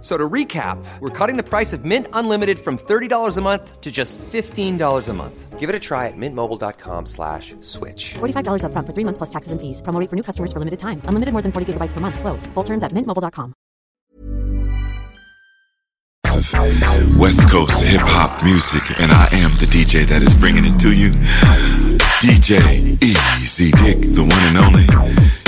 So to recap, we're cutting the price of Mint Unlimited from $30 a month to just $15 a month. Give it a try at mintmobile.com slash switch. $45 up front for three months plus taxes and fees. Promo rate for new customers for limited time. Unlimited more than 40 gigabytes per month. Slows. Full terms at mintmobile.com. West Coast hip hop music, and I am the DJ that is bringing it to you. DJ Easy Dick, the one and only.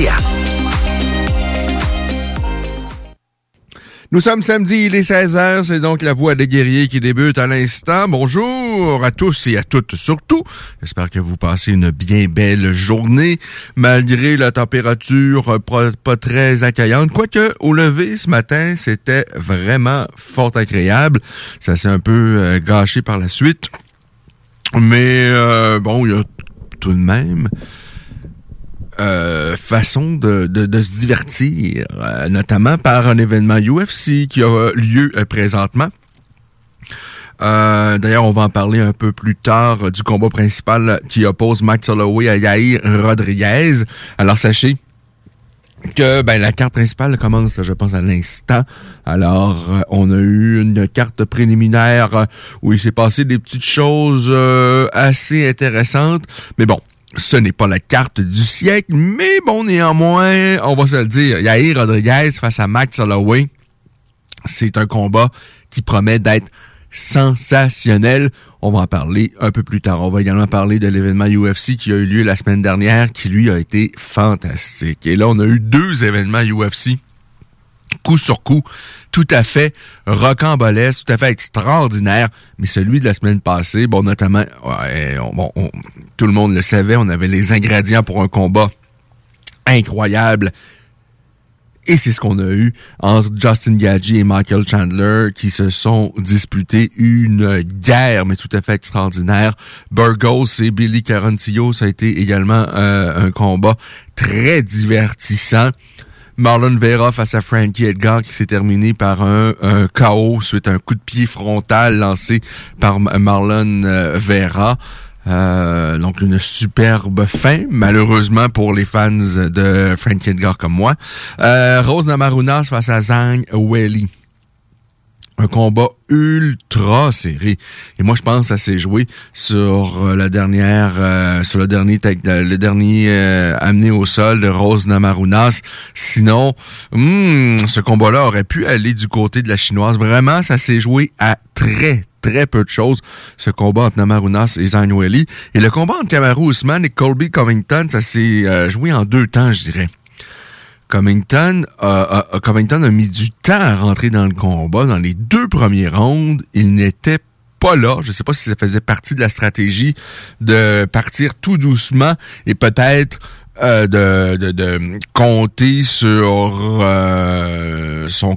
Nous sommes samedi, il est 16h, c'est donc la voix des guerriers qui débute à l'instant. Bonjour à tous et à toutes surtout. J'espère que vous passez une bien belle journée, malgré la température pas, très accueillante. Quoique, au lever ce matin, c'était vraiment fort agréable. Ça s'est un peu euh, gâché par la suite. Mais euh, bon, il y a tout de même euh, façon de, se divertir, euh, notamment par un événement UFC qui a lieu euh, présentement. Euh, D'ailleurs, on va en parler un peu plus tard du combat principal qui oppose Max Holloway à Yair Rodriguez. Alors sachez que ben, la carte principale commence, je pense, à l'instant. Alors, on a eu une carte préliminaire où il s'est passé des petites choses assez intéressantes. Mais bon, ce n'est pas la carte du siècle, mais bon, néanmoins, on va se le dire, Yair Rodriguez face à Max Holloway, c'est un combat qui promet d'être sensationnel. On va en parler un peu plus tard. On va également parler de l'événement UFC qui a eu lieu la semaine dernière, qui lui a été fantastique. Et là, on a eu deux événements UFC coup sur coup, tout à fait rocambolesque, tout à fait extraordinaire. Mais celui de la semaine passée, bon, notamment, bon, on, tout le monde le savait, on avait les ingrédients pour un combat incroyable. Et c'est ce qu'on a eu entre Justin Gaggi et Michael Chandler qui se sont disputés une guerre, mais tout à fait extraordinaire. Burgos et Billy Carantillo, ça a été également euh, un combat très divertissant. Marlon Vera face à Frankie Edgar qui s'est terminé par un, un KO suite à un coup de pied frontal lancé par Marlon euh, Vera. Euh, donc une superbe fin, malheureusement pour les fans de Frankie Edgar comme moi. Euh, Rose Namarunas face à Zhang Weili un combat ultra serré. Et moi, je pense que ça s'est joué sur euh, la dernière, euh, sur le dernier, le dernier euh, amené au sol de Rose Namarunas. Sinon, hmm, ce combat-là aurait pu aller du côté de la chinoise. Vraiment, ça s'est joué à très, très peu de choses, ce combat entre Namarunas et Zanweli. Et le combat entre Kamaru Usman et Colby Covington, ça s'est joué en deux temps, je dirais. Covington a, a, Covington a mis du temps à rentrer dans le combat. Dans les deux premiers rounds, il n'était pas là. Je ne sais pas si ça faisait partie de la stratégie de partir tout doucement et peut-être euh, de, de, compter sur euh, son,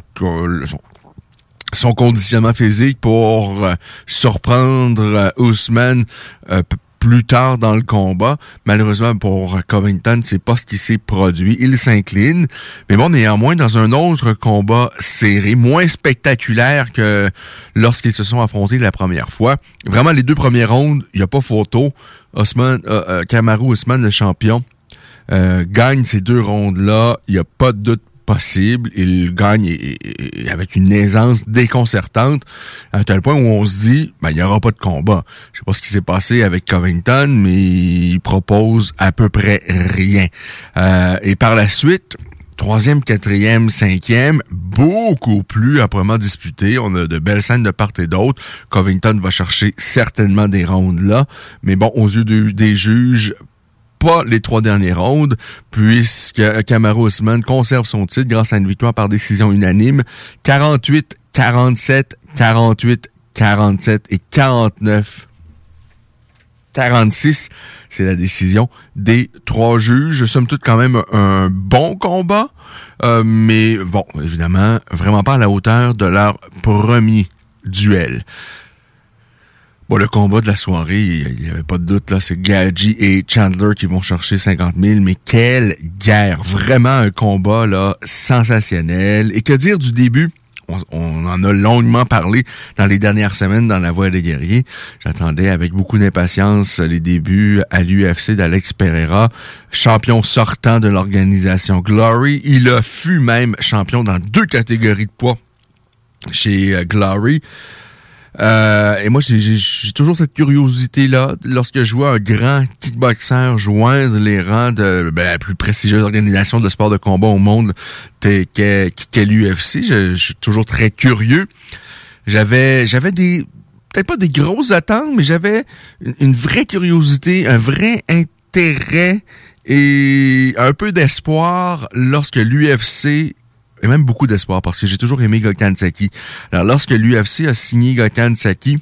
son, conditionnement physique pour euh, surprendre euh, Ousmane euh, plus tard dans le combat. Malheureusement pour Covington, c'est pas ce qui s'est produit. Il s'incline. Mais bon, néanmoins, dans un autre combat serré, moins spectaculaire que lorsqu'ils se sont affrontés la première fois. Vraiment, les deux premières rondes, il n'y a pas photo. Osman, euh, euh, Kamaru Osman, le champion, euh, gagne ces deux rondes-là. Il n'y a pas de doute possible. Il gagne avec une aisance déconcertante, à tel point où on se dit, ben, il n'y aura pas de combat. Je sais pas ce qui s'est passé avec Covington, mais il propose à peu près rien. Euh, et par la suite, troisième, quatrième, cinquième, beaucoup plus âprement disputé. On a de belles scènes de part et d'autre. Covington va chercher certainement des rondes là, mais bon, aux yeux des juges, les trois dernières rondes, puisque Kamaru Usman conserve son titre grâce à une victoire par décision unanime. 48, 47, 48, 47 et 49 46, c'est la décision des trois juges. Somme toute quand même un bon combat, euh, mais bon, évidemment, vraiment pas à la hauteur de leur premier duel. Bon, le combat de la soirée, il n'y avait pas de doute, là, c'est Gadji et Chandler qui vont chercher 50 000, mais quelle guerre! Vraiment un combat, là, sensationnel. Et que dire du début? On, en a longuement parlé dans les dernières semaines dans la Voie des guerriers. J'attendais avec beaucoup d'impatience les débuts à l'UFC d'Alex Pereira, champion sortant de l'organisation Glory. Il a fut même champion dans deux catégories de poids chez euh, Glory. Euh, et moi, j'ai toujours cette curiosité-là. Lorsque je vois un grand kickboxer joindre les rangs de ben, la plus prestigieuse organisation de sport de combat au monde qu'est l'UFC, je, suis toujours très curieux. J'avais j'avais des peut-être pas des grosses attentes, mais j'avais une vraie curiosité, un vrai intérêt et un peu d'espoir lorsque l'UFC et même beaucoup d'espoir parce que j'ai toujours aimé Gokhan Saki. Alors lorsque l'UFC a signé Gokhan Saki,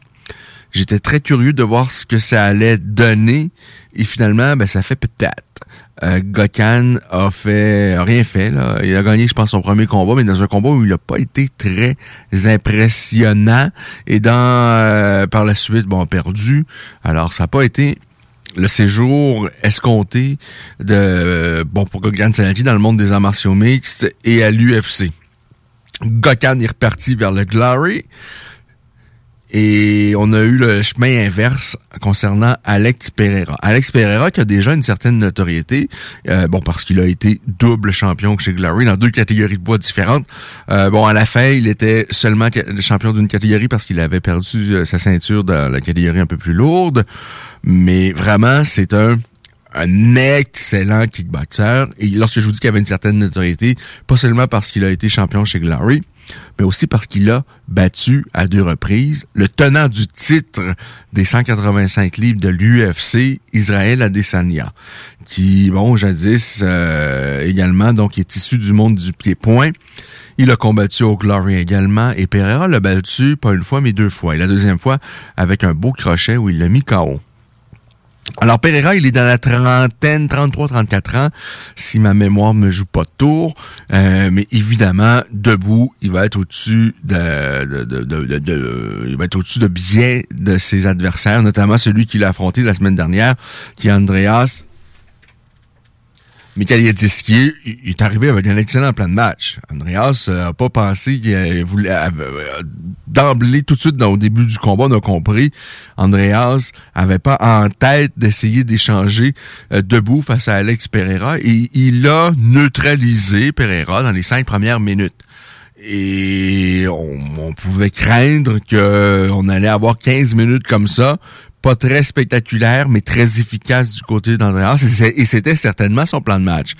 j'étais très curieux de voir ce que ça allait donner et finalement ben ça fait peut-être. Euh, Gokhan a fait rien fait. Il a gagné je pense son premier combat mais dans un combat où il n'a pas été très impressionnant et dans euh, par la suite bon perdu. Alors ça n'a pas été le séjour escompté de bon pour Gokhan Sanati dans le monde des arts martiaux mixtes et à l'UFC. Gokhan est reparti vers le Glory. Et on a eu le chemin inverse concernant Alex Pereira. Alex Pereira qui a déjà une certaine notoriété, euh, bon parce qu'il a été double champion chez Glory dans deux catégories de bois différentes. Euh, bon à la fin, il était seulement champion d'une catégorie parce qu'il avait perdu euh, sa ceinture dans la catégorie un peu plus lourde. Mais vraiment, c'est un un excellent kickboxer. Et lorsque je vous dis qu'il avait une certaine notoriété, pas seulement parce qu'il a été champion chez Glory, mais aussi parce qu'il a battu à deux reprises le tenant du titre des 185 livres de l'UFC, Israël Adesanya, qui, bon, jadis euh, également, donc, est issu du monde du pied-point. Il a combattu au Glory également et Pereira l'a battu pas une fois mais deux fois. Et la deuxième fois avec un beau crochet où il l'a mis KO. Alors Pereira, il est dans la trentaine, 33-34 ans, si ma mémoire me joue pas de tour. Euh, mais évidemment, debout, il va être au-dessus de, de, de, de, il va être au-dessus de bien de ses adversaires, notamment celui qu'il a affronté la semaine dernière, qui est Andreas Michael Yadiski, est arrivé avec un excellent plan de match. Andreas n'a euh, pas pensé qu'il voulait euh, d'emblée, tout de suite, au début du combat, on a compris, Andreas avait pas en tête d'essayer d'échanger euh, debout face à Alex Pereira et il a neutralisé Pereira dans les cinq premières minutes. Et on, pouvait craindre qu'on allait avoir 15 minutes comme ça pas très spectaculaire, mais très efficace du côté d'Andreas. Et c'était certainement son plan de match.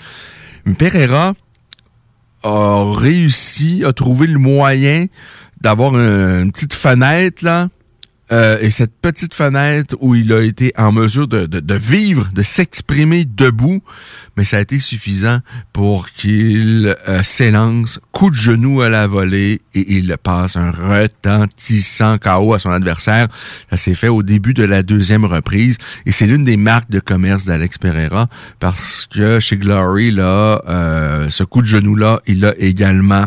Pereira a réussi à trouver le moyen d'avoir une petite fenêtre là euh, et cette petite fenêtre où il a été en mesure de, vivre, de s'exprimer debout, mais ça a été suffisant pour qu'il euh, s'élance, coup de genou à la volée et il passe un retentissant KO à son adversaire. Ça s'est fait au début de la deuxième reprise et c'est l'une des marques de commerce d'Alex Pereira parce que chez Glory, là, euh, ce coup de genou-là, il a également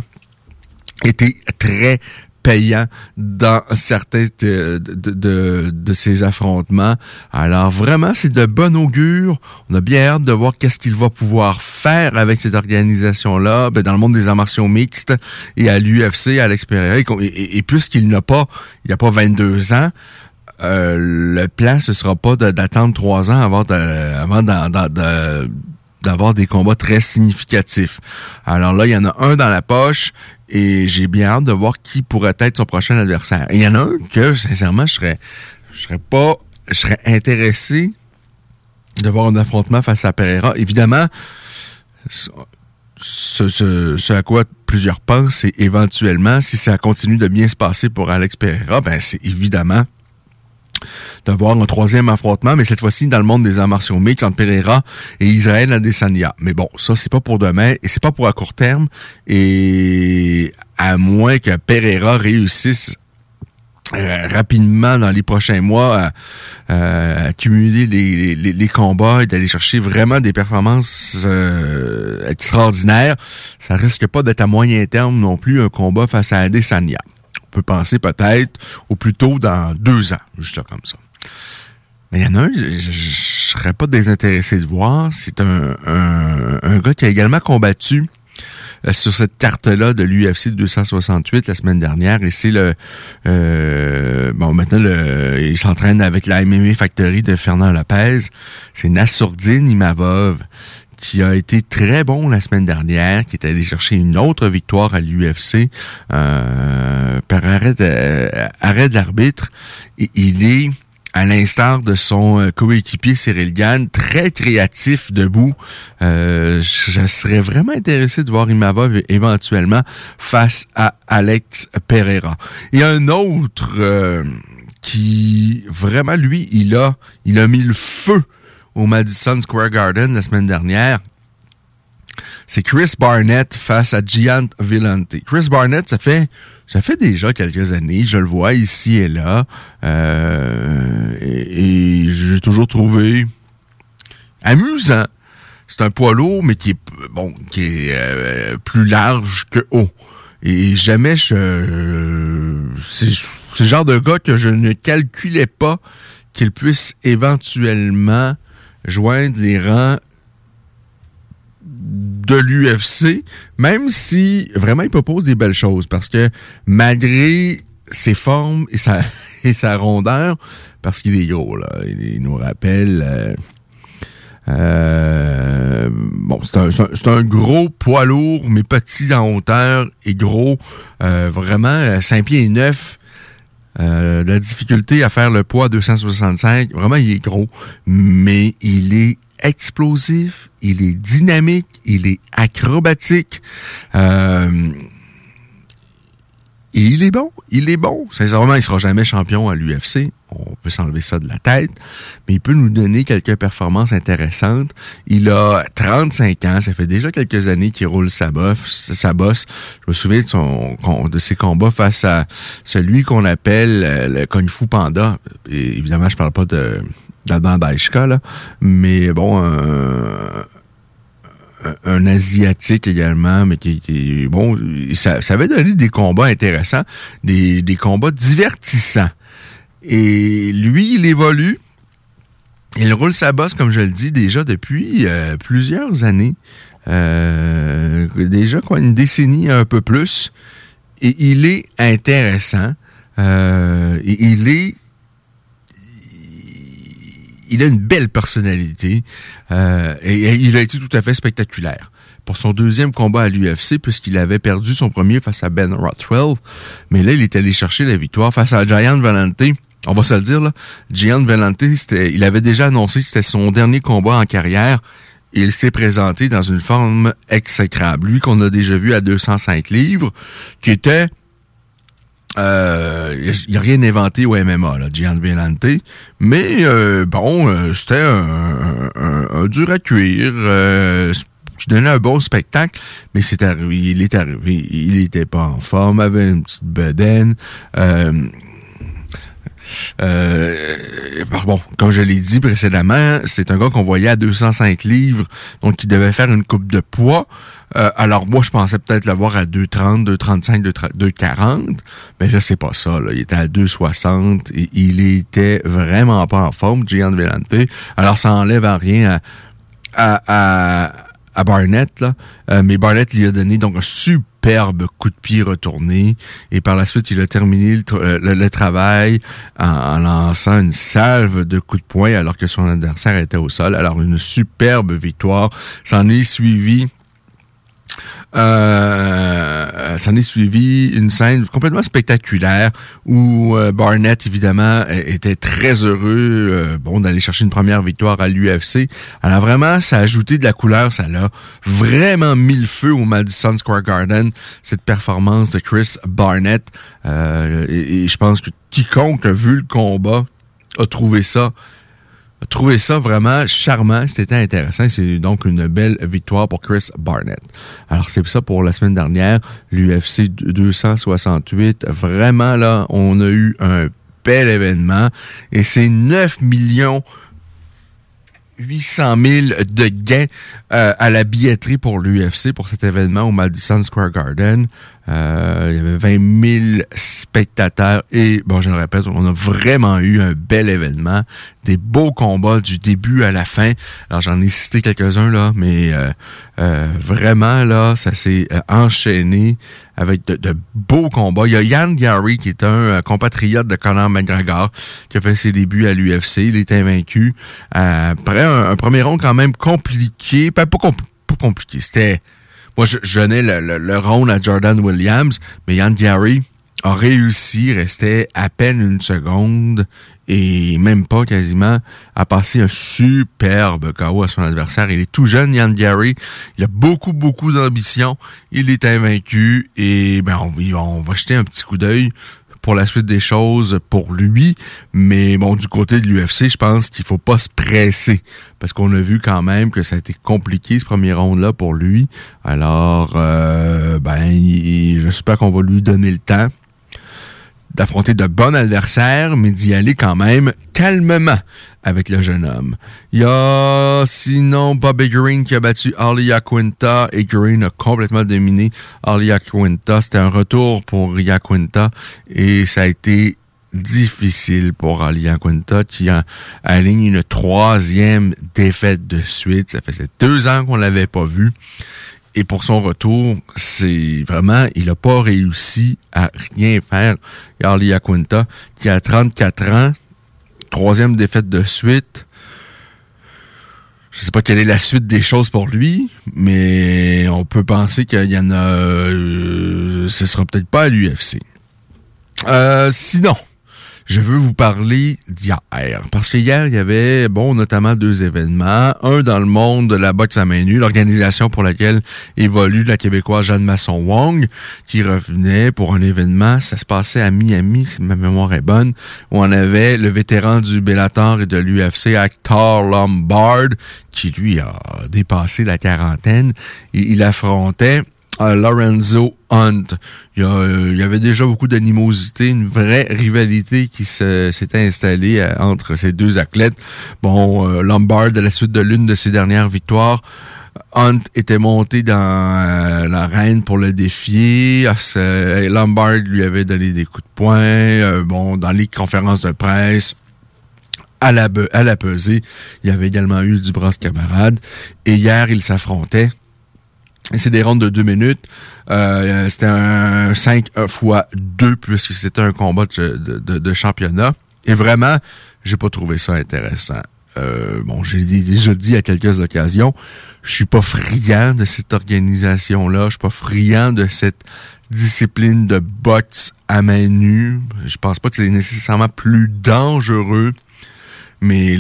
été très payant dans certains de, de, de, ces affrontements. Alors vraiment, c'est de bon augure. On a bien hâte de voir qu'est-ce qu'il va pouvoir faire avec cette organisation-là ben, dans le monde des arts martiaux mixtes et à l'UFC, à l'expérience. Et, et, puisqu'il n'a pas, il a pas 22 ans, euh, le plan, ce sera pas d'attendre trois ans avant de, avant d'avoir des combats très significatifs. Alors là, il y en a un dans la poche et j'ai bien hâte de voir qui pourrait être son prochain adversaire. il y en a un que, sincèrement, je serais, je serais pas, je serais intéressé de voir un affrontement face à Pereira. Évidemment, ce, à quoi plusieurs pensent, c'est éventuellement, si ça continue de bien se passer pour Alex Pereira, ben c'est évidemment d'avoir un troisième affrontement, mais cette fois-ci dans le monde des arts martiaux mixtes entre Pereira et Israël Adesanya. Mais bon, ça c'est pas pour demain et c'est pas pour à court terme. Et à moins que Pereira réussisse euh, rapidement dans les prochains mois à, accumuler les, les, combats et d'aller chercher vraiment des performances euh, extraordinaires, ça risque pas d'être à moyen terme non plus un combat face à Adesanya. On peut penser peut-être au plus tôt dans deux ans, juste comme ça. Mais il y en a un, je, je, serais pas désintéressé de voir. C'est un, un, gars qui a également combattu euh, sur cette carte-là de l'UFC 268 la semaine dernière. Et c'est le... Euh, bon, maintenant, il s'entraîne avec la MMA Factory de Fernand Lopez. C'est Nassourdine Imavov qui a été très bon la semaine dernière, qui est allé chercher une autre victoire à l'UFC euh, par arrêt de, arrêt de l'arbitre. Il est à l'instar de son euh, coéquipier Cyril Gann, très créatif debout. Euh, je serais vraiment intéressé de voir Imavov éventuellement face à Alex Pereira. A un autre euh, qui vraiment lui, il a il a mis le feu au Madison Square Garden la semaine dernière. C'est Chris Barnett face à Gian Villante. Chris Barnett, ça fait ça fait déjà quelques années, je le vois ici et là, euh, et, j'ai toujours trouvé amusant. C'est un poids lourd, mais qui est bon, qui est euh, plus large que haut. Et jamais je, c'est ce genre de gars que je ne calculais pas qu'il puisse éventuellement joindre les rangs de l'UFC, même si vraiment il propose des belles choses, parce que malgré ses formes et sa, et sa rondeur, parce qu'il est gros, il, nous rappelle... Euh, euh, bon, c'est un, un, gros poids lourd, mais petit en hauteur et gros, euh, vraiment 5 pieds et 9. La difficulté à faire le poids 265, vraiment il est gros, mais il est explosif, il est dynamique, il est acrobatique. Euh, et il est bon, il est bon. Sincèrement, il sera jamais champion à l'UFC. On peut s'enlever ça de la tête. Mais il peut nous donner quelques performances intéressantes. Il a 35 ans. Ça fait déjà quelques années qu'il roule sa bosse. Sa bosse. Je me souviens de, son, de ses combats face à celui qu'on appelle euh, le Kung Fu Panda. Évidemment, je parle pas de Daishka, là. Mais bon, un, Asiatique également, mais qui, qui bon, ça, ça avait donné des combats intéressants, des, des combats divertissants. Et lui, il évolue. Il roule sa bosse, comme je le dis, déjà depuis euh, plusieurs années. Euh, déjà quoi, une décennie un peu plus. Et il est intéressant. Euh, il est il a une belle personnalité euh, et, il a été tout à fait spectaculaire pour son deuxième combat à l'UFC puisqu'il avait perdu son premier face à Ben Rothwell. Mais là, il est allé chercher la victoire face à Giant Valente. On va se le dire, là. Giant Valente, il avait déjà annoncé que c'était son dernier combat en carrière. Il s'est présenté dans une forme exécrable. Lui qu'on a déjà vu à 205 livres, qui était il euh, n'y a, rien inventé au MMA, là, Gian Velante. Mais euh, bon, euh, c'était un, dur à cuire. qui donnait un bon spectacle, mais c'est arrivé, il est arrivé, il était pas en forme, avait une petite bedaine. Bon, comme je l'ai dit précédemment, c'est un gars qu'on voyait à 205 livres, donc qui devait faire une coupe de poids. Euh, alors moi, je pensais peut-être l'avoir à 2,30, 2,35, 2,40, mais je sais pas ça. Là. Il était à 2,60 et il était vraiment pas en forme, Gian Vellante. Alors ça enlève à rien à, à, à, Barnett, là. Euh, mais Barnett lui a donné donc un super coup de pied retourné. Et par la suite, il a terminé le, travail en, lançant une salve de coups de poing alors que son adversaire était au sol. Alors, une superbe victoire. S'en est suivi euh, s'en est suivi une scène complètement spectaculaire où euh, Barnett, évidemment, était très heureux euh, bon d'aller chercher une première victoire à l'UFC. Alors vraiment, ça a ajouté de la couleur, ça l'a vraiment mis le feu au Madison Square Garden, cette performance de Chris Barnett. Euh, et je pense que quiconque a vu le combat a trouvé ça trouvé ça vraiment charmant. C'était intéressant. C'est donc une belle victoire pour Chris Barnett. Alors, c'est ça pour la semaine dernière. L'UFC 268. Vraiment, là, on a eu un bel événement. Et c'est 9 millions 800 000 de gains euh, à la billetterie pour l'UFC pour cet événement au Madison Square Garden. Euh, il y avait 20 000 spectateurs et, bon, je le répète, on a vraiment eu un bel événement, des beaux combats du début à la fin. Alors, j'en ai cité quelques-uns, là, mais euh, euh vraiment, là, ça s'est euh, enchaîné avec de, beaux combats. Il y a Yann Gary, qui est un compatriote de Conor McGregor, qui a fait ses débuts à l'UFC. Il était invaincu. après un, premier round quand même compliqué. Pas, pas, pas compliqué, c'était moi, je, je le, le, à Jordan Williams, mais Yann Gary a réussi, restait à peine une seconde et même pas quasiment, à passer un superbe KO à son adversaire. Il est tout jeune, Yann Gary. Il a beaucoup, beaucoup d'ambition. Il est invaincu et ben on, on va jeter un petit coup d'œil pour la suite des choses pour lui. Mais bon, du côté de l'UFC, je pense qu'il faut pas se presser. Parce qu'on a vu quand même que ça a été compliqué ce premier round-là pour lui. Alors, euh, ben, j'espère qu'on va lui donner le temps d'affronter de bons adversaires, mais d'y aller quand même calmement avec le jeune homme. Il y a sinon Bobby Green qui a battu Ali Quinta et Green a complètement dominé Ali Quinta. C'était un retour pour Quinta et ça a été difficile pour Ali Quinta qui a, aligne une troisième défaite de suite. Ça faisait deux ans qu'on l'avait pas vu. Et pour son retour, c'est vraiment, il n'a pas réussi à rien faire. Yarli Quinta, qui a 34 ans, troisième défaite de suite. Je sais pas quelle est la suite des choses pour lui, mais on peut penser qu'il y en a. Euh, ce sera peut-être pas à l'UFC. Euh, sinon, je veux vous parler d'hier. Parce que hier, il y avait, bon, notamment deux événements. Un dans le monde de la boxe à main nue, l'organisation pour laquelle évolue la Québécoise Jeanne Masson Wong, qui revenait pour un événement. Ça se passait à Miami, si ma mémoire est bonne, où on avait le vétéran du Bellator et de l'UFC, Actor Lombard, qui lui a dépassé la quarantaine. Et il affrontait Lorenzo Hunt. Euh, il y, avait déjà beaucoup d'animosité, une vraie rivalité qui s'était installée euh, entre ces deux athlètes. Bon, euh, Lombard, à la suite de l'une de ses dernières victoires, Hunt était monté dans l'arène pour le défier. Lombard lui avait donné des coups de poing. bon, dans les conférences de presse, à la, à la pesée, il y avait également eu du bras camarade. Et hier, ils s'affrontaient. C'est des rondes de deux minutes. Euh, c'était un 5 fois 2 puisque c'était un combat de, championnat. Et vraiment, j'ai pas trouvé ça intéressant. Euh, bon, j'ai déjà dit à quelques occasions, je suis pas friand de cette organisation-là, je suis pas friand de cette discipline de boxe à main nue. Je pense pas que c'est nécessairement plus dangereux mais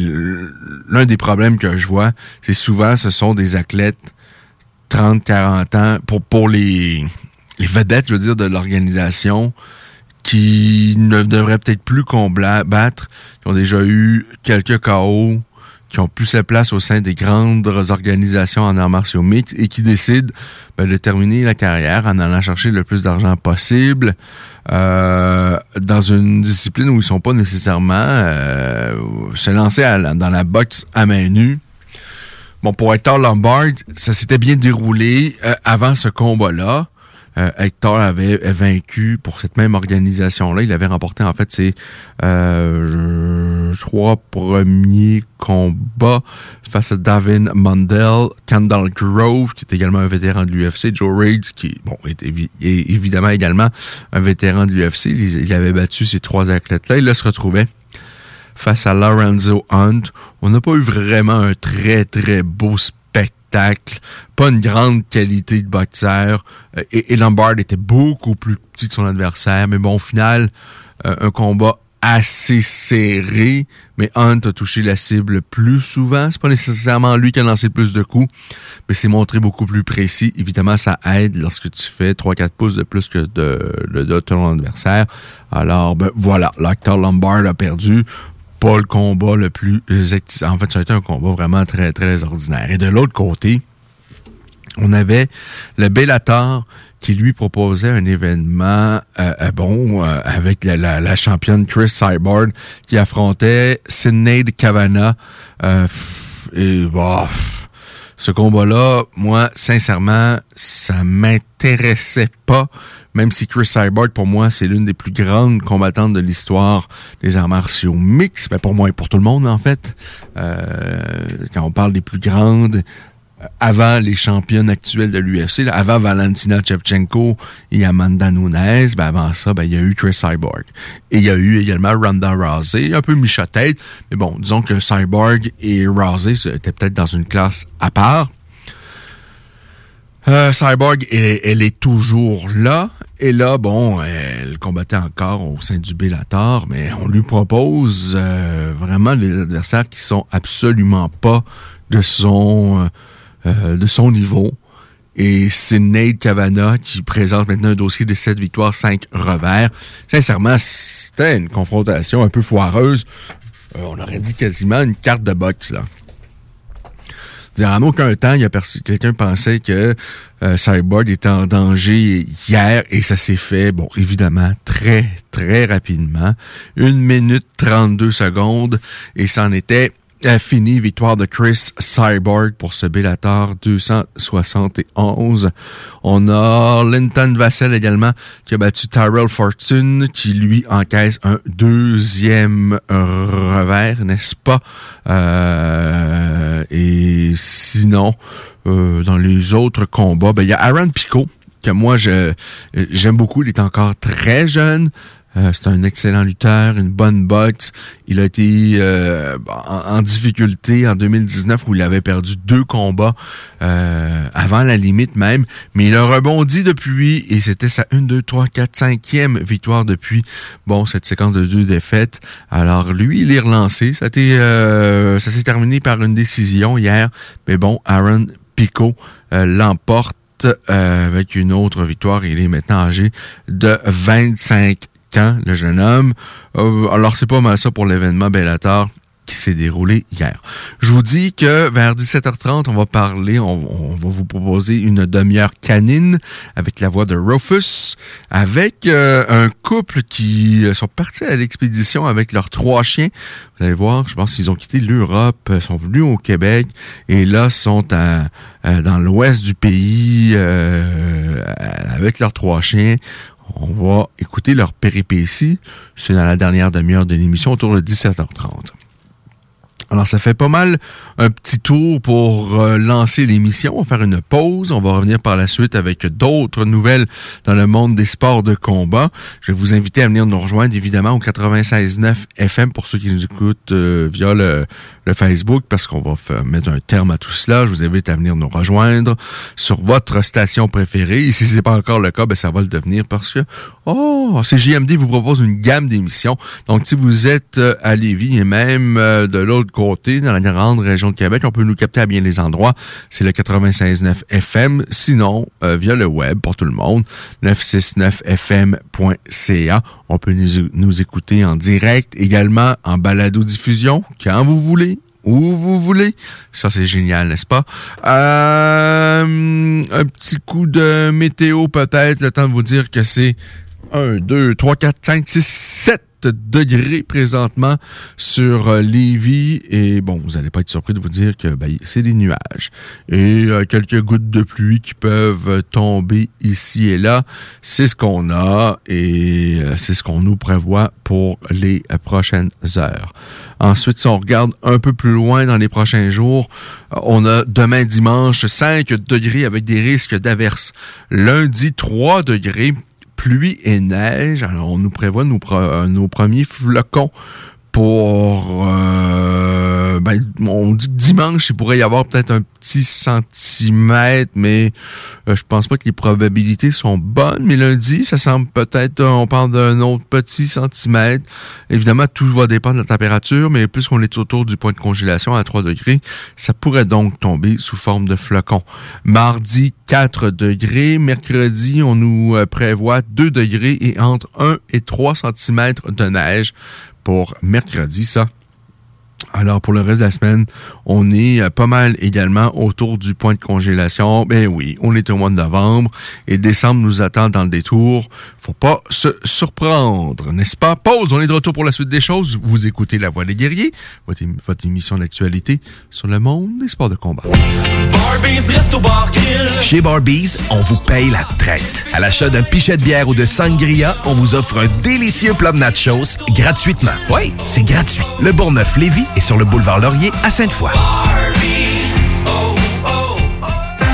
l'un des problèmes que je vois, c'est souvent ce sont des athlètes 30, 40 ans, pour, pour les, les vedettes, je veux dire, de l'organisation, qui ne devraient peut-être plus combattre, qui ont déjà eu quelques KO, qui ont plus sa place au sein des grandes organisations en arts martiaux mix et qui décident ben, de terminer la carrière en allant chercher le plus d'argent possible euh, dans une discipline où ils sont pas nécessairement euh, se lancer dans la boxe à main nue Bon, pour Hector Lombard, ça s'était bien déroulé euh, avant ce combat-là. Euh, Hector avait vaincu pour cette même organisation-là. Il avait remporté, en fait, c'est... Euh, trois premiers combats face à Davin Mundell, Kendall Grove, qui est également un vétéran de l'UFC, Joe Reigns, qui bon, est, évidemment également un vétéran de l'UFC. Il, avait battu ces trois athlètes-là. Il se retrouvait face à Lorenzo Hunt. On n'a pas eu vraiment un très, très beau spectacle. Pas une grande qualité de boxeur. Euh, et, Lombard était beaucoup plus petit que son adversaire. Mais bon, au final, euh, un combat assez serré, mais Hunt a touché la cible plus souvent. C'est pas nécessairement lui qui a lancé le plus de coups, mais c'est montré beaucoup plus précis. Évidemment, ça aide lorsque tu fais 3-4 pouces de plus que de, ton adversaire. Alors, ben voilà, l'acteur Lombard a perdu. Pas le combat le plus... En fait, ça a été un combat vraiment très, très ordinaire. Et de l'autre côté, on avait le Bellator qui lui proposait un événement euh, euh, bon euh, avec la, championne Chris Cyborg qui affrontait Sidney Cavana et bah, ce combat-là, moi, sincèrement, ça m'intéressait pas, même si Chris Cyborg, pour moi, c'est l'une des plus grandes combattantes de l'histoire des arts martiaux mix, ben pour moi et pour tout le monde, en fait. quand on parle des plus grandes, avant les championnes actuelles de l'UFC, avant Valentina Shevchenko et Amanda Nunes, ben avant ça, ben, il y a eu Chris Cyborg. Et il y a eu également Ronda Rousey, un peu michotette, mais bon, disons que Cyborg et Rousey étaient peut-être dans une classe à part. Euh, Cyborg, elle, est toujours là. Et là, bon, elle combattait encore au sein du Bellator, mais on lui propose euh, vraiment des adversaires qui sont absolument pas de son... Euh, euh, de son niveau. Et c'est Nate Cavana qui présente maintenant un dossier de 7 victoires, 5 revers. Sincèrement, c'était une confrontation un peu foireuse. On aurait dit quasiment une carte de boxe, là. En aucun temps, il y a quelqu'un pensait que euh, Cyborg était en danger hier et ça s'est fait, bon, évidemment, très, très rapidement. Une minute 32 secondes et c'en était fini, victoire de Chris Cyborg pour ce Bellator 271. On a Linton Vassell également qui a battu Tyrell Fortune qui lui encaisse un deuxième revers, n'est-ce pas? Euh, et sinon, euh, dans les autres combats, ben, il y a Aaron Pico que moi j'aime beaucoup, il est encore très jeune. Euh, c'est un excellent lutteur, une bonne boxe. Il a été euh, en, difficulté en 2019 où il avait perdu deux combats euh, avant la limite même, mais il a rebondi depuis et c'était sa 1, 2, 3, 4, 5e victoire depuis bon cette séquence de deux défaites. Alors lui, il est relancé. Ça, ça s'est terminé par une décision hier, mais bon, Aaron Pico l'emporte avec une autre victoire. Il est maintenant âgé de 25 le jeune homme. Euh, alors, c'est pas mal ça pour l'événement Bellator qui s'est déroulé hier. Je vous dis que vers 17h30, on va parler, on, va vous proposer une demi-heure canine avec la voix de Rufus, avec euh, un couple qui euh, sont partis à l'expédition avec leurs trois chiens. Vous allez voir, je pense qu'ils ont quitté l'Europe, sont venus au Québec et là sont dans l'ouest du pays avec leurs trois chiens on va écouter leur péripéties. C'est dans la dernière demi-heure de l'émission, autour de 17h30. Alors, ça fait pas mal un petit tour pour euh, lancer l'émission. On va faire une pause. On va revenir par la suite avec d'autres nouvelles dans le monde des sports de combat. Je vais vous inviter à venir nous rejoindre, évidemment, au 96.9 FM pour ceux qui nous écoutent euh, via le, le Facebook parce qu'on va mettre un terme à tout cela. Je vous invite à venir nous rejoindre sur votre station préférée. Et si ce n'est pas encore le cas, ben, ça va le devenir parce que, oh, CJMD vous propose une gamme d'émissions. Donc, si vous êtes euh, à Lévis et même euh, de l'autre côté, dans la grande région de Québec, on peut nous capter à bien les endroits. C'est le 96.9 FM. Sinon, euh, via le web pour tout le monde, 969fm.ca. On peut nous, nous écouter en direct, également en balado-diffusion, quand vous voulez où vous voulez. Ça, c'est génial, n'est-ce pas? Euh, un petit coup de météo, peut-être, le temps de vous dire que c'est 1, 2, 3, 4, 5, 6, 7 degrés présentement sur euh, Lévis. Et bon, vous n'allez pas être surpris de vous dire que ben, c'est des nuages. Et euh, quelques gouttes de pluie qui peuvent tomber ici et là. C'est ce qu'on a et euh, c'est ce qu'on nous prévoit pour les prochaines heures. Ensuite, si on regarde un peu plus loin dans les prochains jours, on a demain dimanche 5 degrés avec des risques d'averse. Lundi 3 degrés, pluie et neige. Alors, on nous prévoit nos, euh, premiers flocons pour... Euh, ben, on dit que dimanche, il pourrait y avoir peut-être un petit centimètre, mais euh, je pense pas que les probabilités sont bonnes. Mais lundi, ça semble peut-être, euh, on parle d'un autre petit centimètre. Évidemment, tout va dépendre de la température, mais plus qu'on est autour du point de congélation à 3 degrés, ça pourrait donc tomber sous forme de flocons. Mardi, 4 degrés. Mercredi, on nous prévoit 2 degrés et entre 1 et 3 centimètres de neige pour mercredi, ça. Alors, pour le reste de la semaine, on est euh, pas mal également autour du point de congélation. Ben oui, on est au mois de novembre et décembre nous attend dans le détour. Faut pas se surprendre, n'est-ce pas? Pause, on est de retour pour la suite des choses. Vous écoutez La Voix des guerriers, votre, votre émission d'actualité sur le monde des sports de combat. Chez Barbies, on vous paye la traite. À l'achat d'un pichet de bière ou de sangria, on vous offre un délicieux plat de nachos gratuitement. Oui, c'est gratuit. Le Bourgneuf-Lévis est sur le boulevard Laurier à Sainte-Foy.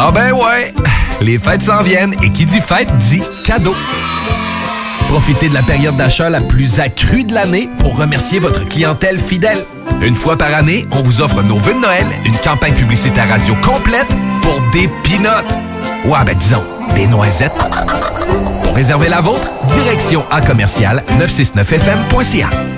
Ah ben ouais, les fêtes s'en viennent et qui dit fête dit cadeau. Profitez de la période d'achat la plus accrue de l'année pour remercier votre clientèle fidèle. Une fois par année, on vous offre nos vœux de Noël, une campagne publicitaire radio complète pour des pinottes. Ouais, ben disons, des noisettes. Pour réserver la vôtre, direction à commercial 969fm.ca.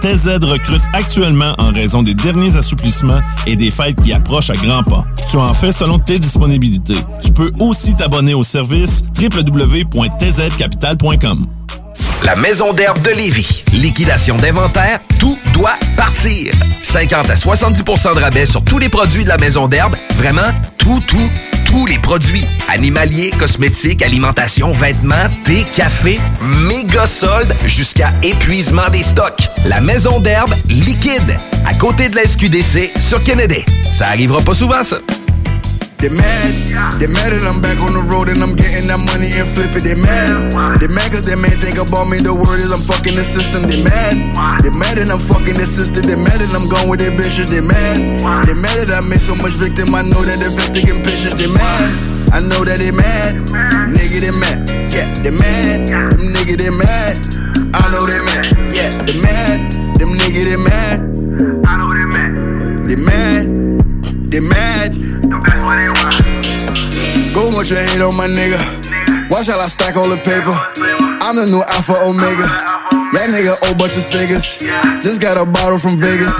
TZ recrute actuellement en raison des derniers assouplissements et des fêtes qui approchent à grands pas. Tu en fais selon tes disponibilités. Tu peux aussi t'abonner au service www.tzcapital.com. La Maison d'herbe de Lévis. Liquidation d'inventaire, tout doit partir. 50 à 70% de rabais sur tous les produits de la Maison d'herbe. Vraiment, tout, tout, tous les produits. Animaliers, cosmétiques, alimentation, vêtements, thé, café, méga soldes jusqu'à épuisement des stocks. La Maison d'herbe liquide, à côté de la SQDC sur Kennedy. Ça arrivera pas souvent, ça. They mad, they mad that I'm back on the road and I'm getting that money and flip it. They mad, they mad cause they may think about me. The word is I'm fucking the system. They mad, they mad that I'm fucking the system. They mad that I'm gone with their bitches. They mad, they mad that I made so much victim. I know that they're taking pictures. They mad, I know that they mad, nigga they mad, yeah they mad, them nigga they mad. I know they mad, yeah they mad, them nigga, they mad. I know they mad. They mad. They mad. Go want your hate on my nigga. Watch how I stack all the paper. I'm the new Alpha Omega. That nigga old bunch of figures. Just got a bottle from Vegas.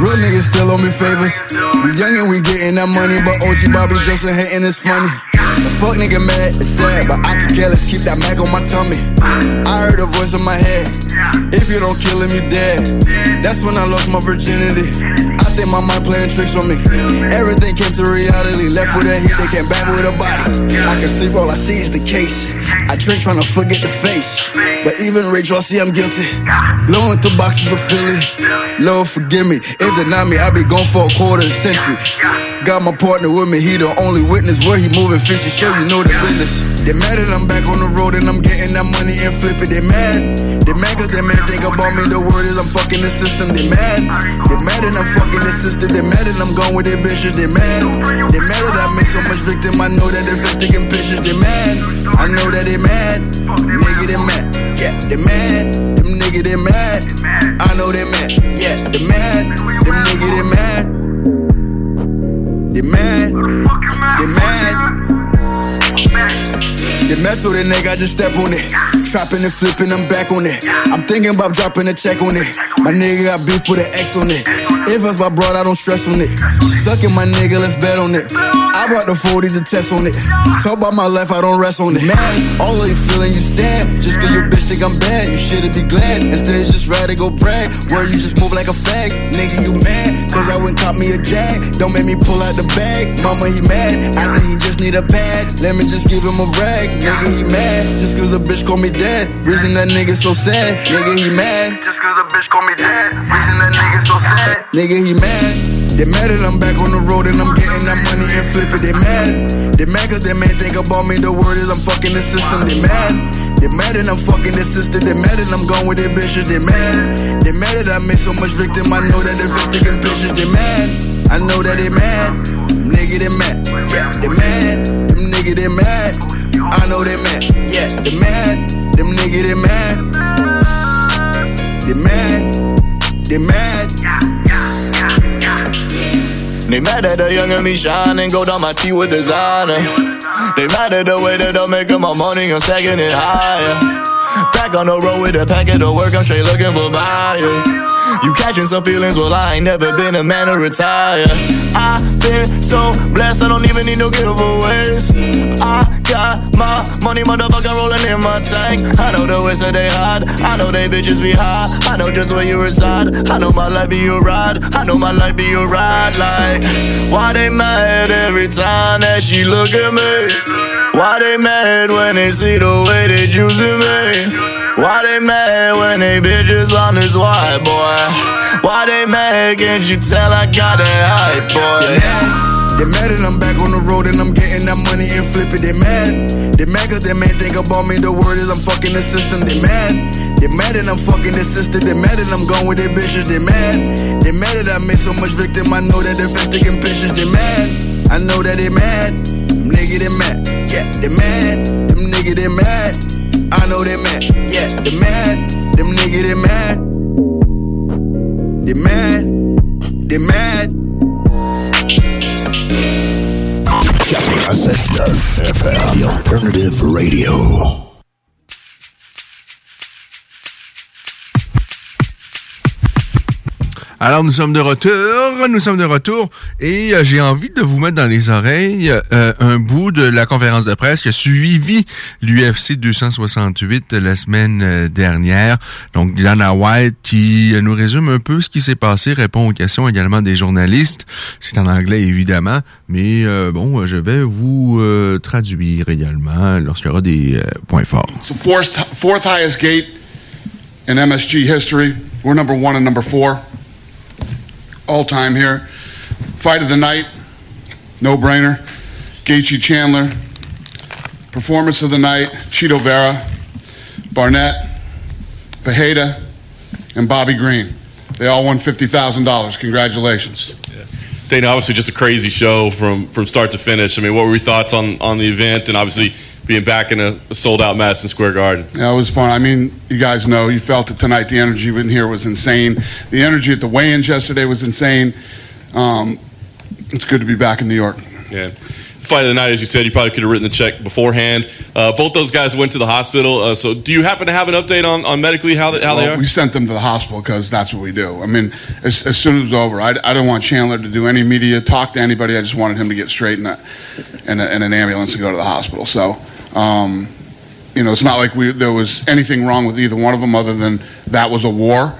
Real niggas still owe me favors. We young and we getting that money, but OG Bobby Joseph hating is funny. The fuck nigga mad, it's sad, but I can care less. Keep that Mac on my tummy. I heard a voice in my head. If you don't kill him, you dead. That's when I lost my virginity. I think my mind playing tricks on me. Everything came to reality. Left with a hit, they came back with a body. I can sleep all I see is the case. I drink trying to forget the face. But even Rachel, I see I'm guilty. Blowing through boxes of Philly. Lord, forgive me. If deny me, I be gone for a quarter century. Got my partner with me, he the only witness where he moving fishy, sure you know the business. They mad that I'm back on the road and I'm getting that money and flip it. They mad. They mad cause they man think about me. The word is I'm fucking the system. They mad. They mad that I'm fucking the system. They mad that I'm gone with their bitches. They mad. They mad that I make so much victim. I know that they're just taking pictures. They mad. I know that they mad. Nigga, they mad. Yeah, they mad. Them With a nigga, I just step on it. Trapping and flipping, I'm back on it. I'm thinking about dropping a check on it. My nigga got beef with an X on it. If it's my broad, I don't stress on it. Sucking my nigga, let's bet on it. I brought the 40 to test on it. Talk about my life, I don't rest on it. Man, all of you feeling you sad. Just cause your bitch think I'm bad, you should've be glad. Instead, just rather go brag. Where you just move like a fag. Nigga, you mad? Cause I went caught me a jag. Don't make me pull out the bag. Mama, he mad. I think he just need a pad. Let me just give him a rag. Nigga, he mad. Just cause the bitch call me dead. Reason that nigga so sad. Nigga, he mad. Just cause the bitch call me dead. Reason that nigga so sad. Nigga, he mad. They mad that I'm back on the road and I'm getting that money and it. They mad. They mad cause they man think about me. The word is I'm fucking the system. They mad. They mad that I'm fucking the system. They mad that I'm gone with their bitches. They mad. They mad that I made so much victim. I know that they're taking pictures. They mad. I know that they mad. Nigga, they mad. Yeah, they mad. Them nigga, they mad. I know they mad. Yeah, they mad. Them nigga, they mad. They mad. They mad. They mad at the young and me shine and go down my teeth with designer. They mad at the way that I'm making my money, I'm stacking it higher. Back on the road with a packet of work, I'm straight looking for buyers. You catching some feelings, well, I ain't never been a man to retire. I've been so blessed, I don't even need no giveaways. I got my money, motherfucker, rolling in my tank. I know the ways that they hide, I know they bitches be high. I know just where you reside, I know my life be your ride. I know my life be your ride, like, why they mad every time that she look at me? Why they mad when they see the way they choosing me? Why they mad when they bitches on this white boy? Why they mad? Can't you tell I got that hype, boy? They mad that I'm back on the road and I'm getting that money and flip it. They mad. They mad cause they man think about me. The word is I'm fucking the system. They mad. They mad that I'm fucking the system. They mad that I'm gone with their bitches. They mad. They mad that I made so much victim. I know that they're taking pictures. They mad. I know that they mad. Nigga they mad. Yeah, they mad. Them nigga they mad. I know they mad. Yeah, they mad. Them nigga they mad. They mad. They mad. 96.9 FM, the alternative radio. Alors, nous sommes de retour. Nous sommes de retour. Et euh, j'ai envie de vous mettre dans les oreilles euh, un bout de la conférence de presse qui a suivi l'UFC 268 la semaine euh, dernière. Donc, Dana White qui nous résume un peu ce qui s'est passé, répond aux questions également des journalistes. C'est en anglais, évidemment. Mais bon, je vais vous traduire également lorsqu'il y aura des points forts. Fourth, fourth highest gate in MSG history. We're number one and number four all time here. Fight of the night, no brainer. Gaethje Chandler. Performance of the night, Cheeto Vera, Barnett, Pajeda, and Bobby Green. They all won $50,000. Congratulations. Dana, obviously just a crazy show from from start to finish. I mean, what were your thoughts on on the event? And obviously, being back in a sold out Madison Square Garden. Yeah, it was fun. I mean, you guys know, you felt it tonight. The energy in here was insane. The energy at the weigh-ins yesterday was insane. Um, it's good to be back in New York. Yeah. Fight of the night, as you said, you probably could have written the check beforehand. Uh, both those guys went to the hospital. Uh, so, do you happen to have an update on, on medically how, they, how well, they are? We sent them to the hospital because that's what we do. I mean, as, as soon as it was over, I, I didn't want Chandler to do any media, talk to anybody. I just wanted him to get straight in, a, in, a, in an ambulance and go to the hospital. So, um, you know, it's not like we, there was anything wrong with either one of them other than that was a war.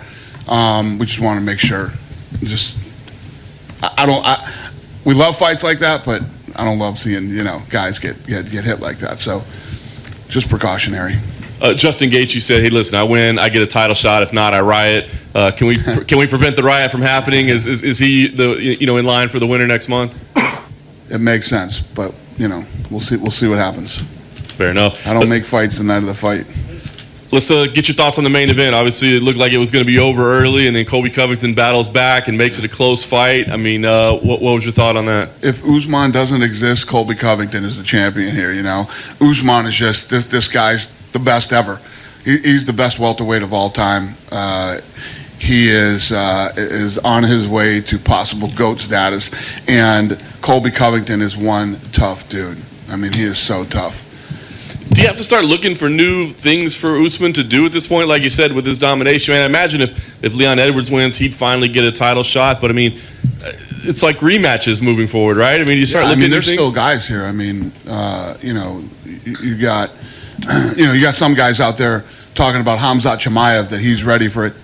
Um, we just want to make sure. Just, I, I don't, I, we love fights like that, but I don't love seeing, you know, guys get, get, get hit like that. So, just precautionary. Uh, Justin Gaethje said, "Hey, listen, I win, I get a title shot. If not, I riot. Uh, can we can we prevent the riot from happening? Is, is is he the you know in line for the winner next month? It makes sense, but you know, we'll see. We'll see what happens. Fair enough. I don't make fights the night of the fight. Let's uh, get your thoughts on the main event. Obviously, it looked like it was going to be over early, and then Colby Covington battles back and makes it a close fight. I mean, uh, what, what was your thought on that? If Usman doesn't exist, Colby Covington is the champion here. You know, Usman is just this. This guy's the best ever. He, he's the best welterweight of all time. Uh, he is uh, is on his way to possible goat status, and Colby Covington is one tough dude. I mean, he is so tough. Do you have to start looking for new things for Usman to do at this point? Like you said, with his domination, man. I imagine if if Leon Edwards wins, he'd finally get a title shot. But I mean, uh, it's like rematches moving forward, right? I mean, you start Yeah, I looking. mean, there's things. still guys here. I mean, uh, you know, you, you got, you know, you got some guys out there talking about Hamzat Chimaev that he's ready for it.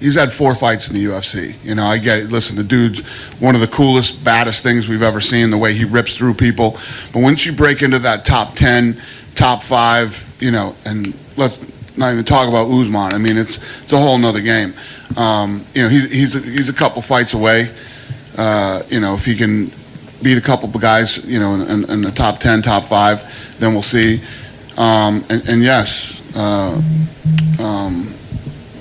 He's had four fights in the UFC. You know, I get it. Listen, the dude's one of the coolest, baddest things we've ever seen. The way he rips through people. But once you break into that top ten, top five, you know, and let's not even talk about Usman. I mean, it's it's a whole nother game. Um, you know, he, he's a, he's a couple fights away. Uh, you know, if he can beat a couple of guys, you know, in, in, in the top 10, top five, then we'll see. Um, and, and yes, uh, um,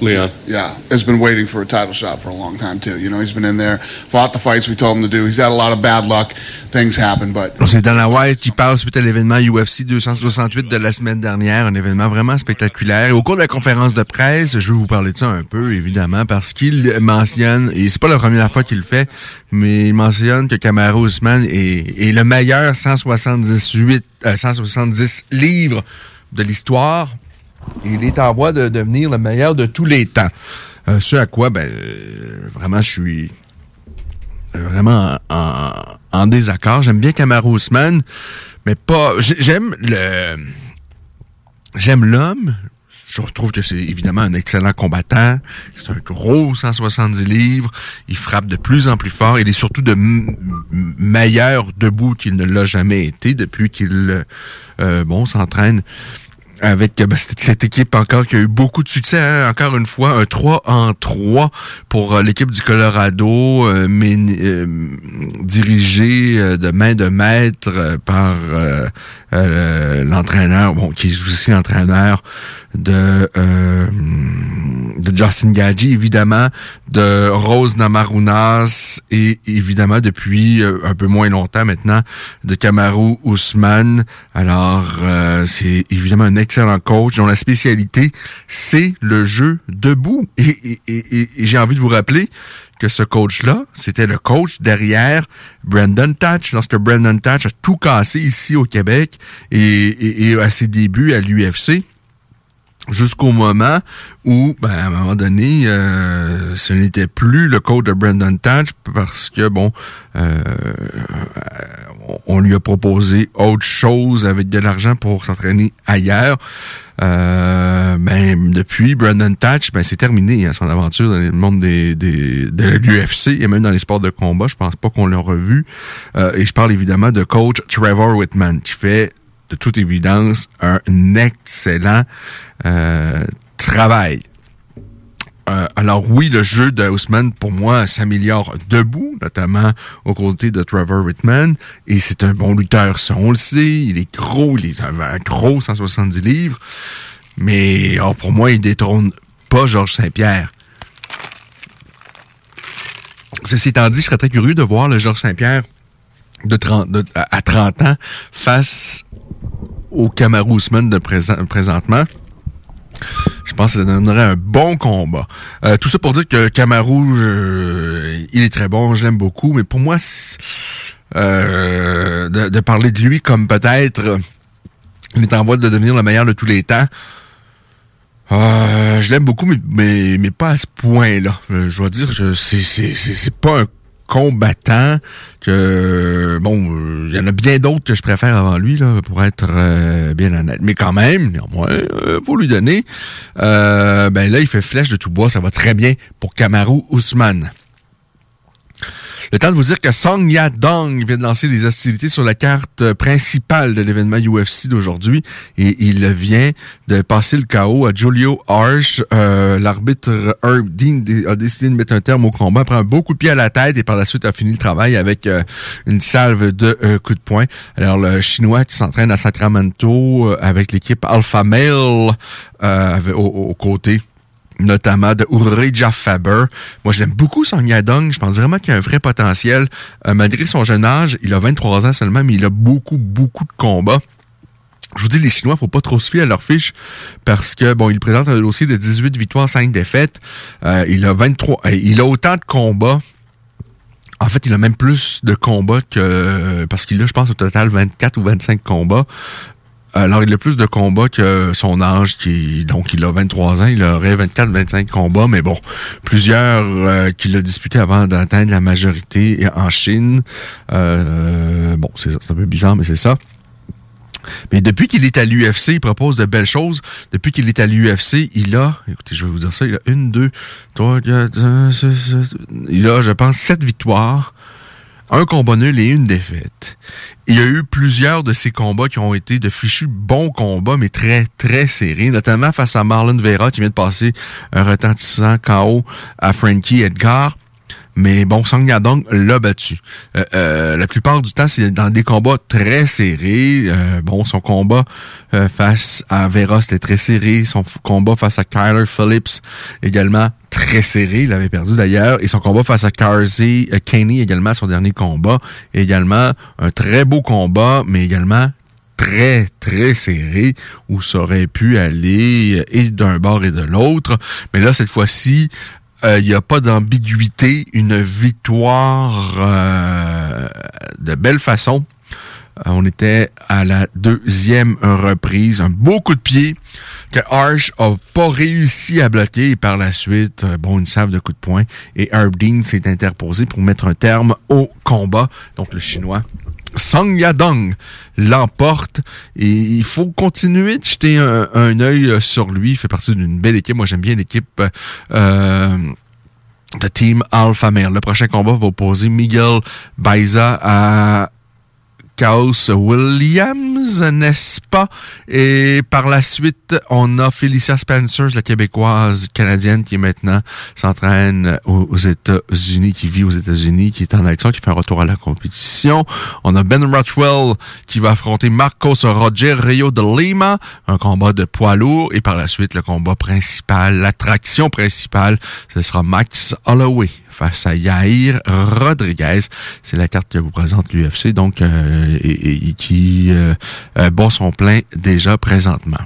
Leon. yeah, has been waiting for a title shot for a long time too. You know, he's been in there, fought the fights we told him to do. He's had a lot of bad luck. Things happen, but C'est Dana White qui parle suite à l'événement UFC 268 de la semaine dernière, un événement vraiment spectaculaire. Et au cours de la conférence de presse, je vais vous parler de ça un peu, évidemment, parce qu'il mentionne, et c'est pas la première fois qu'il le fait, mais il mentionne que Kamaru Usman est, est le meilleur 178, euh, 170 livres de l'histoire. Il est en voie de devenir le meilleur de tous les temps. Euh, ce à quoi, ben, euh, vraiment, je suis vraiment en, désaccord. J'aime bien Usman, mais pas. j'ai- J'aime le. J'aime l'homme. Je trouve que c'est évidemment un excellent combattant. C'est un gros 170 livres. Il frappe de plus en plus fort. Il est surtout de meilleur debout qu'il ne l'a jamais été depuis qu'il euh, bon s'entraîne avec euh, ben, cette, équipe encore qui a eu beaucoup de succès. hein. Encore une fois, un 3 en 3 pour euh, l'équipe du Colorado, euh, euh, dirigée de main de maître par euh, l'entraîneur, bon, qui est aussi l'entraîneur de, euh, de Justin Gaggi, évidemment, de Rose Namarunas et évidemment depuis euh, un peu moins longtemps maintenant de Kamaru Ousmane. Alors, euh, c'est évidemment un excellent coach dont la spécialité, c'est le jeu debout. Et- et- et- et j'ai envie de vous rappeler que ce coach-là, c'était le coach derrière Brandon Tatch, lorsque Brandon Tatch a tout cassé ici au Québec et, et- et à ses débuts à l'UFC jusqu'au moment où, ben, à un moment donné, euh, ce n'était plus le coach de Brandon Tatch parce que, bon, euh, on- lui a proposé autre chose avec de l'argent pour s'entraîner ailleurs. Euh, ben, depuis Brandon Tatch, ben, c'est terminé hein, son aventure dans le monde des, des, de l'UFC et même dans les sports de combat. Je pense pas qu'on l'a revu. Euh, et je parle évidemment de coach Trevor Whitman qui fait de toute évidence un excellent euh, travail. Euh, alors oui, le jeu de Ousmane, pour moi, s'améliore debout, notamment aux côtés de Trevor Whitman. Et c'est un bon lutteur, ça on le sait. Il est gros, il est un, gros 170 livres. Mais oh, pour moi, il détrône pas Georges Saint-Pierre. Ceci étant dit, je serais très curieux de voir le Georges Saint-Pierre de 30, de- à 30 ans face au Kamaru Usman de présent, présentement. Je pense que ça donnerait un bon combat. Euh, tout ça pour dire que Kamaru, euh, il est très bon, je l'aime beaucoup, mais pour moi, euh, de, parler de lui comme peut-être il est en voie de devenir le meilleur de tous les temps. Je l'aime beaucoup, mais, pas à ce point-là. Je dois dire que c'est, pas un combattant que bon il y en a bien d'autres que je préfère avant lui là pour être euh, bien honnête. Mais quand même néanmoins euh, faut lui donner. Ben là il fait flèche de tout bois ça va très bien pour Kamaru Ousmane le temps de vous dire que Song Yadong vient de lancer des hostilités sur la carte principale de l'événement UFC d'aujourd'hui et il vient de passer le chaos à Julio Arch. Euh, L'arbitre Herb Dean a décidé de mettre un terme au combat, prend un beau coup de pied à la tête et par la suite a fini le travail avec euh, une salve de euh, coups de poing. Alors le Chinois qui s'entraîne à Sacramento euh, avec l'équipe Alpha Male aux, aux côtés notamment de Urreja Faber. Moi, je l'aime beaucoup, son Yadong. Je pense vraiment qu'il a un vrai potentiel. Euh, malgré son jeune âge, il a 23 ans seulement, mais il a beaucoup, beaucoup de combats. Je vous dis, les Chinois, faut pas trop se fier à leur fiche parce que, bon, il présente un dossier de 18 victoires, 5 défaites. Euh, il a 23, euh, il a autant de combats. En fait, il a même plus de combats que, parce qu'il a, je pense, au total 24 ou 25 combats. Alors, il a plus de combats que son âge, qui donc il a 23 ans, il aurait 24-25 combats, mais bon, plusieurs euh, qu'il a disputés avant d'atteindre la majorité en Chine. Euh, bon, c'est un peu bizarre, mais c'est ça. Mais depuis qu'il est à l'UFC, il propose de belles choses. Depuis qu'il est à l'UFC, il a, écoutez, je vais vous dire ça, il a une, deux, trois, quatre, il a, je pense, sept victoires un combat nul et une défaite. Il y a eu plusieurs de ces combats qui ont été de fichus bons combats, mais très, très serrés, notamment face à Marlon Vera qui vient de passer un retentissant KO à Frankie Edgar. Mais bon, Song Yadong l'a battu. Euh, euh, la plupart du temps, c'est dans des combats très serrés. Euh, bon, son combat face à Vera, c'était très serré. Son combat face à Kyler Phillips, également très serré. Il avait perdu d'ailleurs. Et son combat face à Carsey Kenny, également son dernier combat. Également un très beau combat, mais également très, très serré où ça aurait pu aller et d'un bord et de l'autre. Mais là, cette fois-ci, il euh, n'y a pas d'ambiguïté, une victoire euh, de belle façon. Euh, on était à la deuxième reprise, un beau coup de pied que Arch a pas réussi à bloquer et par la suite, bon, une salve de coups de poing et Herb Dean s'est interposé pour mettre un terme au combat. Donc le Chinois Song Yadong l'emporte et il faut continuer de jeter un, œil euh, sur lui. Il fait partie d'une belle équipe. Moi, j'aime bien l'équipe euh, de Team Alpha Male. Le prochain combat va opposer Miguel Baiza à Chaos Williams, n'est-ce pas? Et par la suite, on a Felicia Spencer, la québécoise canadienne qui est maintenant s'entraîne aux États-Unis, qui vit aux États-Unis, qui est en action, qui fait un retour à la compétition. On a Ben Rothwell qui va affronter Marcos Roger Rio de Lima, un combat de poids lourd. Et par la suite, le combat principal, l'attraction principale, ce sera Max Holloway face à Yair Rodriguez. C'est la carte que vous présente l'UFC, donc euh, et, qui euh, euh, bat son plein déjà présentement.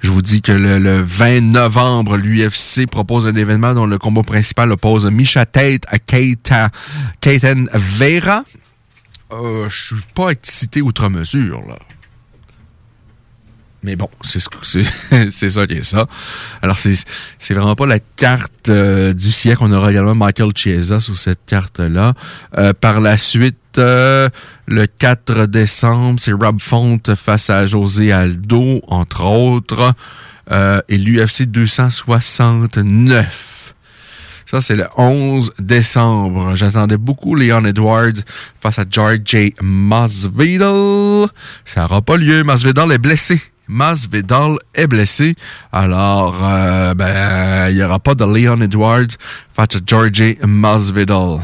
Je vous dis que le, 20 novembre, l'UFC propose un événement dont le combat principal oppose Misha Tate à Keita, Keiten Vera. Je suis pas excité outre mesure, là. Mais bon, c'est c'est ça qui est ça. Alors c'est c'est vraiment pas la carte euh, du siècle. On aura également Michael Chiesa sur cette carte là. Euh, par la suite, euh, le 4 décembre, c'est Rob Font face à José Aldo entre autres. et l'UFC 269. Ça, c'est le 11 décembre. J'attendais beaucoup Leon Edwards face à George J. Masvidal. Ça n'aura pas lieu. Masvidal est blessé Masvidal est blessé. Alors, euh, ben, il n'y aura pas de Leon Edwards face à Georgie Masvidal.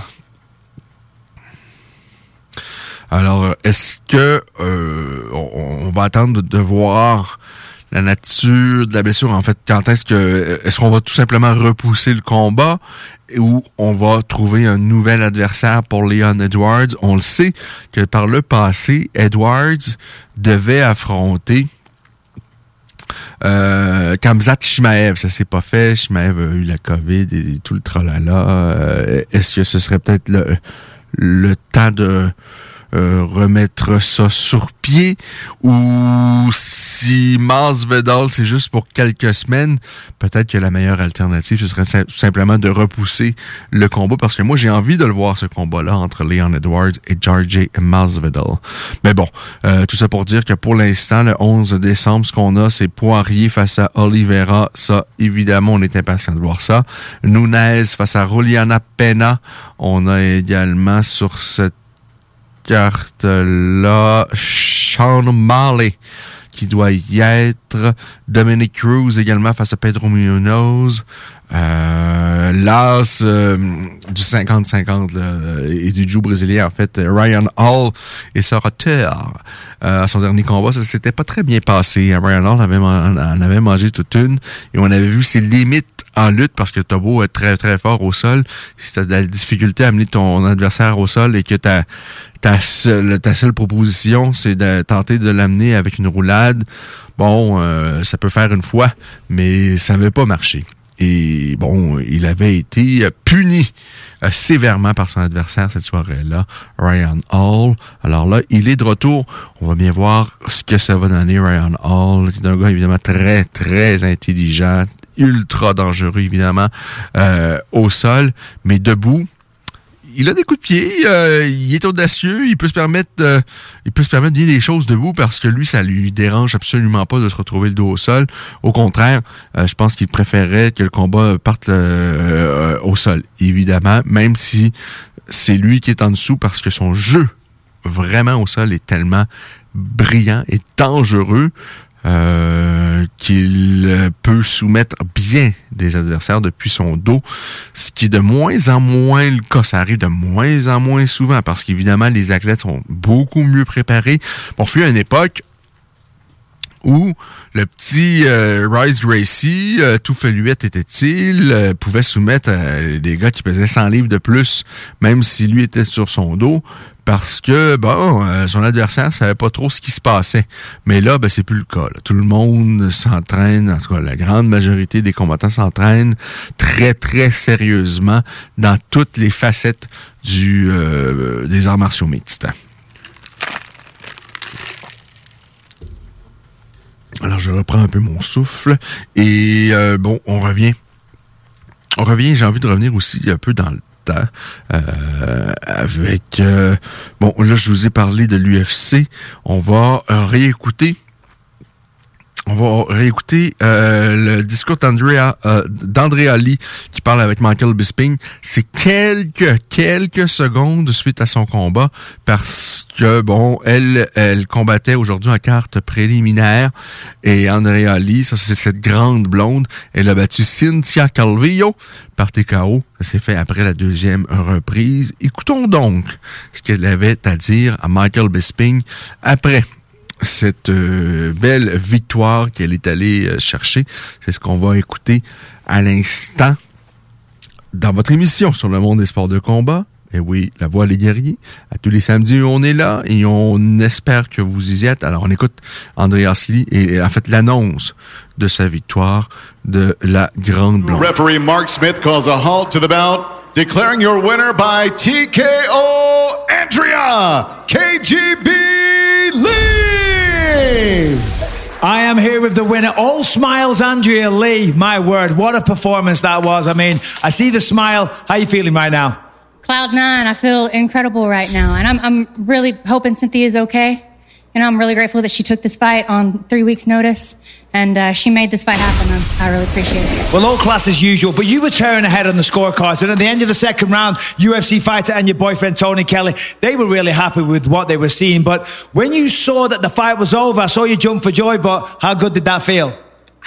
Alors, est-ce que euh, on, va attendre de, voir la nature de la blessure, en fait, quand est-ce que est-ce qu'on va tout simplement repousser le combat ou on va trouver un nouvel adversaire pour Leon Edwards? On le sait que par le passé, Edwards devait affronter euh, Kamzat Shimaev, ça s'est pas fait. Shimaev a eu la COVID et tout le tralala. Euh, Est-ce que ce serait peut-être le, le temps de euh, remettre ça sur pied ou si Masvidal c'est juste pour quelques semaines, peut-être que la meilleure alternative ce serait sim- simplement de repousser le combat parce que moi j'ai envie de le voir ce combat-là entre Leon Edwards et George Masvidal. Mais bon, euh, tout ça pour dire que pour l'instant le 11 décembre ce qu'on a c'est Poirier face à Oliveira, ça évidemment on est impatient de voir ça. Nunez face à Roliana Pena, on a également sur cette carte-là, Sean Marley qui doit y être. Dominic Cruz également face à Pedro Munoz. Euh, L'as euh, du 50-50 là, et du Jiu brésilien, en fait, Ryan Hall et sa retour euh, à son dernier combat. Ça s'était pas très bien passé. Ryan Hall avait, en avait mangé toute une et on avait vu ses limites en lutte parce que t'as être très très fort au sol, si t'as de la difficulté à amener ton adversaire au sol et que ta ta seule, proposition c'est de tenter de l'amener avec une roulade, bon, euh, ça peut faire une fois, mais ça n'avait pas marché. Et bon, il avait été puni euh, sévèrement par son adversaire cette soirée-là, Ryan Hall. Alors là, il est de retour. On va bien voir ce que ça va donner, Ryan Hall. C'est un gars évidemment très, très intelligent, ultra dangereux, évidemment, euh, au sol, mais debout. Il a des coups de pied, euh, il est audacieux, il peut se permettre euh, il peut se permettre de dire des choses debout parce que lui, ça lui dérange absolument pas de se retrouver le dos au sol. Au contraire, euh, je pense qu'il préférerait que le combat parte euh, au sol, évidemment, même si c'est lui qui est en dessous parce que son jeu vraiment au sol est tellement brillant et dangereux euh, qu'il peut soumettre bien des adversaires depuis son dos, ce qui est de moins en moins le cas. Ça arrive de moins en moins souvent parce qu'évidemment, les athlètes sont beaucoup mieux préparés. On fut à une époque où le petit euh, Rice Gracie, euh, tout feluette était-il, euh, pouvait soumettre euh, des gars qui pesaient 100 livres de plus, même si lui était sur son dos, parce que, bon, euh, son adversaire savait pas trop ce qui se passait. Mais là, ben, c'est plus le cas. là. Tout le monde s'entraîne, en tout cas, la grande majorité des combattants s'entraînent très, très sérieusement dans toutes les facettes du, euh, des arts martiaux mixtes. Alors, je reprends un peu mon souffle. Et euh, bon, on revient. On revient, j'ai envie de revenir aussi un peu dans le temps. euh, avec... euh, bon, là, je vous ai parlé de l'UFC. On va réécouter... On va réécouter euh, le discours d'Andrea euh, Lee qui parle avec Michael Bisping. C'est quelques quelques secondes suite à son combat parce que bon, elle elle combattait aujourd'hui en carte préliminaire et Andrea Lee, ça c'est cette grande blonde, elle a battu Cynthia Calvillo par TKO. Ça s'est fait après la deuxième reprise. Écoutons donc ce qu'elle avait à dire à Michael Bisping après cette euh, belle victoire qu'elle est allée euh, chercher. C'est ce qu'on va écouter à l'instant dans votre émission sur le monde des sports de combat. Et oui, la voix des guerriers. À tous les samedis, on est là et on espère que vous y êtes. Alors, on écoute Andreas Lee et en fait l'annonce de sa victoire de la grande blonde. Referee Mark Smith calls a halt to the bout, declaring your winner by TKO Andrea KGB I am here with the winner. All smiles, Andrea Lee. My word, what a performance that was. I mean, I see the smile. How are you feeling right now? Cloud nine, I feel incredible right now. And I'm, I'm really hoping Cynthia's okay. Know, I'm really grateful that she took this fight on three weeks' notice and uh, she made this fight happen. I, I really appreciate it. Well, all class as usual, but you were tearing ahead on the scorecards. And at the end of the second round, UFC fighter and your boyfriend, Tony Kelly, they were really happy with what they were seeing. But when you saw that the fight was over, I saw you jump for joy, but how good did that feel?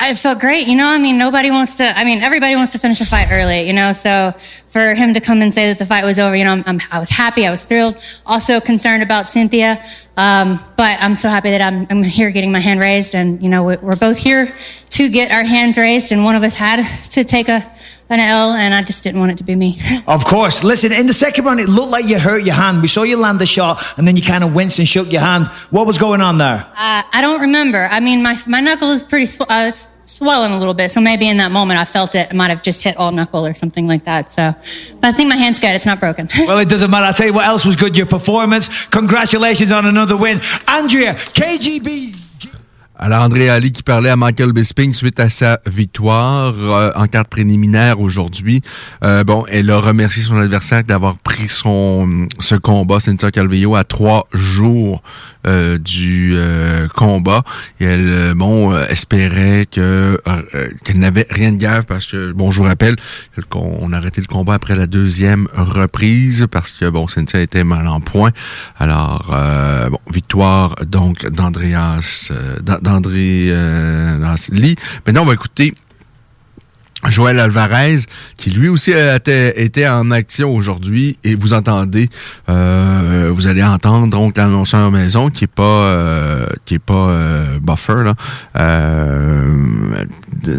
I felt great. You know, I mean, nobody wants to, I mean, everybody wants to finish a fight early, you know, so for him to come and say that the fight was over, you know, I'm, I'm, I was happy. I was thrilled. Also concerned about Cynthia. Um, but I'm so happy that I'm, I'm here getting my hand raised. And, you know, we- we're both here to get our hands raised. And one of us had to take a, an L, and I just didn't want it to be me. Of course. Listen, in the second round, it looked like you hurt your hand. We saw you land the shot, and then you kind of winced and shook your hand. What was going on there? Uh, I don't remember. I mean, my, my knuckle is pretty, sw- uh, it's swelling a little bit. So maybe in that moment I felt it. It might have just hit all knuckle or something like that. So, but I think my hand's good. It's not broken. Well, it doesn't matter. I'll tell you what else was good your performance. Congratulations on another win. Andrea, KGB. Alors, André Ali qui parlait à Michael Bisping suite à sa victoire euh, en carte préliminaire aujourd'hui. Euh, bon, elle a remercié son adversaire d'avoir pris son ce combat, Cynthia Calvillo, à trois jours euh, du euh, combat. Et elle, euh, bon, euh, espérait que qu'elle n'avait rien de grave parce que, bon, je vous rappelle qu'on a arrêté le combat après la deuxième reprise parce que, bon, Cynthia était mal en point. Alors, bon, victoire donc d'Andreas, d'A- d'André euh. Maintenant, on va écouter Joël Alvarez, qui lui aussi été, était en action aujourd'hui, et vous entendez, euh, vous allez entendre donc l'annonceur maison qui est pas, euh, qui est pas euh, buffer là, euh,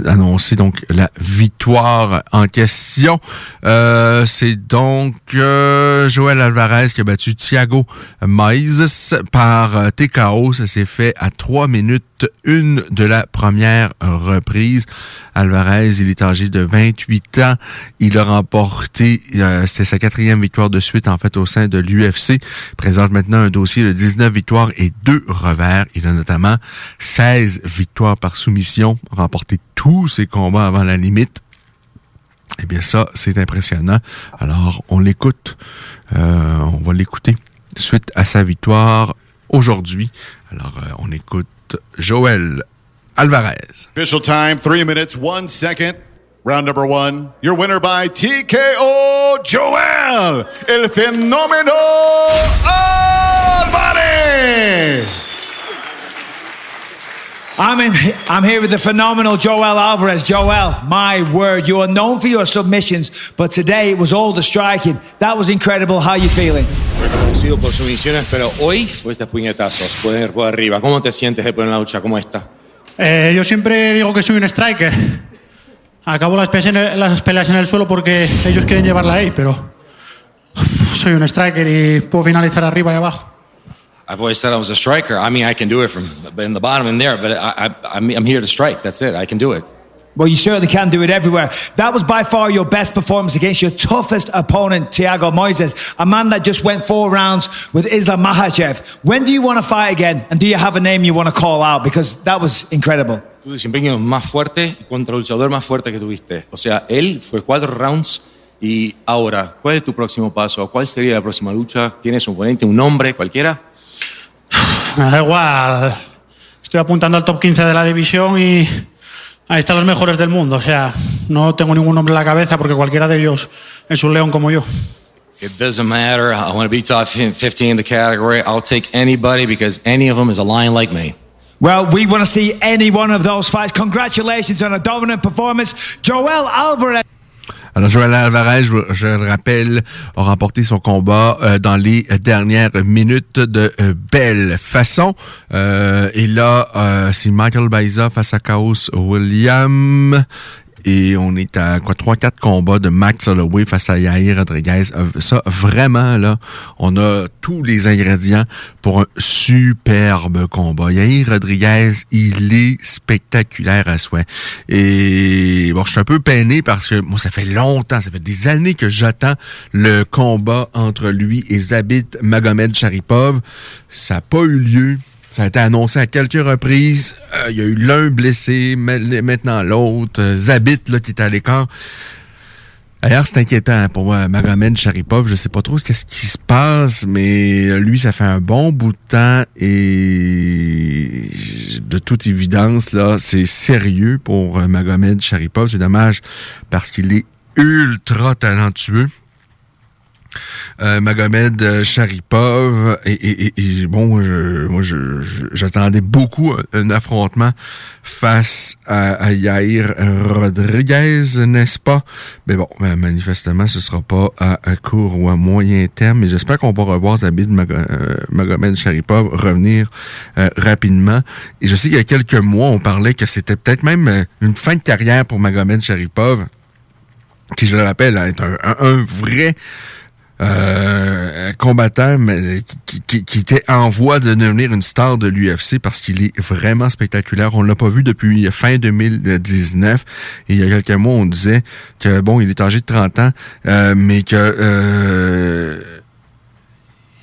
annoncer donc la victoire en question. Euh, C'est donc euh, Joël Alvarez qui a battu Thiago Maizes par TKO. Ça s'est fait à 3 minutes une de la première reprise. Alvarez, il est âgé de 28 ans. Il a remporté, euh, c'était sa quatrième victoire de suite en fait au sein de l'UFC. Présente maintenant un dossier de 19 victoires et 2 revers. Il a notamment 16 victoires par soumission, remporté tous ses combats avant la limite. Eh bien ça, c'est impressionnant. Alors, on l'écoute. Euh, on va l'écouter suite à sa victoire aujourd'hui. Alors, euh, on écoute Joël Alvarez. Official time, three minutes, one second. Round number one. Your winner by TKO, Joel, el fenómeno Alvarez. I'm, in, I'm here with the phenomenal Joel Alvarez. Joel, my word, you are known for your submissions, but today it was all the striking. That was incredible. How you feeling? Conocido por sumisiones, pero hoy fuiste puñetazos, poder por arriba. ¿Cómo te sientes después de una lucha como esta? Eh, yo siempre digo que soy un striker. Acabo las peleas, en el, suelo porque ellos quieren llevarla ahí, pero soy un striker y puedo finalizar arriba y abajo. I've always said I was a striker. I mean, I can do it from in the bottom and there, but I, I, I'm here to strike. That's it. I can do it. Well, you certainly can do it everywhere. That was by far your best performance against your toughest opponent, Thiago Moises, a man that just went four rounds with Islam Makhachev. When do you want to fight again? And do you have a name you want to call out? Because that was incredible. Tu desempeño más fuerte contra el luchador más fuerte que tuviste. O sea, él fue cuatro rounds y ahora, ¿cuál es tu próximo paso? ¿Cuál sería la próxima lucha? ¿Tienes un oponente, un nombre, cualquiera? Me da igual. Estoy apuntando al top 15 de la división y ahí están los mejores del mundo. O sea, no tengo ningún nombre en la cabeza porque cualquiera de ellos es un león como yo. It doesn't matter. I want to be top 15 in the category. I'll take anybody because any of them is a lion like me. Well, we want to see any one of those fights. Congratulations on a dominant performance. Joel Alvarez. Alors, Joël Alvarez, je, je le rappelle, a remporté son combat euh, dans les dernières minutes de euh, belle façon. Euh, et là, euh, c'est Michael Baiza face à Chaos William. Et on est à quoi 3-4 combats de Max Holloway face à Yair Rodriguez. Euh, Ça, vraiment, là, on a tous les ingrédients pour un superbe combat. Yair Rodriguez, il est spectaculaire à souhait. Et bon, je suis un peu peiné parce que moi, ça fait longtemps, ça fait des années que j'attends le combat entre lui et Zabit Magomed Sharipov. Ça n'a pas eu lieu. Ça a été annoncé à quelques reprises. Euh, il y a eu l'un blessé, ma- maintenant l'autre. Euh, Zabit, là, qui est à l'écart. D'ailleurs, c'est inquiétant pour euh, Magomed Sharipov. Je sais pas trop ce qu'est-ce qui se passe, mais lui, ça fait un bon bout de temps et de toute évidence, là, c'est sérieux pour Magomed Sharipov. C'est dommage parce qu'il est ultra talentueux. Euh, Magomed euh, Sharipov et, et- et- bon, je- moi je- je- j'attendais beaucoup un, affrontement face à, à Yair Rodriguez, n'est-ce pas? Mais bon, ben, manifestement, ce sera pas à, court ou à moyen terme, mais j'espère qu'on va revoir Zabid euh, Magomed Sharipov revenir euh, rapidement. Et je sais qu'il y a quelques mois, on parlait que c'était peut-être même une fin de carrière pour Magomed Sharipov, qui, je le rappelle, hein, est un- un vrai euh, combattant qui, qui- qui était en voie de devenir une star de l'UFC parce qu'il est vraiment spectaculaire. On l'a pas vu depuis fin 2019. Et il y a quelques mois, on disait que bon, il est âgé de 30 ans, euh, mais que euh,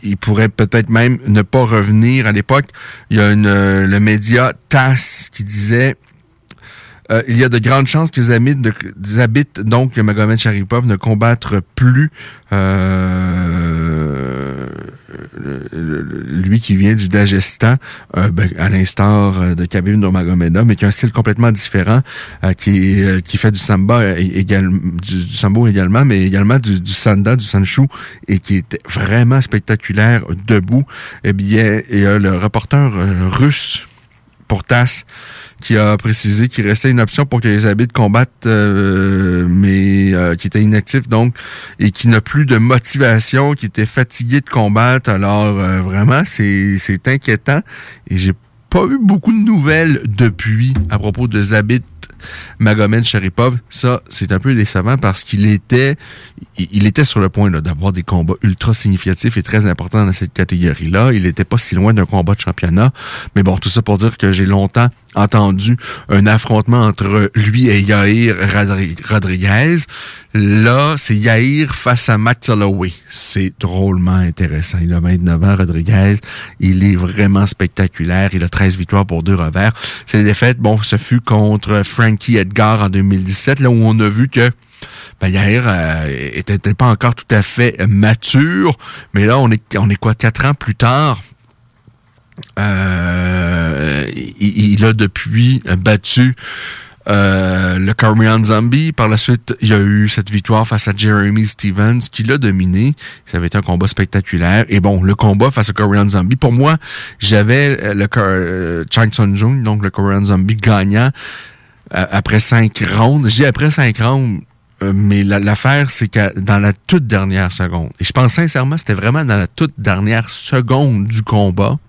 il pourrait peut-être même ne pas revenir. À l'époque, il y a une, le média TASS qui disait euh, il y a de grandes chances que Zabit, donc Magomed Sharipov, ne combattre plus euh, lui qui vient du Dagestan, euh, ben, à l'instar de Khabib Nurmagomedov, mais qui a un style complètement différent, qui, fait du samba également, du, sambo également, mais également du, sanda, du sanshu, et qui est vraiment spectaculaire debout. Eh bien, il y a le reporter russe pour TAS qui a précisé qu'il restait une option pour que les habits combattent, euh, mais euh, qui était inactif donc, et qui n'a plus de motivation, qui était fatigué de combattre. Alors euh, vraiment, c'est inquiétant et j'ai pas eu beaucoup de nouvelles depuis à propos de Zabit Magomed Sharipov. Ça, c'est un peu décevant parce qu'il était, il était sur le point d'avoir des combats ultra significatifs et très importants dans cette catégorie-là. Il était pas si loin d'un combat de championnat. Mais bon, tout ça pour dire que j'ai longtemps entendu un affrontement entre lui et Yair Rodri- Rodriguez. Là, c'est Yair face à Matt Holloway. C'est drôlement intéressant. Il a 29 ans, Rodriguez. Il est vraiment spectaculaire. Il a 13 victoires pour deux revers. Ses défaites, bon, ce fut contre Frankie Edgar en 2017, là où on a vu que ben, Yair euh, était était pas encore tout à fait mature, mais là, on est, on est quoi, quatre ans plus tard? Euh, il, a depuis battu euh, le Korean Zombie. Par la suite, il y a eu cette victoire face à Jeremy Stevens qui l'a dominé. Ça avait été un combat spectaculaire. Et bon, le combat face au Korean Zombie, pour moi, j'avais le euh, Chang Sun Jung, donc le Korean Zombie gagnant euh, après cinq rounds. J'ai après cinq rounds. mais la- l'affaire, c'est que dans la toute dernière seconde, et je pense sincèrement, c'était vraiment dans la toute dernière seconde du combat,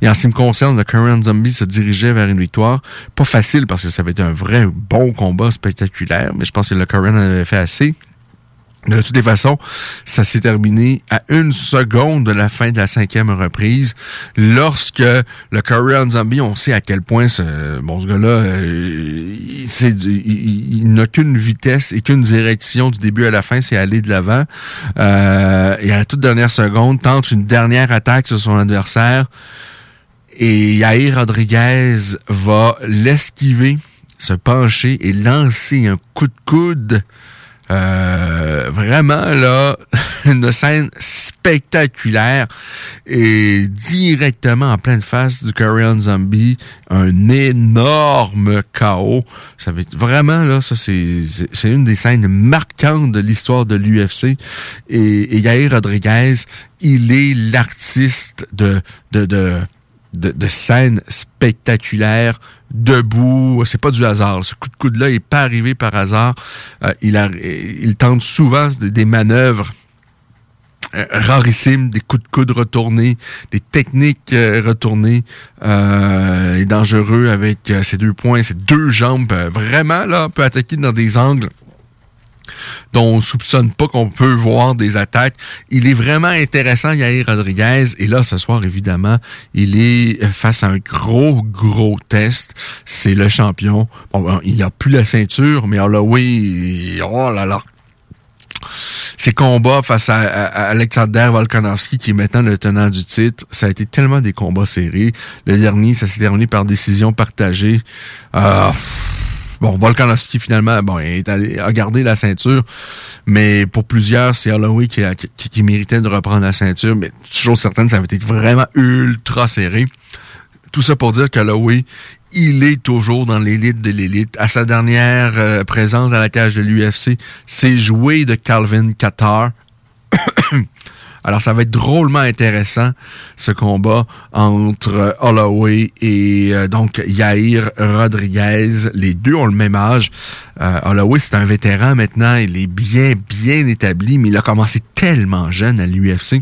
et en ce qui me concerne, le Korean Zombie se dirigeait vers une victoire. Pas facile parce que ça avait été un vrai bon combat spectaculaire, mais je pense que le Korean avait fait assez. De toutes les façons, ça s'est terminé à une seconde de la fin de la cinquième reprise. Lorsque le Korean Zombie, on sait à quel point ce, bon, ce gars-là, euh, il n'a qu'une vitesse et qu'une direction du début à la fin, c'est aller de l'avant. Euh, et à la toute dernière seconde, tente une dernière attaque sur son adversaire. Et Yair Rodriguez va l'esquiver, se pencher et lancer un coup de coude. Euh, vraiment là, une scène spectaculaire et directement en pleine face du Korean Zombie, un énorme chaos. Ça va être vraiment là, ça c'est c'est- une des scènes marquantes de l'histoire de l'UFC et, et Yair Rodriguez, il est l'artiste de de, de scènes spectaculaires, debout. C'est pas du hasard. Ce coup de coude-là n'est pas arrivé par hasard. Euh, il, a, il tente souvent des, manœuvres euh, rarissimes, des coups de coude retournés, des techniques euh, retournées et dangereux avec ses deux points, ses deux jambes. vraiment, là, peut attaquer dans des angles dont on soupçonne pas qu'on peut voir des attaques. Il est vraiment intéressant, Yair Rodriguez. Et là, ce soir, évidemment, il est face à un gros, gros test. C'est le champion. Bon, ben, il a plus la ceinture, mais Holloway, il- oh là là. Ses combats face à, à- à Alexander Volkanovski, qui est maintenant le tenant du titre, ça a été tellement des combats serrés. Le dernier, ça s'est terminé par décision partagée. Euh, Bon, Volkanovski, finalement, bon, est allé, a gardé la ceinture, mais pour plusieurs, c'est Holloway qui, qui, méritait de reprendre la ceinture, mais toujours certaine, ça avait été vraiment ultra serré. Tout ça pour dire qu'Holloway, il est toujours dans l'élite de l'élite. À sa dernière euh, présence dans la cage de l'UFC, c'est joué de Calvin Qatar. Alors, ça va être drôlement intéressant, ce combat entre Holloway et euh, donc Yair Rodriguez. Les deux ont le même âge. Euh, Holloway, c'est un vétéran maintenant. Il est bien, bien établi, mais il a commencé tellement jeune à l'UFC.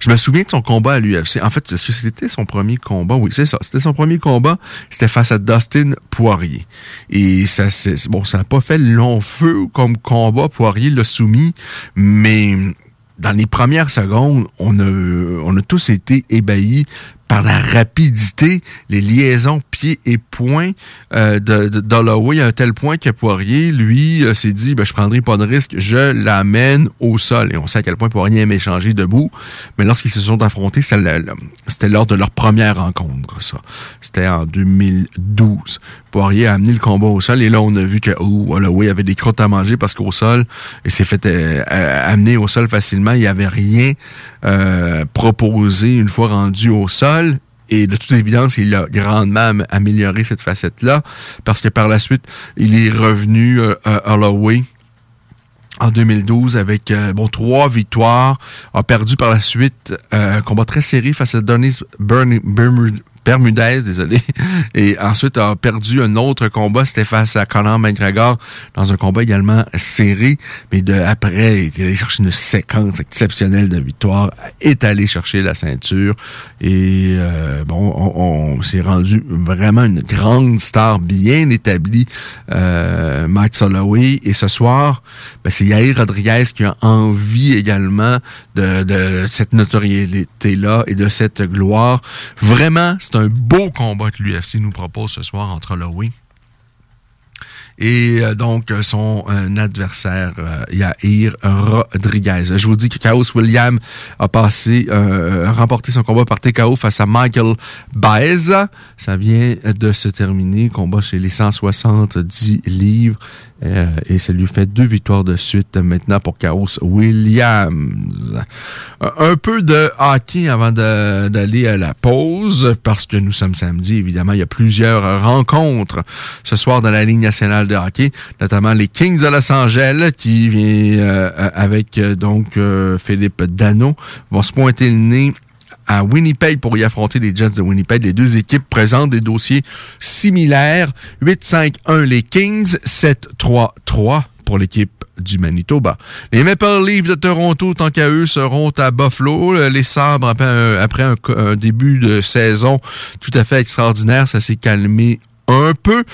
Je me souviens de son combat à l'UFC. En fait, est-ce que c'était son premier combat? Oui, c'est ça. C'était son premier combat. C'était face à Dustin Poirier. Et ça, c'est, bon, ça n'a pas fait long feu comme combat. Poirier l'a soumis, mais dans les premières secondes, on a, on a tous été ébahis par la rapidité, les liaisons pieds et poings euh, de, de à un tel point que Poirier, lui, euh, s'est dit, ben, je prendrai pas de risque, je l'amène au sol. Et on sait à quel point Poirier aime échanger debout. Mais lorsqu'ils se sont affrontés, c'était lors de leur première rencontre, ça. C'était en 2012. Poirier a amené le combat au sol et là, on a vu que oh, Holloway avait des crottes à manger parce qu'au sol, il s'est fait euh, amener au sol facilement. Il avait rien proposé une fois rendu au sol. Et de toute évidence, il a grandement amélioré cette facette-là, parce que par la suite, il est revenu euh, à Holloway en 2012 avec euh, bon trois victoires, a perdu par la suite euh, un combat très serré face à Denis Bermudez, désolé. Et ensuite a perdu un autre combat, c'était face à Conor McGregor dans un combat également serré. Mais de après, il est allé chercher une séquence exceptionnelle de victoires, est allé chercher la ceinture. Et euh, bon, on, s'est rendu vraiment une grande star bien établie, euh, Mike Soloway. Et ce soir, ben, c'est Yair Rodriguez qui a envie également de, de cette notoriété-là et de cette gloire. Vraiment, c'est un beau combat que l'UFC nous propose ce soir entre Holloway et euh, donc son euh, adversaire euh, Yair Rodriguez. Je vous dis que Chaos William a passé remporté son combat par TKO face à Michael Baeza. Ça vient de se terminer, combat chez les 170 livres. Euh, et ça lui fait deux victoires de suite maintenant pour Chaos Williams. Un peu de hockey avant d'aller à la pause, parce que nous sommes samedi, évidemment, il y a plusieurs rencontres ce soir dans la Ligue nationale de hockey, notamment les Kings de Los Angeles, qui euh, avec euh, donc Philippe Dano, vont se pointer le nez à Winnipeg pour y affronter les Jets de Winnipeg. Les deux équipes présentent des dossiers similaires. 8-5-1 les Kings, 7-3-3 pour l'équipe du Manitoba. Les Maple Leafs de Toronto, tant qu'à eux, seront à Buffalo. Les Sabres, après, un, début de saison tout à fait extraordinaire, ça s'est calmé un peu.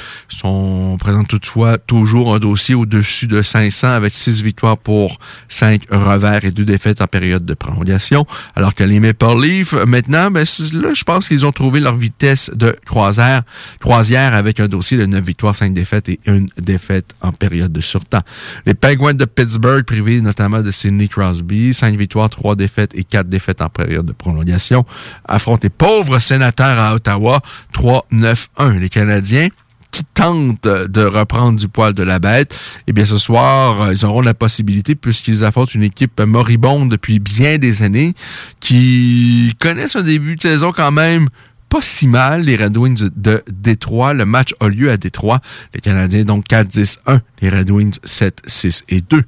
On présente toutefois toujours un dossier au-dessus de 500 avec 6 victoires pour 5 revers et 2 défaites en période de prolongation. Alors que les Maple Leafs, maintenant, ben, là, je pense qu'ils ont trouvé leur vitesse de croisière, croisière avec un dossier de 9 victoires, 5 défaites et 1 défaite en période de surtemps. Les Penguins de Pittsburgh, privés notamment de Sidney Crosby, 5 victoires, 3 défaites et 4 défaites en période de prolongation, affrontent les pauvres sénateurs à Ottawa, 3-9-1. Les Canadiens qui tentent de reprendre du poil de la bête, eh bien ce soir, euh, ils auront la possibilité, puisqu'ils affrontent une équipe moribonde depuis bien des années, qui connaissent un début de saison quand même pas si mal, les Red Wings de Détroit. Le match a lieu à Détroit. Les Canadiens, donc 4-10-1. Les Red Wings, 7-6 et 2.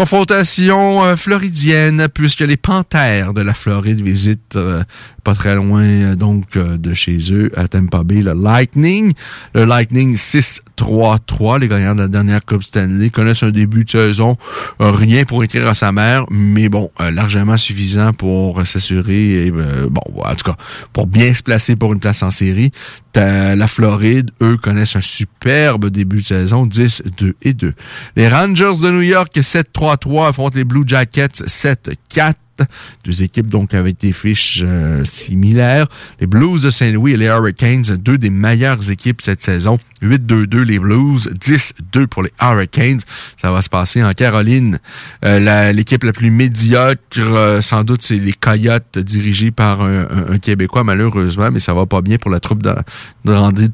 Confrontation euh, floridienne, puisque les Panthères de la Floride visitent euh, pas très loin euh, donc de chez eux, à Tampa Bay, le Lightning. Le Lightning 6-3-3, les gagnants de la dernière Coupe Stanley, connaissent un début de saison, rien pour écrire à sa mère, mais bon, largement suffisant pour s'assurer, bon, en tout cas, pour bien se placer pour une place en série. La Floride, eux, connaissent un superbe début de saison, 10-2 et 2. Les Rangers de New York, 7-3-3, affrontent les Blue Jackets, 7-4. Deux équipes donc avec des fiches euh, similaires. Les Blues de Saint-Louis et les Hurricanes, deux des meilleures équipes cette saison. 8-2-2 les Blues, 10-2 pour les Hurricanes. Ça va se passer en Caroline. Euh, l'équipe la, plus médiocre, euh, sans doute, c'est les Coyotes dirigés par un, Québécois, malheureusement, mais ça va pas bien pour la troupe de, de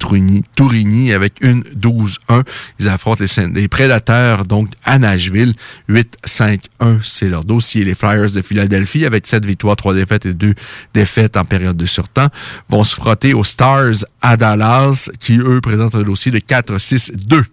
Tourigny, avec une 12-1. Ils affrontent les, les Prédateurs, donc, à Nashville. 8-5-1, c'est leur dossier. Les Flyers de Philadelphie avec 7 victoires, 3 défaites et 2 défaites en période de surtemps, vont se frotter aux Stars à Dallas, qui eux présentent un dossier de 4-6-2.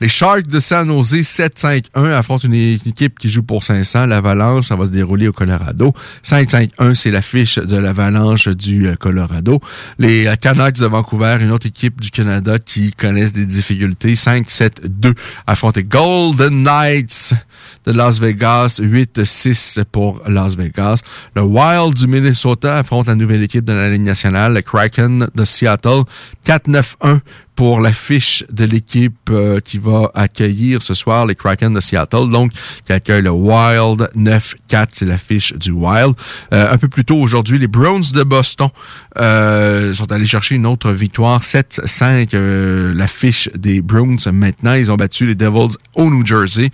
Les Sharks de San Jose 7-5-1 affrontent une, une équipe qui joue pour 500. L'Avalanche, ça va se dérouler au Colorado. 5-5-1, c'est l'affiche de l'Avalanche du euh, Colorado. Les euh, Canucks de Vancouver, une autre équipe du Canada qui connaissent des difficultés. 5-7-2 affrontent les Golden Knights de Las Vegas. 8-6 pour Las Vegas. Le Wild du Minnesota affronte la nouvelle équipe de la Ligue nationale, le Kraken de Seattle. 4-9-1 pour l'affiche de l'équipe euh, qui va accueillir ce soir les Kraken de Seattle, donc qui accueille le Wild 9-4, c'est l'affiche du Wild. Euh, un peu plus tôt aujourd'hui, les Browns de Boston euh, sont allés chercher une autre victoire, 7-5, euh, l'affiche des Browns. Maintenant, ils ont battu les Devils au New Jersey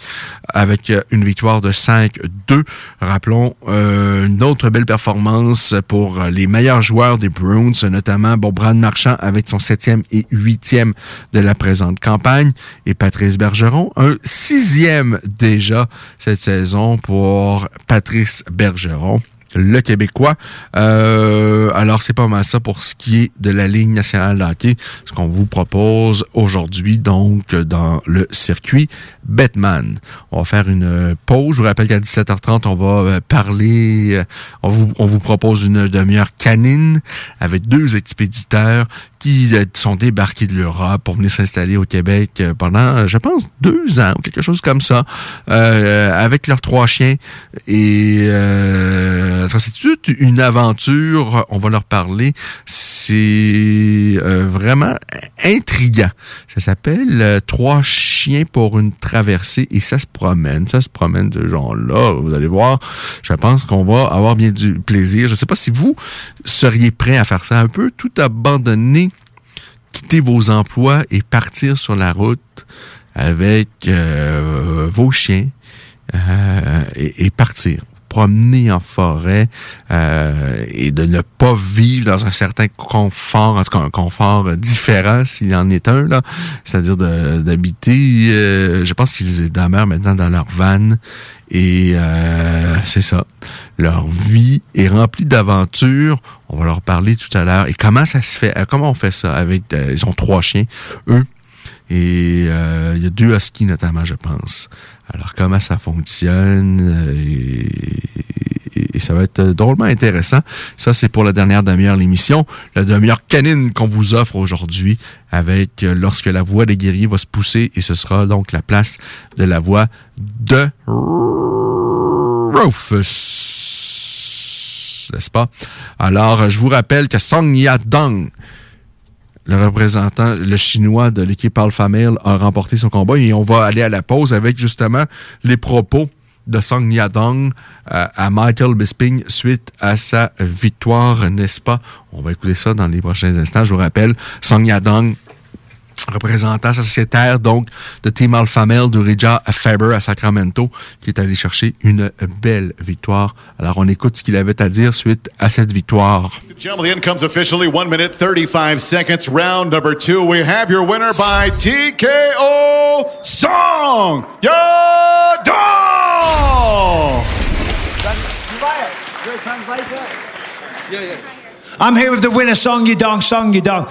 avec une victoire de 5-2. Rappelons euh, une autre belle performance pour les meilleurs joueurs des Browns, notamment bon, Brad Marchand avec son septième et huitième de la présente campagne et Patrice Bergeron, un sixième déjà cette saison pour Patrice Bergeron le Québécois. Euh, alors, c'est pas mal ça pour ce qui est de la ligne nationale d'hockey, ce qu'on vous propose aujourd'hui, donc, dans le circuit Batman. On va faire une pause. Je vous rappelle qu'à 17h30, on va euh, parler, euh, on vous, on vous propose une demi-heure canine avec deux expéditeurs qui euh, sont débarqués de l'Europe pour venir s'installer au Québec pendant, je pense, deux ans ou quelque chose comme ça, avec leurs trois chiens. Et ça, c'est toute une aventure. On va leur parler. C'est vraiment intriguant. Ça s'appelle Trois chiens pour une traversée et ça se promène. Ça se promène de genre-là. Vous allez voir. Je pense qu'on va avoir bien du plaisir. Je ne sais pas si vous seriez prêt à faire ça un peu, tout abandonner quitter vos emplois et partir sur la route avec euh, vos chiens euh, et, partir promener en forêt euh, et de ne pas vivre dans un certain confort, en tout cas un confort différent s'il y en est un, là, c'est-à-dire d'habiter, euh, je pense qu'ils demeurent maintenant dans leur van et euh, c'est ça. Leur vie est remplie d'aventures. On va leur parler tout à l'heure. Et comment ça se fait? Comment on fait ça avec... ils ont trois chiens, eux. Et il y a deux huskies notamment, je pense. Alors, comment ça fonctionne? Et, et ça va être drôlement intéressant. Ça, c'est pour la dernière demi-heure de l'émission. La demi-heure canine qu'on vous offre aujourd'hui avec euh, Lorsque la voix des guerriers va se pousser et ce sera donc la place de la voix de Rufus. N'est-ce pas? Alors, je vous rappelle que Song Yadong, le représentant, le chinois de l'équipe Alpha Male, a remporté son combat et on va aller à la pause avec justement les propos de Song Yadong euh, à Michael Bisping suite à sa victoire, n'est-ce pas? On va écouter ça dans les prochains instants. Je vous rappelle, Song Yadong représentant sociétaire donc de Team Alpha Male de Rija Faber à Sacramento, qui est allé chercher une belle victoire. Alors on écoute ce qu'il avait à dire suite à cette victoire. Gentlemen, comes officially 1 minute 35 seconds. Round number two. We have your winner by TKO Song Yadong! I'm here with the winner, Song Yudong, Song Yudong.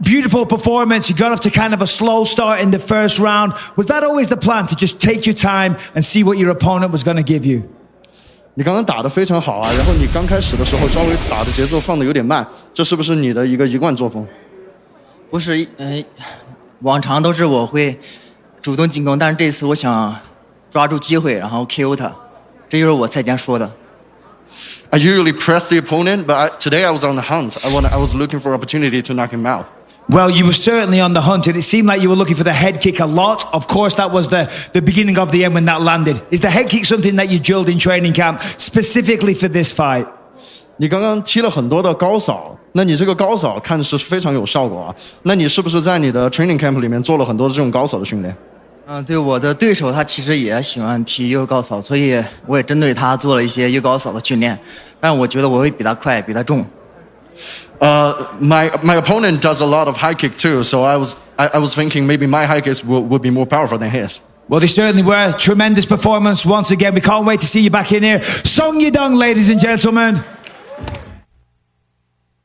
Beautiful performance. You got off to kind of a slow start in the first round. Was that always the plan to just take your time and see what your opponent was going to give you? 你刚刚打得非常好啊，然后你刚开始的时候稍微打的节奏放的有点慢，这是不是你的一个一贯作风？不是，嗯、呃，往常都是我会主动进攻，但是这次我想抓住机会，然后 KO 他，这就是我赛前说的。 I usually press the opponent, but I, today I was on the hunt. I, wanna, I was looking for opportunity to knock him out. Well, you were certainly on the hunt, and it seemed like you were looking for the head kick a lot. Of course, that was the, the beginning of the end when that landed. Is the head kick something that you drilled in training camp specifically for this fight? 你刚刚踢了很多的高扫，那你这个高扫看是非常有效果啊。那你是不是在你的 training camp 里面做了很多的这种高扫的训练？嗯，对，我的对手他其实也喜欢踢右高扫，所以我也针对他做了一些右高扫的训练。但我觉得我会比他快，比他重。 Uh, my my opponent does a lot of high kick too, so I was I, I was thinking maybe my high kicks would, would be more powerful than his. Well, they certainly were. Tremendous performance once again. We can't wait to see you back in here. Song Yudong, ladies and gentlemen.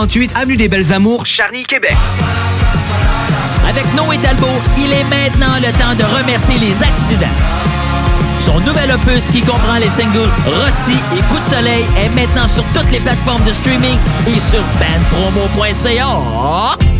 48 Avenue des Belles Amours, Charny, Québec. Avec Noé Talbot, il est maintenant le temps de remercier les accidents. Son nouvel opus qui comprend les singles Rossi et Coup de soleil est maintenant sur toutes les plateformes de streaming et sur bandpromo.ca.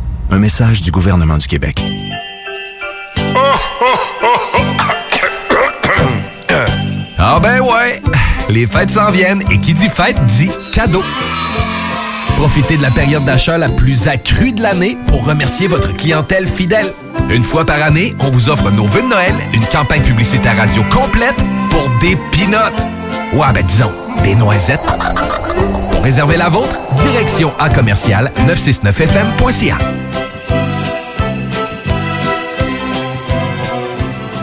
Un message du gouvernement du Québec. Ah ben ouais, les fêtes s'en viennent et qui dit fête dit cadeau. Profitez de la période d'achat la plus accrue de l'année pour remercier votre clientèle fidèle. Une fois par année, on vous offre nos vœux de Noël, une campagne publicitaire radio complète pour des pinottes. Ouais, ben disons, des noisettes. Pour réserver la vôtre, direction à commercial 969fm.ca.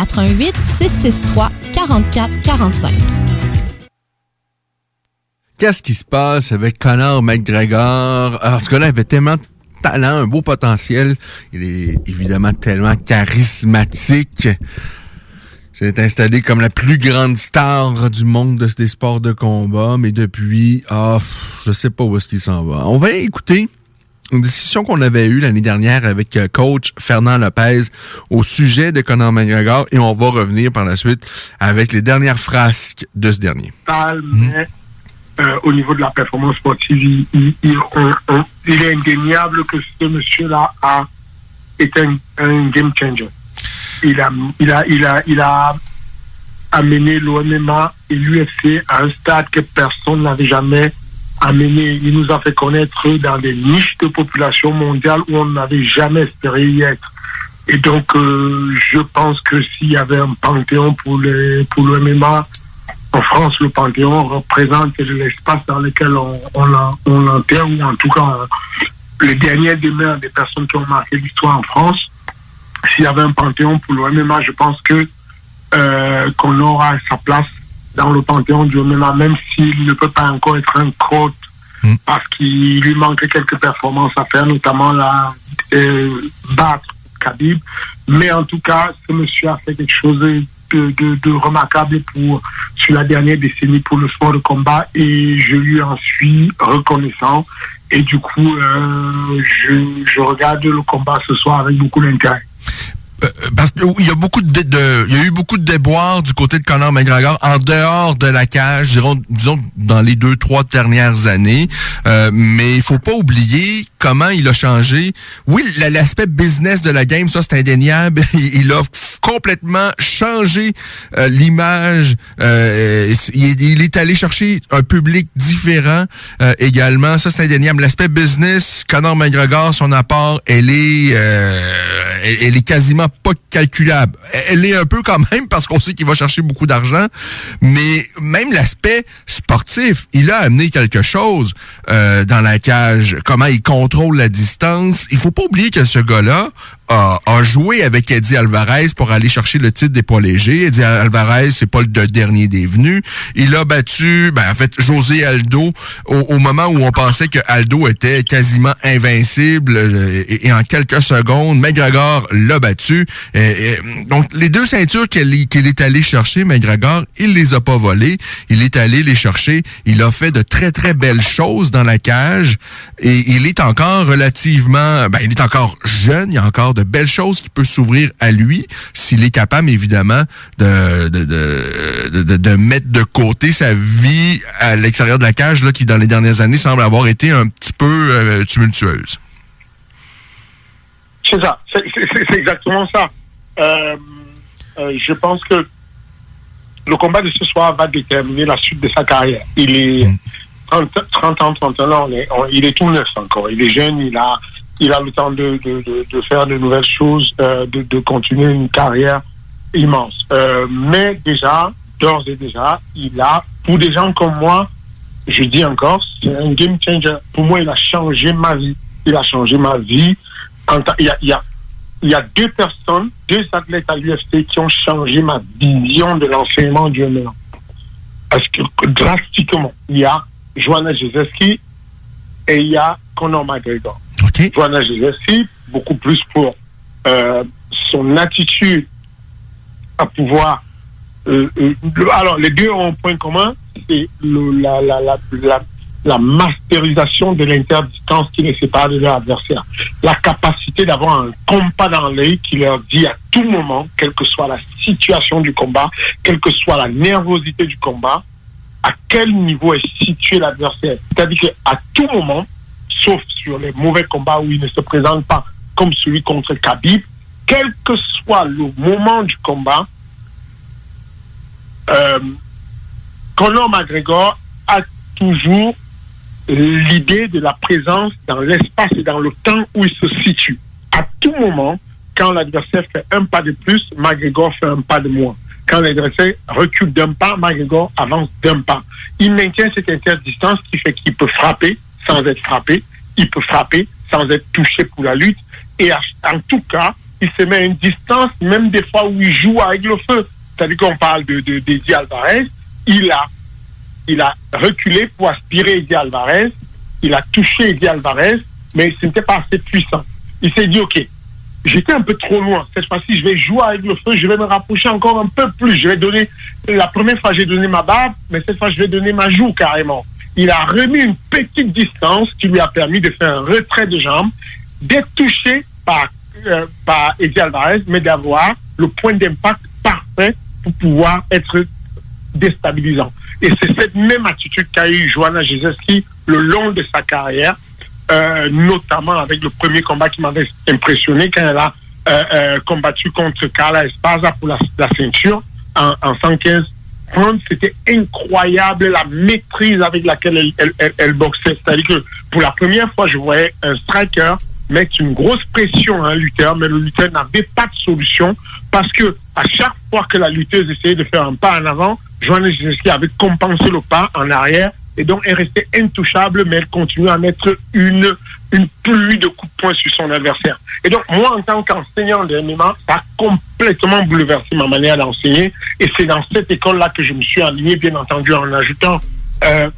88 663 44 45. Qu'est-ce qui se passe avec Conor McGregor? Alors, ce gars-là avait tellement de talent, un beau potentiel. Il est évidemment tellement charismatique. s'est installé comme la plus grande star du monde des sports de combat, mais depuis, ah, je sais pas où est-ce qu'il s'en va. On va écouter une discussion qu'on avait eue l'année dernière avec euh, coach Fernand Lopez au sujet de Conor McGregor et on va revenir par la suite avec les dernières frasques de ce dernier. euh, au niveau de la performance sportive, il, est indéniable que ce monsieur-là a été un, game changer. Il a amené l'OMMA et l'UFC à un stade que personne n'avait jamais amené. Il nous a fait connaître dans des niches de population mondiale où on n'avait jamais espéré y être. Et donc, euh, je pense que s'il y avait un panthéon pour le, pour le MMA, en France, le Panthéon représente l'espace dans lequel on, on, on l'enterre, ou en tout cas les dernières demeures des personnes qui ont marqué l'histoire en France. S'il y avait un Panthéon pour le MMA, je pense que euh, qu'on aura sa place dans le panthéon du MMA, même s'il ne peut pas encore être un crotte parce qu'il lui manque quelques performances à faire, notamment la euh, battre Khabib. Mais en tout cas, ce monsieur a fait quelque chose de, de- de remarquable pour sur la dernière décennie pour le sport de combat et je lui en suis reconnaissant. Et du coup, euh, je, je regarde le combat ce soir avec beaucoup d'intérêt. Parce qu'il y a beaucoup de, de- il y a eu beaucoup de déboires du côté de Conor McGregor en dehors de la cage, disons, disons dans les deux trois dernières années. Euh, mais il faut pas oublier comment il a changé. Oui, la- l'aspect business de la game, ça c'est indéniable. Il, a complètement changé euh, l'image. Euh, il, il est allé chercher un public différent euh, également. Ça c'est indéniable. L'aspect business, Conor McGregor, son apport, elle est, euh, elle est quasiment pas calculable. Elle est un peu quand même parce qu'on sait qu'il va chercher beaucoup d'argent, mais même l'aspect sportif, il a amené quelque chose euh, dans la cage. Comment il contrôle la distance. Il faut pas oublier que ce gars-là a, a joué avec Eddie Alvarez pour aller chercher le titre des poids légers. Eddie Alvarez, c'est pas le de- dernier des venus. Il a battu, ben, en fait, José Aldo au, moment où on pensait que Aldo était quasiment invincible euh, et, en quelques secondes, McGregor l'a battu. Donc, les deux ceintures qu'il est allé chercher, McGregor, il les a pas volées. Il est allé les chercher. Il a fait de très, très belles choses dans la cage et il est encore relativement, ben, il est encore jeune. Il a encore de belles choses qui peuvent s'ouvrir à lui s'il est capable, évidemment, de, de, de, de- de- de mettre de côté sa vie à l'extérieur de la cage, là, qui, dans les dernières années, semble avoir été un petit peu euh, tumultueuse. C'est ça, c'est c'est- c'est- c'est exactement ça. Euh, euh, je pense que le combat de ce soir va déterminer la suite de sa carrière. Il est 30, 30 ans, 31 ans, on est- on- il est tout neuf encore. Il est jeune, il a, il a le temps de, de, de, faire de nouvelles choses, euh, de, continuer une carrière immense. Euh, mais déjà, d'ores et déjà, il a, pour des gens comme moi, je dis encore, c'est un game changer. Pour moi, il a changé ma vie. Il a changé ma vie. Il y a, il y a, il y a deux personnes, deux athlètes à l'UFC qui ont changé ma vision de l'enseignement du MMA. Parce que drastiquement, il y a Joanna Jezeski et il y a Conor McGregor. Joanna Jezeski, beaucoup plus pour euh, son attitude à pouvoir. euh, euh, alors, les deux ont un point commun, c'est la, la, la, la masterisation de l'interdistance qui les sépare de leur adversaire. La capacité d'avoir un compas dans l'œil qui leur dit à tout moment, quelle que soit la situation du combat, quelle que soit la nervosité du combat, à quel niveau est situé l'adversaire. C'est-à-dire qu'à tout moment, sauf sur les mauvais combats où il ne se présente pas comme celui contre Khabib, quel que soit le moment du combat, euh, Conor McGregor a toujours l'idée de la présence dans l'espace et dans le temps où il se situe. À tout moment, quand l'adversaire fait un pas de plus, McGregor fait un pas de moins. Quand l'adversaire recule d'un pas, McGregor avance d'un pas. Il maintient cette interdistance qui fait qu'il peut frapper sans être frappé, il peut frapper sans être touché pour la lutte, et en tout cas, il se met à une distance, même des fois où il joue avec le feu. C'est-à-dire qu'on parle de, de, d'Eddie Alvarez, il a il a reculé pour aspirer Eddie Alvarez. Il a touché Eddie Alvarez, mais ce n'était pas assez puissant. Il s'est dit, OK, j'étais un peu trop loin. Cette fois-ci, je vais jouer avec le feu, je vais me rapprocher encore un peu plus. Je vais donner, la première fois, j'ai donné ma barbe, mais cette fois, je vais donner ma joue carrément. Il a remis une petite distance qui lui a permis de faire un retrait de jambes, d'être touché par, euh, par Eddie Alvarez, mais d'avoir le point d'impact parfait pour pouvoir être déstabilisant. Et c'est cette même attitude qu'a eu Joanna Jezeski le long de sa carrière, euh, notamment avec le premier combat qui m'avait impressionné quand elle a euh, combattu contre Carla Esparza pour la, ceinture en 115 C'était incroyable la maîtrise avec laquelle elle, elle, boxait. C'est-à-dire que pour la première fois, je voyais un striker mettre une grosse pression à un lutteur, mais le lutteur n'avait pas de solution parce que à chaque fois que la lutteuse essayait de faire un pas en avant, Joanna Jezeski avait compensé le pas en arrière et donc elle restait intouchable, mais elle continuait à mettre une une pluie de coups de poing sur son adversaire. Et donc, moi, en tant qu'enseignant de MMA, ça a complètement bouleversé ma manière d'enseigner. Et c'est dans cette école-là que je me suis aligné, bien entendu, en ajoutant, euh,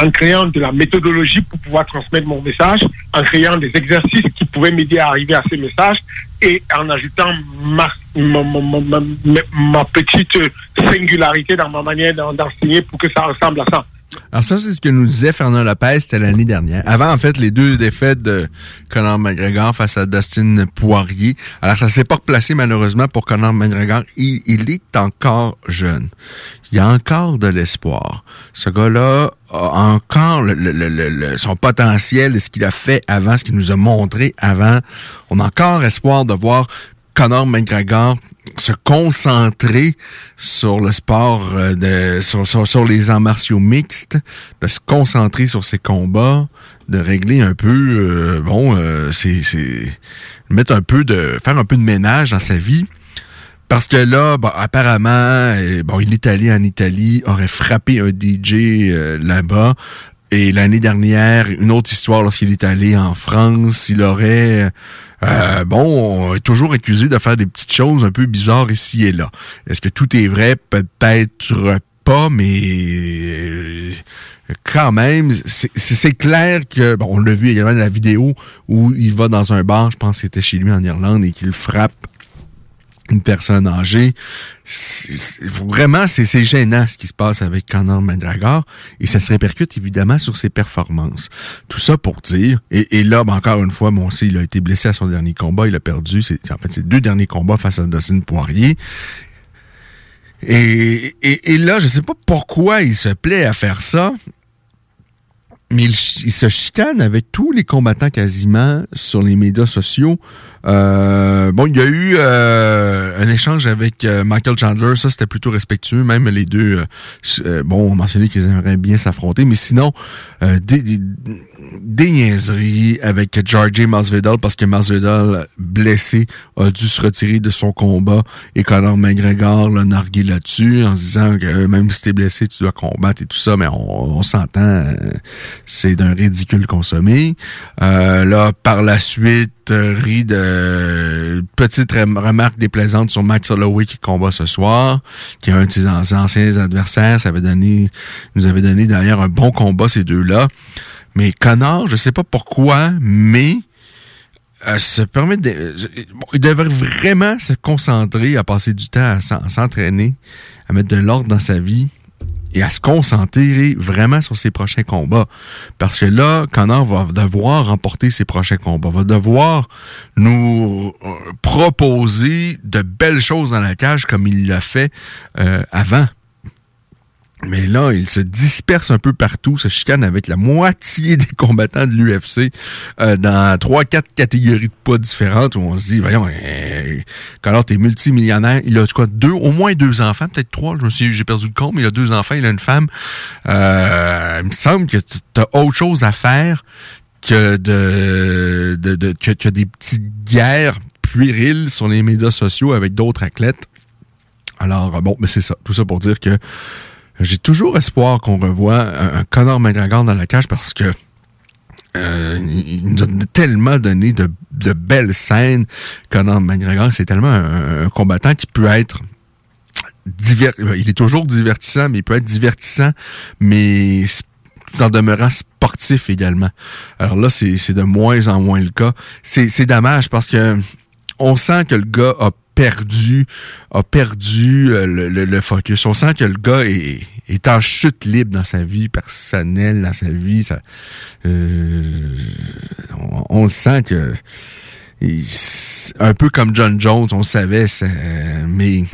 en créant de la méthodologie pour pouvoir transmettre mon message, en créant des exercices qui pouvaient m'aider à arriver à ces messages et en ajoutant ma, petite singularité dans ma manière d'en- d'enseigner pour que ça ressemble à ça. Alors ça, c'est ce que nous disait Fernand Lopez, l'année dernière. Avant, en fait, les deux défaites de Conor McGregor face à Dustin Poirier. Alors, ça s'est pas replacé, malheureusement, pour Conor McGregor. Il, est encore jeune. Il y a encore de l'espoir. Ce gars-là a encore le- le- le- son potentiel et ce qu'il a fait avant, ce qu'il nous a montré avant. On a encore espoir de voir Conor McGregor se concentrer sur le sport euh, de sur, sur, sur les arts martiaux mixtes, de se concentrer sur ses combats, de régler un peu euh, bon euh, c'est mettre un peu de faire un peu de ménage dans sa vie. Parce que là, bon, apparemment, euh, bon, il est allé en Italie, aurait frappé un DJ euh, là-bas. Et l'année dernière, une autre histoire, lorsqu'il est allé en France, il aurait, euh, bon, on est toujours accusé de faire des petites choses un peu bizarres ici et là. Est-ce que tout est vrai? Peut-être pas, mais euh, quand même, c'est- clair que, bon, on l'a vu également dans la vidéo où il va dans un bar, je pense que c'était chez lui en Irlande, et qu'il frappe une personne âgée. Vraiment, c'est gênant ce qui se passe avec Conor McGregor et ça se répercute évidemment sur ses performances. Tout ça pour dire, et, là, ben, encore une fois, bon, il a été blessé à son dernier combat, il a perdu, c'est en fait ses deux derniers combats face à Dustin Poirier. Et, et, et là, je sais pas pourquoi il se plaît à faire ça, mais il, se chicane avec tous les combattants quasiment sur les médias sociaux. Euh, bon, il y a eu euh, un échange avec euh, Michael Chandler, ça c'était plutôt respectueux, même les deux, euh, euh, bon, on mentionnait qu'ils aimeraient bien s'affronter, mais sinon, des, des, des niaiseries avec Georgie Masvidal, parce que Masvidal, blessé, a dû se retirer de son combat, et Conor McGregor l'a nargué là-dessus, en se disant que euh, même si t'es blessé, tu dois combattre et tout ça, mais on, s'entend, euh, c'est d'un ridicule consommé. Euh, là, par la suite, rit de petite rem- remarque déplaisante sur Max Holloway qui combat ce soir, qui est un de ses an- anciens adversaires. Ça avait donné, nous avait donné d'ailleurs un bon combat ces deux-là. Mais Connor, je sais pas pourquoi, mais euh, se permet de, il devrait vraiment se concentrer à passer du temps à s'entraîner, à mettre de l'ordre dans sa vie et à se concentrer vraiment sur ses prochains combats. Parce que là, Connor va devoir remporter ses prochains combats, va devoir nous euh, proposer de belles choses dans la cage comme il l'a fait euh, avant. Mais là, il se disperse un peu partout, se chicane avec la moitié des combattants de l'UFC euh, dans trois, quatre catégories de poids différentes où on se dit, voyons, euh, Connor, t'es multimillionnaire, il a quoi, deux, au moins deux enfants, peut-être trois, je me suis, j'ai perdu le compte, mais il a deux enfants, il a une femme. Euh, il me semble que t'as autre chose à faire que de, de, de que des petites guerres puériles sur les médias sociaux avec d'autres athlètes. Alors, bon, mais c'est ça. Tout ça pour dire que j'ai toujours espoir qu'on revoie un, Conor McGregor dans la cage parce que euh, il nous a tellement donné de, de belles scènes. Conor McGregor, c'est tellement un, combattant qui peut être il est toujours divertissant, mais il peut être divertissant, mais tout en demeurant sportif également. Alors là, c'est de moins en moins le cas. C'est c'est dommage parce que on sent que le gars a perdu, a perdu euh, le, le- focus. On sent que le gars est, est en chute libre dans sa vie personnelle, dans sa vie. Ça, euh, on, on sent que un peu comme John Jones, on le savait, euh, mais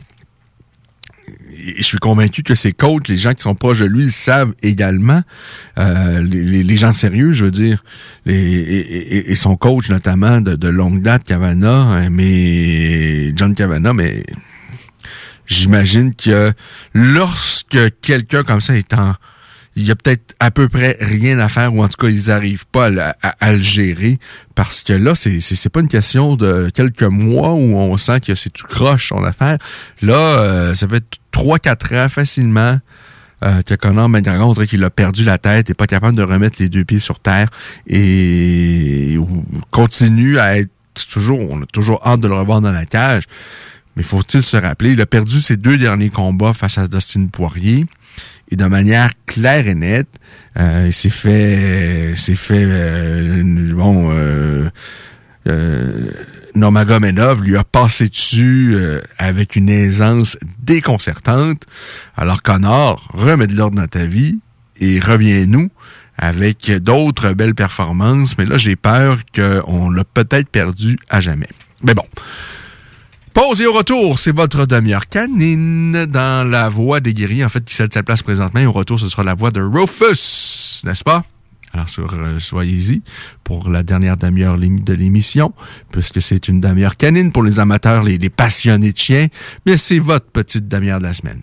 je suis convaincu que ses coachs, les gens qui sont proches de lui, le savent également. Euh, les, gens sérieux, je veux dire, les, et, et- et son coach notamment de, de longue date, Cavana, hein, mais John Cavana, mais j'imagine que lorsque quelqu'un comme ça est en il y a peut-être à peu près rien à faire ou en tout cas ils n'arrivent pas à, le- gérer parce que là c'est c'est pas une question de quelques mois où on sent que c'est tout croche son affaire là euh, ça fait trois quatre ans facilement euh, que Connor McGregor, on dirait qu'il a perdu la tête et pas capable de remettre les deux pieds sur terre et continue à être toujours, on a toujours hâte de le revoir dans la cage. Mais faut-il se rappeler, il a perdu ses deux derniers combats face à Dustin Poirier de manière claire et nette. Euh, il s'est fait, s'est fait, euh, bon, euh, euh, lui a passé dessus euh, avec une aisance déconcertante. Alors Connor, remets de l'ordre dans ta vie et reviens-nous avec d'autres belles performances. Mais là, j'ai peur qu'on l'a peut-être perdu à jamais. Mais bon. Pause et au retour, c'est votre demi-heure canine dans la voix des guerriers. En fait, qui cède sa place présentement. Et au retour, ce sera la voix de Rufus, n'est-ce pas? Alors, euh, soyez-y pour la dernière demi-heure de l'émission, puisque c'est une demi-heure canine pour les amateurs, les passionnés de chiens, mais c'est votre petite demi-heure de la semaine.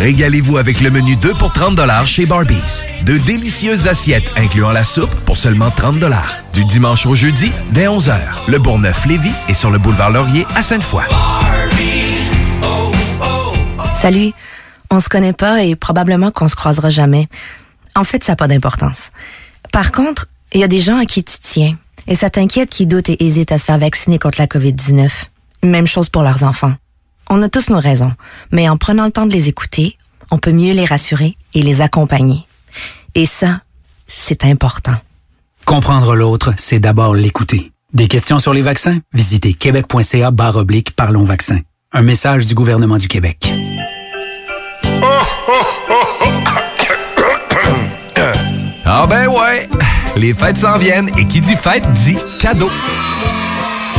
Régalez-vous avec le menu 2 pour 30 chez Barbies. De délicieuses assiettes incluant la soupe pour seulement 30 Du dimanche au jeudi, dès 11h. Le Bourgneuf-Lévis est sur le boulevard Laurier à Sainte-Foy. Salut. On se connaît pas et probablement qu'on se croisera jamais. En fait, ça n'a pas d'importance. Par contre, il y a des gens à qui tu tiens. Et ça t'inquiète qui doutent et hésitent à se faire vacciner contre la COVID-19. Même chose pour leurs enfants. On a tous nos raisons, mais en prenant le temps de les écouter, on peut mieux les rassurer et les accompagner. Et ça, c'est important. Comprendre l'autre, c'est d'abord l'écouter. Des questions sur les vaccins? Visitez québec.ca barre oblique Parlons vaccins. Un message du gouvernement du Québec. Ah ben ouais, les fêtes s'en viennent et qui dit fête dit cadeau.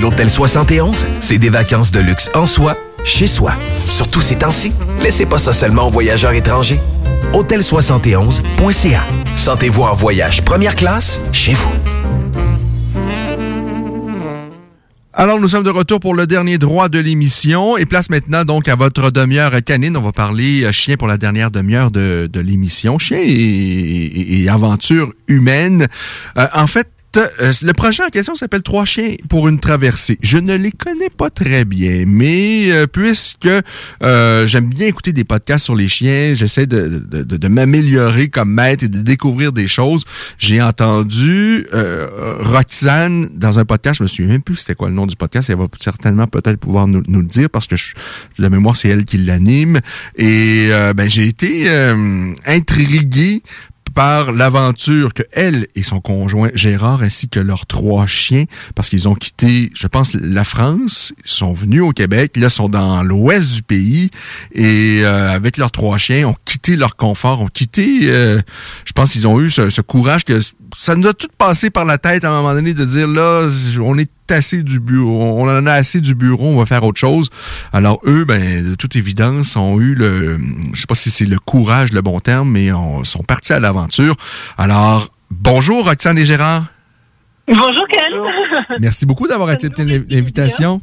L'Hôtel 71, c'est des vacances de luxe en soi, chez soi. Surtout ces temps-ci, laissez pas ça seulement aux voyageurs étrangers. Hôtel71.ca. Sentez-vous en voyage première classe chez vous. Alors, nous sommes de retour pour le dernier droit de l'émission et place maintenant donc à votre demi-heure canine. On va parler euh, chien pour la dernière demi-heure de, de l'émission. Chien et, aventure humaine. Euh, en fait, le projet en question s'appelle Trois chiens pour une traversée. Je ne les connais pas très bien, mais euh, puisque euh, j'aime bien écouter des podcasts sur les chiens, j'essaie de, de, de- de m'améliorer comme maître et de découvrir des choses. J'ai entendu euh, Roxane dans un podcast, je me souviens même plus c'était quoi le nom du podcast, elle va certainement peut-être pouvoir nous, le dire parce que je, de mémoire c'est elle qui l'anime. Et euh, ben, j'ai été euh, intrigué par l'aventure que elle et son conjoint Gérard ainsi que leurs trois chiens parce qu'ils ont quitté je pense la France ils sont venus au Québec là sont dans l'ouest du pays et euh, avec leurs trois chiens ont quitté leur confort ont quitté euh, je pense qu'ils ont eu ce, ce courage que ça nous a tout passé par la tête à un moment donné de dire là on est assez du bureau, on en a assez du bureau, on va faire autre chose. Alors eux, ben, de toute évidence, ont eu le, je sais pas si c'est le courage le bon terme, mais on, sont partis à l'aventure. Alors, bonjour Roxane et Gérard. Bonjour Ken. Merci beaucoup d'avoir accepté l'invitation.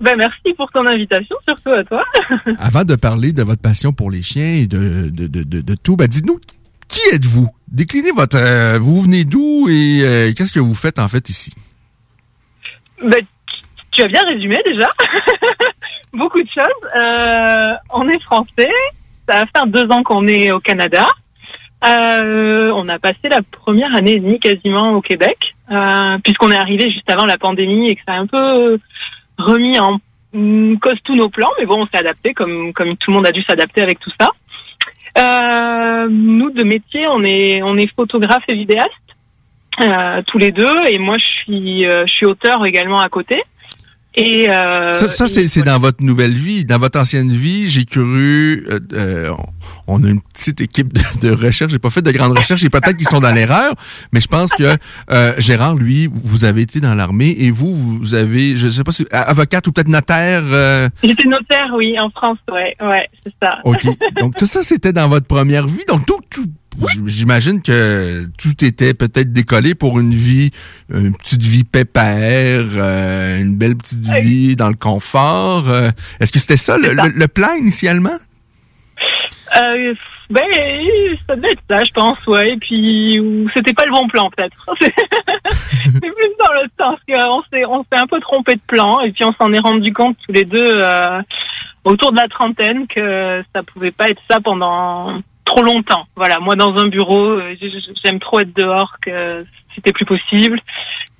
Ben, merci pour ton invitation, surtout à toi. Avant de parler de votre passion pour les chiens et de, de, de, de, tout, ben, dites-nous, qui êtes-vous? Déclinez votre... euh, vous venez d'où et euh, qu'est-ce que vous faites en fait ici? Ben, tu as bien résumé déjà. Beaucoup de choses. Euh, on est français. Ça va faire deux ans qu'on est au Canada. Euh, on a passé la première année et demie quasiment au Québec, euh, puisqu'on est arrivé juste avant la pandémie et que ça a un peu remis en mm, cause tous nos plans. Mais bon, on s'est adapté comme comme tout le monde a dû s'adapter avec tout ça. Euh, nous de métier, on est on est photographe et vidéaste tous les deux, et moi je suis euh, je suis auteur également à côté. Et euh, Ça, ça c'est c'est dans votre nouvelle vie. Dans votre ancienne vie, j'ai cru... euh, euh, on a une petite équipe de, de recherche. J'ai pas fait de grandes recherches et peut-être qu'ils sont dans l'erreur, mais je pense que euh, Gérard, lui, vous avez été dans l'armée et vous, vous avez, je sais pas si avocate ou peut-être notaire. euh, J'étais notaire, oui, en France, ouais, ouais, c'est ça. OK. Donc, tout ça, c'était dans votre première vie. Donc, tout, tout j'imagine que tout était peut-être décollé pour une vie, une petite vie pépère, euh, une belle petite vie dans le confort. Euh, Est-ce que c'était ça, le, le- le plan initialement? Euh, ben, ça devait être ça, je pense, ouais. Et puis, c'était pas le bon plan, peut-être. C'est plus dans le sens qu'on s'est, on s'est un peu trompé de plan, et puis on s'en est rendu compte tous les deux autour de la trentaine que ça pouvait pas être ça pendant trop longtemps. Voilà, moi dans un bureau, euh, j'aime trop être dehors que c'était plus possible.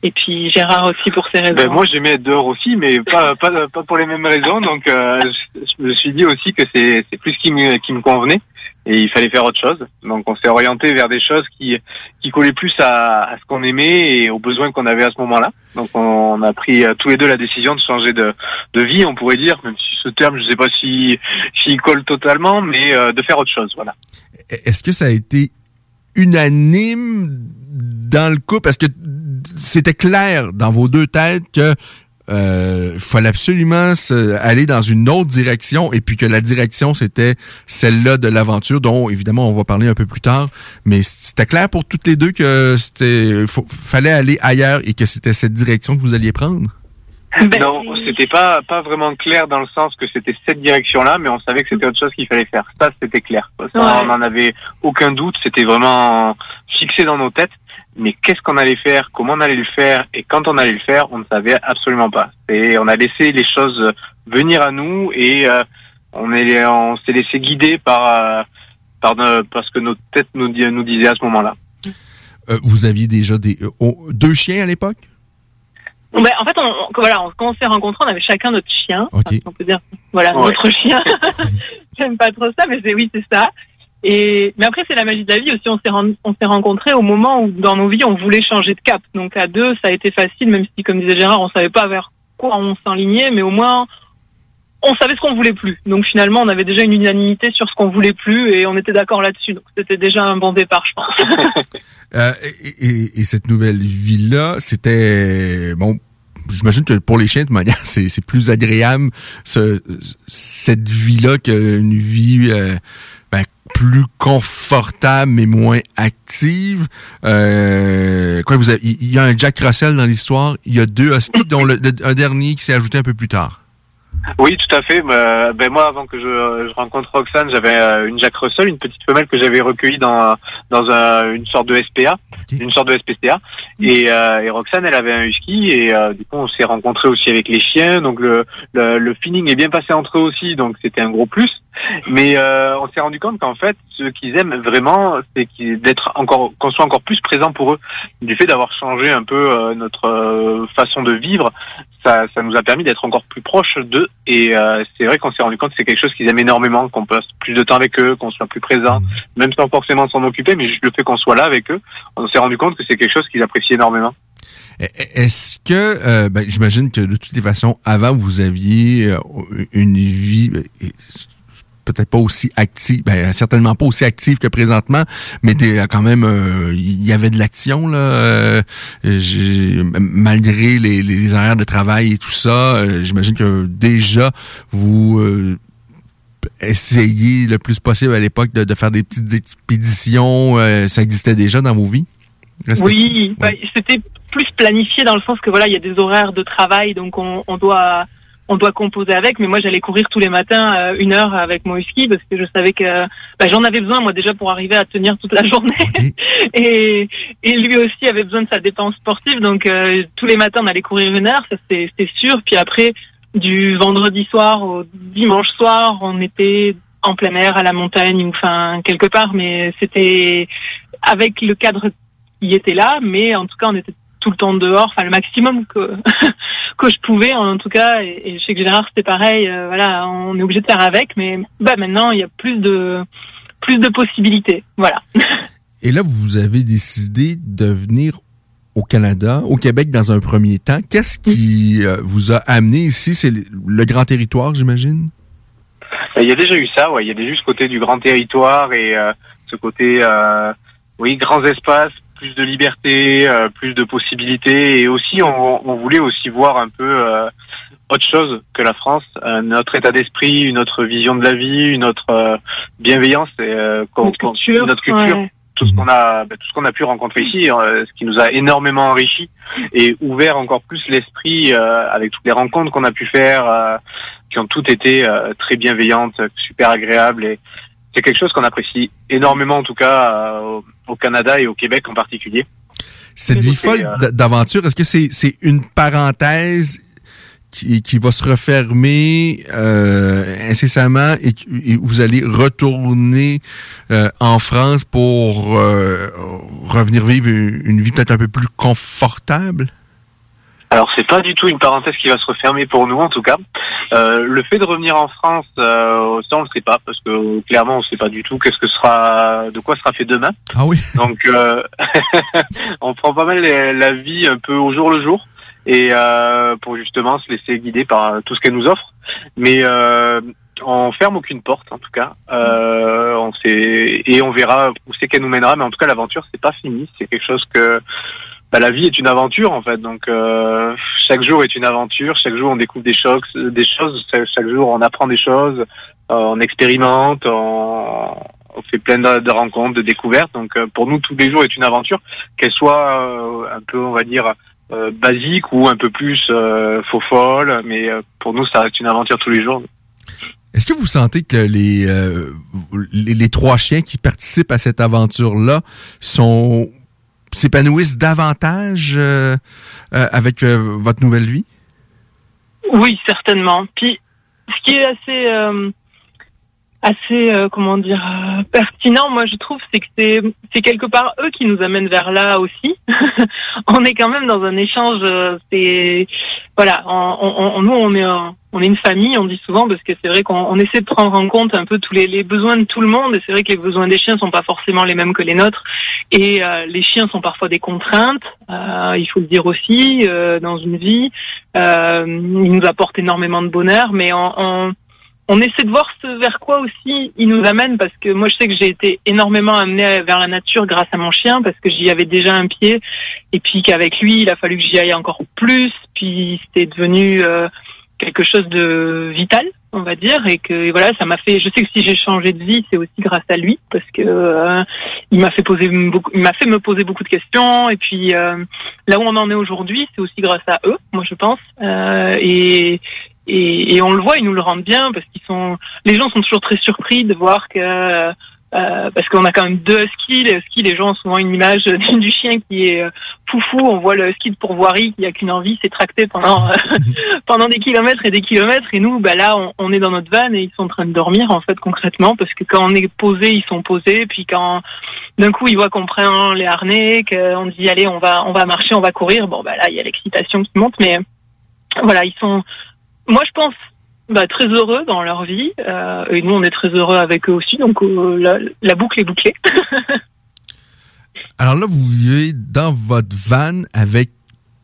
Et puis Gérard aussi pour ses raisons. Ben, moi, j'aimais être dehors aussi, mais pas, pas, pas pour les mêmes raisons. Donc, euh, je, me suis dit aussi que c'est plus ce qui me, qui me convenait et il fallait faire autre chose. Donc, on s'est orienté vers des choses qui, qui collaient plus à, à ce qu'on aimait et aux besoins qu'on avait à ce moment-là. Donc, on a pris euh, tous les deux la décision de changer de, de vie, on pourrait dire, même si ce terme, je sais pas si s'il colle totalement, mais euh, de faire autre chose. Voilà. Est-ce que ça a été unanime dans le couple? Est-ce que c'était clair dans vos deux têtes que euh, fallait absolument se- aller dans une autre direction et puis que la direction c'était celle-là de l'aventure dont évidemment on va parler un peu plus tard mais c'était clair pour toutes les deux que c'était fallait aller ailleurs et que c'était cette direction que vous alliez prendre? Non, c'était pas pas vraiment clair dans le sens que c'était cette direction-là, mais on savait que c'était autre chose qu'il fallait faire. Ça, c'était clair. Ça, Ouais. on n'en avait aucun doute. C'était vraiment fixé dans nos têtes. Mais qu'est-ce qu'on allait faire, comment on allait le faire, et quand on allait le faire, on ne savait absolument pas. Et on a laissé les choses venir à nous et euh, on est on s'est laissé guider par euh, par nos- parce que notre tête nous di- nous disait à ce moment-là. Euh, vous aviez déjà des euh, oh, deux chiens à l'époque? Ben, en fait, on, on- voilà, on- quand on s'est rencontrés, on avait chacun notre chien. Ok. Enfin, on peut dire, voilà, Ouais. notre chien. J'aime pas trop ça, mais c'est oui, c'est ça. Et mais après, c'est la magie de la vie aussi. On s'est ren- on s'est rencontrés au moment où dans nos vies, on voulait changer de cap. Donc à deux, ça a été facile, même si, comme disait Gérard, on savait pas vers quoi on s'enlignait, mais au moins on savait ce qu'on voulait plus. Donc finalement, on avait déjà une unanimité sur ce qu'on voulait plus et on était d'accord là-dessus. Donc c'était déjà un bon départ, je pense. Euh, et, et- et cette nouvelle vie-là, c'était bon. J'imagine que pour les chiens, de toute manière, c'est c'est plus agréable ce, cette vie-là qu'une vie euh, plus confortable mais moins active. Euh, quoi, vous avez- il y a un Jack Russell dans l'histoire. Il y a deux huskies, dont le- le- un dernier qui s'est ajouté un peu plus tard. Oui, tout à fait. Euh, ben moi, avant que je, je rencontre Roxane, j'avais euh, une Jack Russell, une petite femelle que j'avais recueillie dans dans un- une sorte de SPA, une sorte de SPCA. Et, euh, et Roxane, elle avait un husky et euh, du coup, on s'est rencontrés aussi avec les chiens. Donc le, le le feeling est bien passé entre eux aussi. Donc c'était un gros plus. Mais euh, on s'est rendu compte qu'en fait, ce qu'ils aiment vraiment, c'est d'être encore, qu'on soit encore plus présent pour eux. Du fait d'avoir changé un peu euh, notre euh, façon de vivre, ça, ça nous a permis d'être encore plus proches d'eux. Et euh, c'est vrai qu'on s'est rendu compte que c'est quelque chose qu'ils aiment énormément, qu'on passe plus de temps avec eux, qu'on soit plus présent, même sans forcément s'en occuper, mais juste le fait qu'on soit là avec eux, on s'est rendu compte que c'est quelque chose qu'ils apprécient énormément. Est-ce que, euh, ben, j'imagine que de toutes les façons, avant, vous aviez euh, une vie, euh, peut-être pas aussi active, ben, certainement pas aussi active que présentement, mais t'es euh, quand même, euh, il y avait de l'action là, euh, malgré les, les horaires de travail et tout ça. euh, J'imagine que déjà vous euh, essayez le plus possible à l'époque de, de faire des petites expéditions. euh, ça existait déjà dans vos vies? Oui, bah, c'était plus planifié dans le sens que voilà, il y a des horaires de travail, donc on, on doit on doit composer avec. Mais moi, j'allais courir tous les matins euh, une heure avec mon husky parce que je savais que bah, j'en avais besoin moi déjà pour arriver à tenir toute la journée. et et lui aussi avait besoin de sa dépense sportive, donc euh, tous les matins on allait courir une heure, ça c'est sûr. Puis après, du vendredi soir au dimanche soir, on était en plein air à la montagne ou enfin quelque part, mais c'était avec le cadre qui était là, mais en tout cas on était tout le temps dehors, enfin le maximum que que je pouvais en tout cas. Et, et chez Gérard c'était pareil, euh, voilà, on est obligé de faire avec, mais bah maintenant il y a plus de plus de possibilités, voilà. Et là, vous avez décidé de venir au Canada, au Québec dans un premier temps. Qu'est-ce qui euh, vous a amené ici? C'est le, le grand territoire, j'imagine? Il y a déjà eu ça, ouais. Il y a déjà eu ce côté du grand territoire et euh, ce côté, euh, oui, grands espaces, plus de liberté, euh, plus de possibilités. Et aussi, on, on voulait aussi voir un peu euh, autre chose que la France, un autre état d'esprit, une autre vision de la vie, une autre euh, bienveillance, et, euh, Notre culture, notre culture. ouais. Tout ce qu'on a, bah, tout ce qu'on a pu rencontrer ici, euh, ce qui nous a énormément enrichi et ouvert encore plus l'esprit euh, avec toutes les rencontres qu'on a pu faire, euh, qui ont toutes été euh, très bienveillantes, super agréables et c'est quelque chose qu'on apprécie énormément en tout cas euh, au- Canada et au Québec en particulier. Cette vie folle euh, d'aventure, est-ce que c'est c'est une parenthèse qui, qui va se refermer euh, incessamment et, et vous allez retourner euh, en France pour euh, revenir vivre une, une vie peut-être un peu plus confortable? Alors c'est pas du tout une parenthèse qui va se refermer pour nous en tout cas. Euh, le fait de revenir en France, euh, ça on le sait pas parce que clairement on sait pas du tout qu'est-ce que sera, de quoi sera fait demain. Ah oui. Donc euh, on prend pas mal la la vie un peu au jour le jour et euh, pour justement se laisser guider par tout ce qu'elle nous offre. Mais euh, on ferme aucune porte en tout cas. Euh, on sait et on verra où c'est qu'elle nous mènera. Mais en tout cas l'aventure c'est pas fini. C'est quelque chose que bah, la vie est une aventure en fait. Donc euh, chaque jour est une aventure. Chaque jour on découvre des choses, des choses. Chaque jour on apprend des choses. euh, on expérimente. On, on fait plein de, rencontres, de découvertes. Donc euh, pour nous tous les jours est une aventure, qu'elle soit euh, un peu on va dire euh, basique ou un peu plus euh, faux folle. Mais pour nous ça reste une aventure tous les jours. Est-ce que vous sentez que les, les, les trois chiens qui participent à cette aventure-là sont s'épanouissent davantage euh, euh, avec euh, votre nouvelle vie? Oui, certainement. Puis, ce qui est assez, euh, assez, euh, comment dire, euh, pertinent, moi je trouve, c'est que c'est, c'est quelque part eux qui nous amènent vers là aussi. on est quand même dans un échange. euh, c'est, voilà, on, on- on- nous on est, un- on est une famille, on dit souvent, parce que c'est vrai qu'on on essaie de prendre en compte un peu tous les, les besoins de tout le monde. Et c'est vrai que les besoins des chiens sont pas forcément les mêmes que les nôtres. Et euh, les chiens sont parfois des contraintes. euh, il faut le dire aussi euh, dans une vie. Euh, ils nous apportent énormément de bonheur, mais on, on, on essaie de voir ce vers quoi aussi ils nous amènent parce que moi je sais que j'ai été énormément amenée vers la nature grâce à mon chien parce que j'y avais déjà un pied. Et puis qu'avec lui il a fallu que j'y aille encore plus. Puis c'était devenu euh, quelque chose de vital on va dire. Et que voilà ça m'a fait je sais que si j'ai changé de vie c'est aussi grâce à lui parce que euh, il m'a fait poser beaucoup il m'a fait me poser beaucoup de questions. Et puis euh, là où on en est aujourd'hui c'est aussi grâce à eux moi je pense. Euh, et et, et on le voit, ils nous le rendent bien parce qu'ils sont. Les gens sont toujours très surpris de voir que euh, parce qu'on a quand même deux huskies. Les huskies, les gens ont souvent une image du chien qui est euh, foufou. On voit le husky de pourvoirie qui a qu'une envie, c'est tracter pendant euh, pendant des kilomètres et des kilomètres. Et nous, bah là, on, on est dans notre van et ils sont en train de dormir en fait concrètement parce que quand on est posé, ils sont posés. Puis quand d'un coup ils voient qu'on prend les harnais, qu'on dit allez, on va on va marcher, on va courir. Bon bah là, il y a l'excitation qui monte, mais voilà, ils sont moi, je pense bah, très heureux dans leur vie. euh, et nous, on est très heureux avec eux aussi. Donc, euh, la, la boucle est bouclée. Alors là, vous vivez dans votre van avec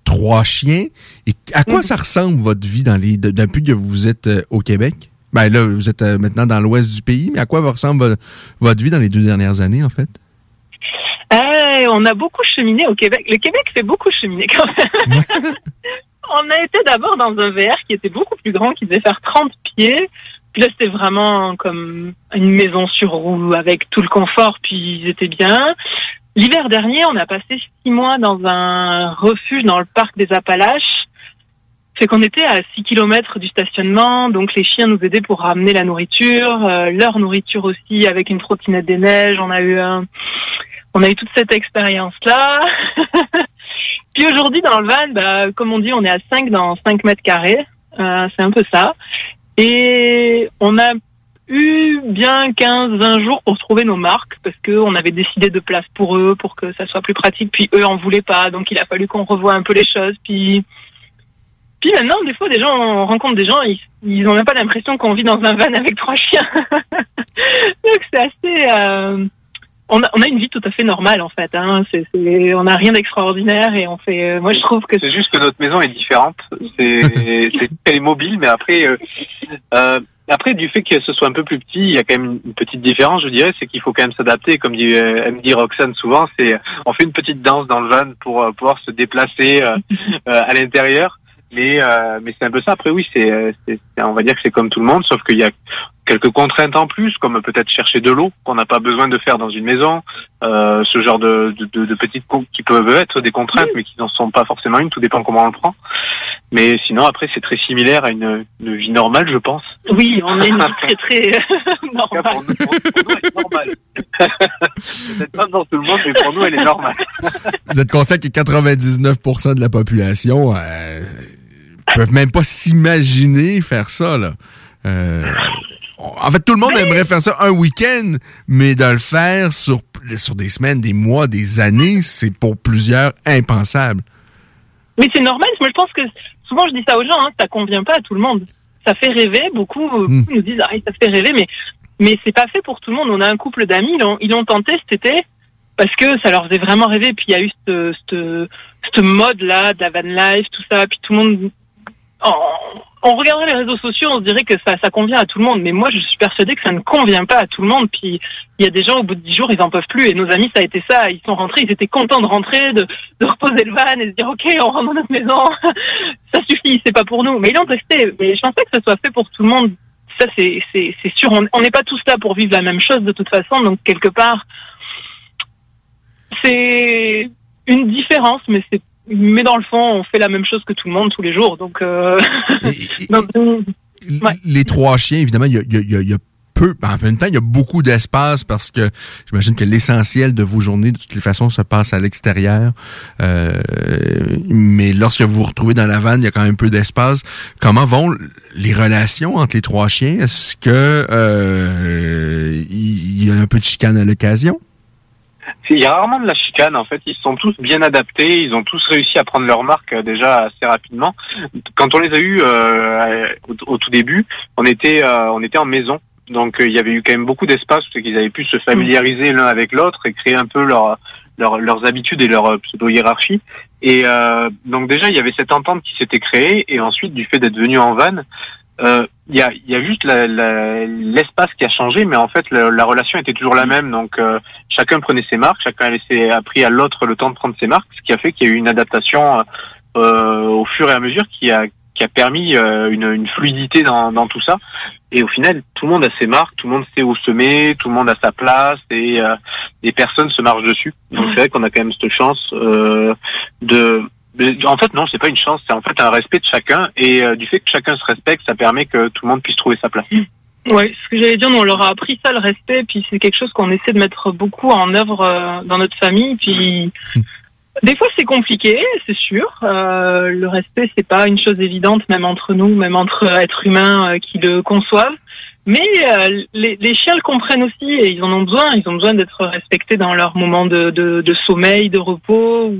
trois chiens. Et à quoi ça ressemble votre vie dans les de- depuis que vous êtes euh, au Québec? Ben là, vous êtes maintenant dans l'ouest du pays, mais à quoi ressemble vo- votre vie dans les deux dernières années, en fait? Euh, on a beaucoup cheminé au Québec. Le Québec fait beaucoup cheminer quand même. on a été d'abord dans un VR qui était beaucoup plus grand, qui devait faire 30 pieds. Puis là, c'était vraiment comme une maison sur roue avec tout le confort, puis ils étaient bien. L'hiver dernier, on a passé six mois dans un refuge dans le parc des Appalaches. C'est qu'on était à 6 kilomètres du stationnement, donc les chiens nous aidaient pour ramener la nourriture, euh, leur nourriture aussi avec une trottinette des neiges. On a eu un, on a eu toute cette expérience-là. Puis aujourd'hui, dans le van, bah, comme on dit, on est à 5 dans 5 mètres carrés. Euh, c'est un peu ça. Et on a eu bien 15, 20 jours pour trouver nos marques parce qu'on avait décidé de place pour eux, pour que ça soit plus pratique. Puis eux en voulaient pas, donc il a fallu qu'on revoie un peu les choses. Puis, puis maintenant, des fois, des gens, on rencontre des gens, ils, ils ont même pas l'impression qu'on vit dans un van avec trois chiens. donc c'est assez. euh, on a, on a une vie tout à fait normale en fait. Hein. On n'a rien d'extraordinaire et on fait. euh, moi, je trouve que C'est juste que notre maison est différente. C'est, elle est mobile, mais après, euh, euh, après du fait que ce soit un peu plus petit, il y a quand même une petite différence, je dirais, c'est qu'il faut quand même s'adapter. Comme dit, euh, aime dit Roxane souvent, c'est on fait une petite danse dans le van pour euh, pouvoir se déplacer euh, à l'intérieur. Mais euh, mais c'est un peu ça. Après oui, c'est, euh, c'est on va dire que c'est comme tout le monde, sauf qu'il y a quelques contraintes en plus, comme peut-être chercher de l'eau qu'on n'a pas besoin de faire dans une maison, euh, ce genre de, de, de, de petites qui peuvent être des contraintes, mais qui n'en sont pas forcément une. Tout dépend comment on le prend. Mais sinon après c'est très similaire à une, une vie normale, je pense. oui, on est une vie très très normale. Peut-être pas dans tout le monde, mais pour nous elle est normale. Vous êtes conscient que 99% de la population euh, peuvent même pas s'imaginer faire ça, là. Euh, en fait, tout le monde aimerait faire ça un week-end, mais de le faire sur, sur des semaines, des mois, des années, c'est pour plusieurs impensable. Mais c'est normal. Moi, je pense que souvent je dis ça aux gens, hein, ça convient pas à tout le monde. Ça fait rêver. Beaucoup, beaucoup nous disent, ah, ça fait rêver, mais mais c'est pas fait pour tout le monde. On a un couple d'amis, ils l'ont ils l'ont tenté cet été parce que ça leur faisait vraiment rêver. Puis il y a eu ce ce ce mode là de la van life, tout ça. Puis tout le monde, on, on regarderait les réseaux sociaux, on se dirait que ça ça convient à tout le monde. Mais moi, je suis persuadée que ça ne convient pas à tout le monde. Puis il y a des gens au bout de dix jours, ils en peuvent plus. Et nos amis, ça a été ça. Ils sont rentrés, ils étaient contents de rentrer, de, de reposer le van et de dire ok, on rentre dans notre maison. ça suffit, c'est pas pour nous. Mais ils l'ont testé. Mais je pensais que ça soit fait pour tout le monde. Ça, c'est c'est sûr. On n'est pas tous là pour vivre la même chose de toute façon. Donc quelque part, c'est une différence, mais c'est mais dans le fond, on fait la même chose que tout le monde tous les jours. Donc, euh... donc, ouais. Les trois chiens, évidemment, il y a, y a- y y peu, ben, en même temps, il y a beaucoup d'espace parce que j'imagine que l'essentiel de vos journées, de toutes les façons, se passe à l'extérieur. Euh, mais lorsque vous vous retrouvez dans la vanne, il y a quand même peu d'espace. Comment vont les relations entre les trois chiens? Est-ce que euh, il y a un peu de chicane à l'occasion? Il y a rarement de la chicane en fait. Ils sont tous bien adaptés. Ils ont tous réussi à prendre leur marque euh, déjà assez rapidement. Quand on les a eus euh, au, tout début, on était euh, on était en maison. Donc euh, il y avait eu quand même beaucoup d'espace, c'est qu'ils avaient pu se familiariser l'un avec l'autre et créer un peu leur, leur- leurs habitudes et leur pseudo hiérarchie. Et euh, donc déjà il y avait cette entente qui s'était créée et ensuite du fait d'être venu en van, euh, il y a, y a juste l'espace qui a changé, mais en fait la, la relation était toujours la même. Donc euh, chacun prenait ses marques, chacun a laissé a pris à l'autre le temps de prendre ses marques, ce qui a fait qu'il y a eu une adaptation euh, au fur et à mesure qui a qui a permis euh, une, une fluidité dans, dans tout ça. Et au final, tout le monde a ses marques, tout le monde sait où se met, tout le monde a sa place et euh, et personne se marche dessus. Donc c'est vrai qu'on a quand même cette chance euh, de en fait, non, c'est pas une chance, c'est en fait un respect de chacun. Et euh, du fait que chacun se respecte, ça permet que tout le monde puisse trouver sa place. Oui, ce que j'allais dire, nous, on leur a appris ça, le respect, puis c'est quelque chose qu'on essaie de mettre beaucoup en œuvre euh, dans notre famille. Puis des fois, c'est compliqué, c'est sûr. Euh, le respect, c'est pas une chose évidente, même entre nous, même entre êtres humains euh, qui le conçoivent. Mais euh, les, chiens le comprennent aussi et ils en ont besoin. Ils ont besoin d'être respectés dans leurs moments de, sommeil, de repos,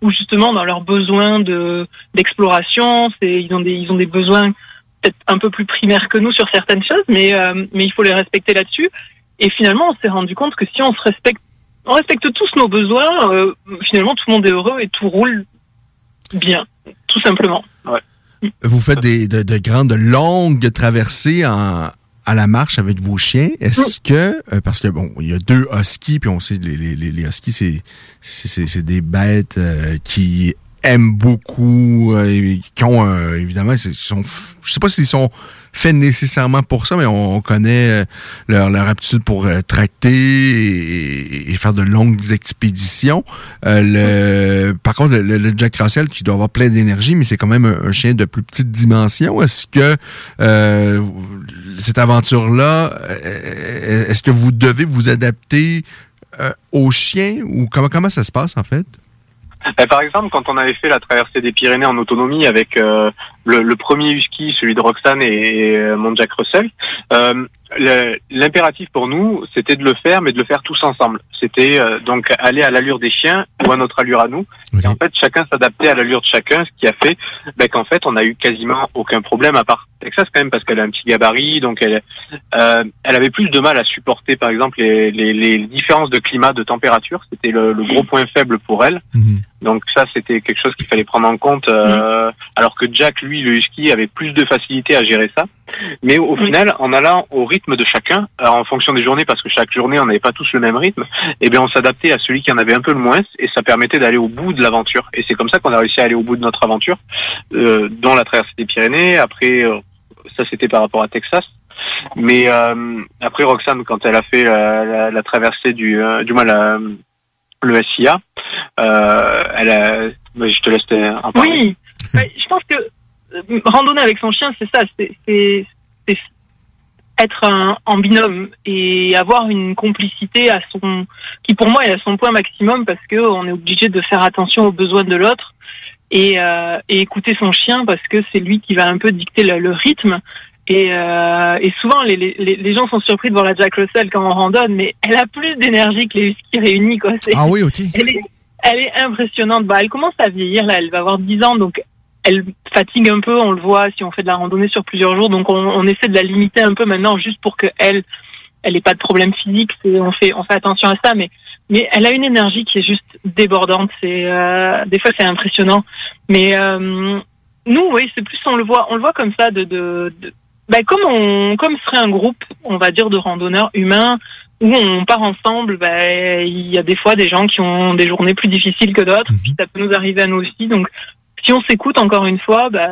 ou, justement dans leurs besoins de d'exploration. Ils ont des ils ont des besoins peut-être un peu plus primaires que nous sur certaines choses, mais euh, mais il faut les respecter là-dessus. Et finalement, on s'est rendu compte que si on se respecte, on respecte tous nos besoins, euh, finalement tout le monde est heureux et tout roule bien, tout simplement. Vous faites des, de, de grandes, de longues traversées en, à la marche avec vos chiens. Est-ce que, euh, parce que bon, il y a deux huskies, puis on sait les, les, les, huskies, c'est, c'est, c'est des bêtes euh, qui aiment beaucoup, euh, et qui ont euh, évidemment, c'est- sont, je sais pas s'ils sont faits nécessairement pour ça, mais on, on connaît euh, leur, leur aptitude pour euh, tracter et, et faire de longues expéditions. Euh, le, par contre, le, le- le Jack Russell qui doit avoir plein d'énergie, mais c'est quand même un, un chien de plus petite dimension. Est-ce que euh, cette aventure-là, euh, est-ce que vous devez vous adapter euh, aux chiens ou comment comment ça se passe en fait? Euh, par exemple, quand on avait fait la traversée des Pyrénées en autonomie avec euh, le, premier husky, celui de Roxane et, mon Jack Russell, l'impératif pour nous, c'était de le faire, mais de le faire tous ensemble. C'était euh, donc aller à l'allure des chiens ou à notre allure à nous. Et en fait, chacun s'adaptait à l'allure de chacun, ce qui a fait ben, qu'en fait, on a eu quasiment aucun problème à part Texas quand même, parce qu'elle a un petit gabarit, donc elle, euh, elle avait plus de mal à supporter, par exemple, les, les, les différences de climat, de température. C'était le, le gros point faible pour elle. Donc ça, c'était quelque chose qu'il fallait prendre en compte. euh, Alors que Jack, lui, le husky, avait plus de facilité à gérer ça. Mais au final, en allant au rythme de chacun, alors en fonction des journées, parce que chaque journée, on n'avait pas tous le même rythme, eh bien, on s'adaptait à celui qui en avait un peu le moins, et ça permettait d'aller au bout de l'aventure. Et c'est comme ça qu'on a réussi à aller au bout de notre aventure, euh, dont la traversée des Pyrénées. Après, euh, ça, c'était par rapport à Texas. Mais euh, après, Roxane, quand elle a fait la, la- la traversée du, euh, du moins la, le SIA, euh, bah, je te laisse en parler. Oui, Ouais, je pense que euh, randonner avec son chien, c'est ça, c'est être un- en binôme et avoir une complicité à son, qui pour moi est à son point maximum parce que on est obligé de faire attention aux besoins de l'autre et, euh, écouter son chien parce que c'est lui qui va un peu dicter le rythme. Et, euh, et souvent, les, les, les gens sont surpris de voir la Jack Russell quand on randonne, mais elle a plus d'énergie que les huskies réunis. Quoi. Ah oui, ok. elle est, elle est impressionnante. Bah, elle commence à vieillir, là, elle va avoir 10 ans, donc elle fatigue un peu, on le voit si on fait de la randonnée sur plusieurs jours, donc on, on essaie de la limiter un peu maintenant juste pour que elle, elle ait pas de problème physique, on fait, on fait attention à ça, mais, mais elle a une énergie qui est juste débordante, c'est, euh, des fois c'est impressionnant, mais, euh, nous, oui, c'est plus, on le voit, on le voit comme ça de, de, de- bah, comme on, comme serait un groupe, on va dire, de randonneurs humains, où on part ensemble, bah, il y a des fois des gens qui ont des journées plus difficiles que d'autres, puis ça peut nous arriver à nous aussi. Donc, si on s'écoute encore une fois, bah,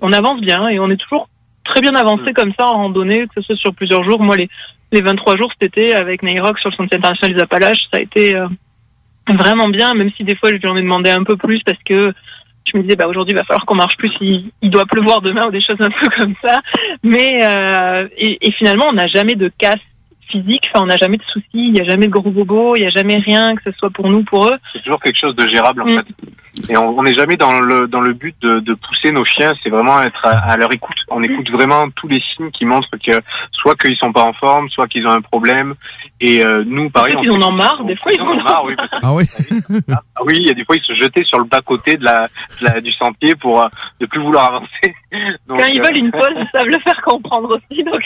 on avance bien et on est toujours très bien avancé comme ça en randonnée, que ce soit sur plusieurs jours. Moi, les, les 23 jours cet été avec Nairock sur le Sentier international des Appalaches, ça a été euh, vraiment bien, même si des fois je lui en ai demandé un peu plus parce que je me disais bah aujourd'hui il va falloir qu'on marche plus, il, doit pleuvoir demain ou des choses un peu comme ça. Mais euh, et finalement on n'a jamais de casse physique, enfin on n'a jamais de soucis, il n'y a jamais de gros bobos, il n'y a jamais rien que ce soit pour nous, pour eux. C'est toujours quelque chose de gérable en Mm. fait. Et on n'est jamais dans le dans le but de, de pousser nos chiens, c'est vraiment être à, à leur écoute. On écoute vraiment tous les signes qui montrent que soit qu'ils sont pas en forme, soit qu'ils ont un problème. Et euh, nous, pareil, Peut-être qu'ils en ont marre, des fois ils en ont marre. Oui. Ah oui. Ah oui, il y a des fois ils se jetaient sur le bas côté de la, de la- du sentier pour euh, ne plus vouloir avancer. Donc, Quand ils euh, veulent une pause, ils savent le faire comprendre aussi. Donc,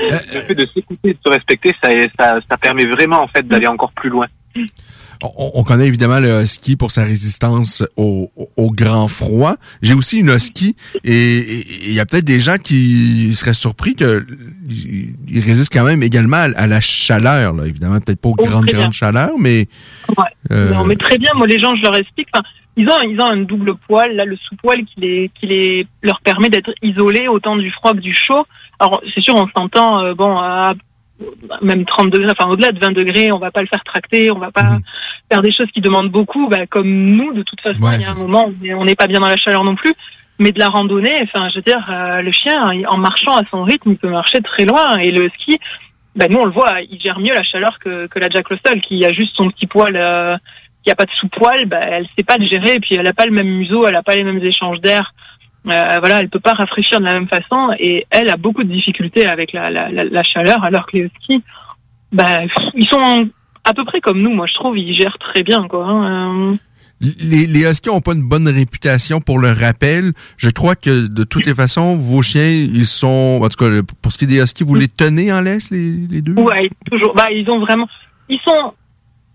le fait de s'écouter, et de se respecter, ça, ça, ça permet vraiment en fait d'aller encore plus loin. On, on connaît évidemment le husky pour sa résistance au, au- grand froid. J'ai aussi une husky et il y a peut-être des gens qui seraient surpris que il résiste quand même également à, à la chaleur. Là. Évidemment, peut-être pas aux Oh, grandes grandes chaleurs, mais Ouais. euh, Non, mais très bien. Moi, les gens, je leur explique. Ils ont, ils ont un double poil, là, le sous-poil qui les, qui les, leur permet d'être isolés autant du froid que du chaud. Alors, c'est sûr, on s'entend, euh, bon, à même 30 degrés, enfin, au-delà de 20 degrés, on va pas le faire tracter, on va pas faire des choses qui demandent beaucoup, bah, comme nous, de toute façon, Ouais, il y a un moment où on n'est pas bien dans la chaleur non plus. Mais de la randonnée, enfin, je veux dire, euh, le chien, en marchant à son rythme, il peut marcher très loin. Et le ski, ben nous on le voit, il gère mieux la chaleur que, que la Jack Russell, qui a juste son petit poil, euh, qui a pas de sous-poil, ben elle sait pas le gérer, et puis elle a pas le même museau, elle a pas les mêmes échanges d'air. Euh, voilà, elle peut pas rafraîchir de la même façon, et elle a beaucoup de difficultés avec la, la, la, la chaleur, alors que les huskies, ben ils sont à peu près comme nous, moi je trouve, ils gèrent très bien quoi. hein. Euh, les, les huskies ont pas une bonne réputation pour le rappel. Je crois que de toutes les façons, vos chiens, ils sont, en tout cas, pour ce qui est des huskies, vous les tenez en laisse les, les deux? Ouais, toujours. Bah, ils ont vraiment. Ils sont.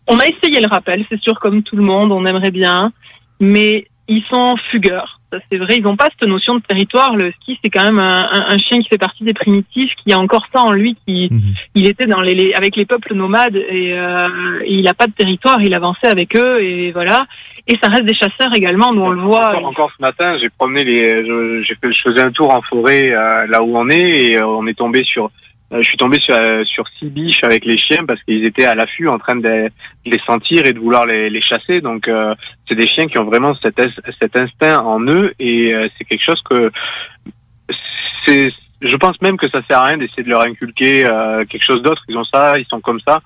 On a essayé le rappel, c'est sûr, comme tout le monde, on aimerait bien, mais ils sont fugueurs. Ça, c'est vrai, ils n'ont pas cette notion de territoire. Le ski, c'est quand même un, un- un chien qui fait partie des primitifs, qui a encore ça en lui, qui il était dans les, les- avec les peuples nomades et, euh, et il n'a pas de territoire. Il avançait avec eux et voilà. Et ça reste des chasseurs également. Nous on le voit. Encore, encore ce matin, j'ai promené les, je- j'ai fait, je faisais un tour en forêt euh, là où on est et euh, on est tombé sur, euh, je suis tombé sur euh, sur six biches avec les chiens parce qu'ils étaient à l'affût en train de, les sentir et de vouloir les, les chasser. Donc euh, c'est des chiens qui ont vraiment cet, cet instinct en eux et euh, c'est quelque chose que c'est je pense même que ça sert à rien d'essayer de leur inculquer euh, quelque chose d'autre. Ils ont ça, ils sont comme ça.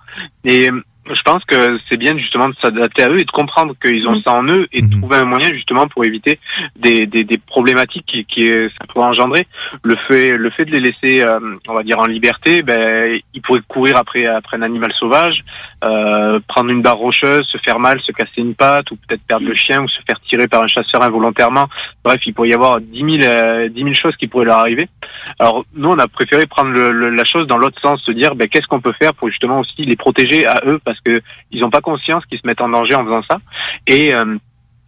Et euh, je pense que c'est bien justement de s'adapter à eux et de comprendre qu'ils ont ça en eux et de trouver un moyen justement pour éviter des, des, des problématiques qui, qui euh, ça pourrait engendrer. Le fait, le fait de les laisser, euh, on va dire en liberté, ben ils pourraient courir après après un animal sauvage, euh, prendre une barre rocheuse, se faire mal, se casser une patte ou peut-être perdre le chien ou se faire tirer par un chasseur involontairement. Bref, il pourrait y avoir dix mille euh, 10 000 choses qui pourraient leur arriver. Alors nous, on a préféré prendre le- le- la chose dans l'autre sens, se dire ben, qu'est-ce qu'on peut faire pour justement aussi les protéger à eux parce que ils n'ont pas conscience qu'ils se mettent en danger en faisant ça. Et euh,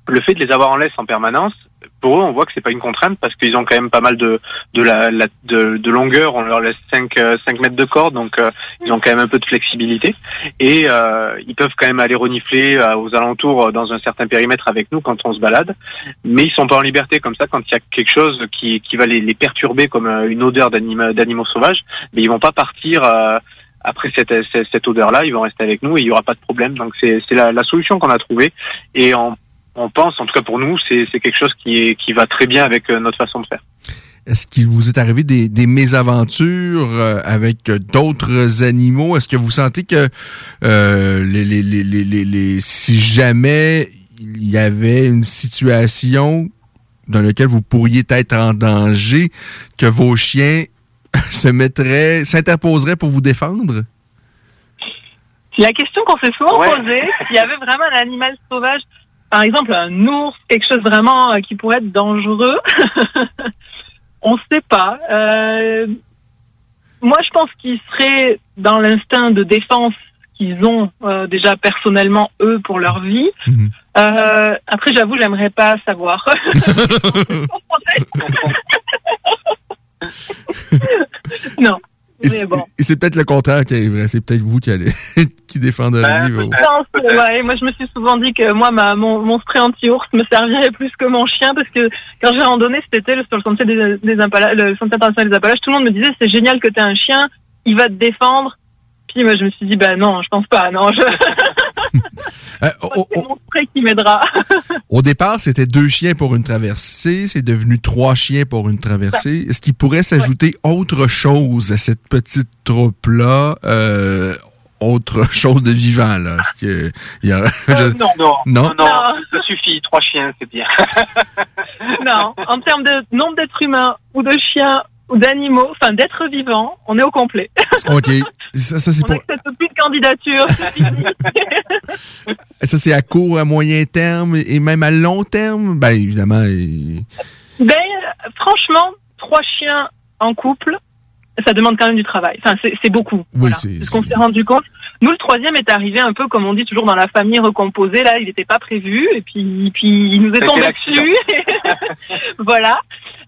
le fait de les avoir en laisse en permanence, pour eux, on voit que c'est pas une contrainte parce qu'ils ont quand même pas mal de de la, de, de longueur. On leur laisse 5 cinq mètres de corde, donc euh, ils ont quand même un peu de flexibilité et euh, ils peuvent quand même aller renifler euh, aux alentours euh, dans un certain périmètre avec nous quand on se balade. Mais ils sont pas en liberté comme ça quand il y a quelque chose qui qui va les, les perturber comme euh, une odeur d'anima- d'animaux sauvages. Mais ils vont pas partir. euh, après cette, cette, odeur-là, ils vont rester avec nous et il y aura pas de problème. Donc c'est la, la solution qu'on a trouvée et on, on pense, en tout cas pour nous, c'est quelque chose qui est qui va très bien avec euh, notre façon de faire. Est-ce qu'il vous est arrivé des, des mésaventures euh, avec euh, d'autres animaux? Est-ce que vous sentez que euh, les, les, les, les, les- les- si jamais il y avait une situation dans laquelle vous pourriez être en danger, que vos chiens se mettraient, s'interposeraient pour vous défendre? C'est la question qu'on s'est souvent posée. S'il y avait vraiment un animal sauvage, par exemple un ours, quelque chose vraiment euh, qui pourrait être dangereux, on ne sait pas. Euh, moi, je pense qu'ils seraient dans l'instinct de défense qu'ils ont euh, déjà personnellement eux pour leur vie. Euh, après, j'avoue, j'aimerais pas savoir. non. Et c'est bon. et c'est peut-être le contraire qui arriverait. C'est peut-être vous qui allez qui défendriez vos- Non, c'est- ouais, moi je me suis souvent dit que moi ma, mon, mon spray anti-ours me servirait plus que mon chien parce que quand j'ai randonné cet été le- sur le sentier des, des Impala- le sentier international des Appalaches, tout le monde me disait c'est génial que tu un chien, il va te défendre. Puis moi je me suis dit bah non, je pense pas, non, je... Euh, c'est mon spray qui m'aidera. Au départ, c'était deux chiens pour une traversée. C'est devenu trois chiens pour une traversée. Est-ce qu'il pourrait s'ajouter autre chose à cette petite troupe-là? Euh, autre chose de vivant, là? Que, il y a, je- non, non, Non? non, ça suffit. Trois chiens, c'est bien. non, en termes de nombre d'êtres humains ou de chiens d'animaux, enfin d'êtres vivants, on est au complet. OK. Ça, ça, c'est on pour, accepte plus de candidatures. ça, c'est à court, à moyen terme et même à long terme? Ben, évidemment. et- Ben, franchement, trois chiens en couple, ça demande quand même du travail. Enfin, c'est beaucoup. Oui, voilà. c'est- C'est ce qu'on s'est rendu compte. Nous, le troisième est arrivé un peu, comme on dit toujours, dans la famille recomposée. Là, il n'était pas prévu. Et puis, puis il nous est tombé dessus. voilà.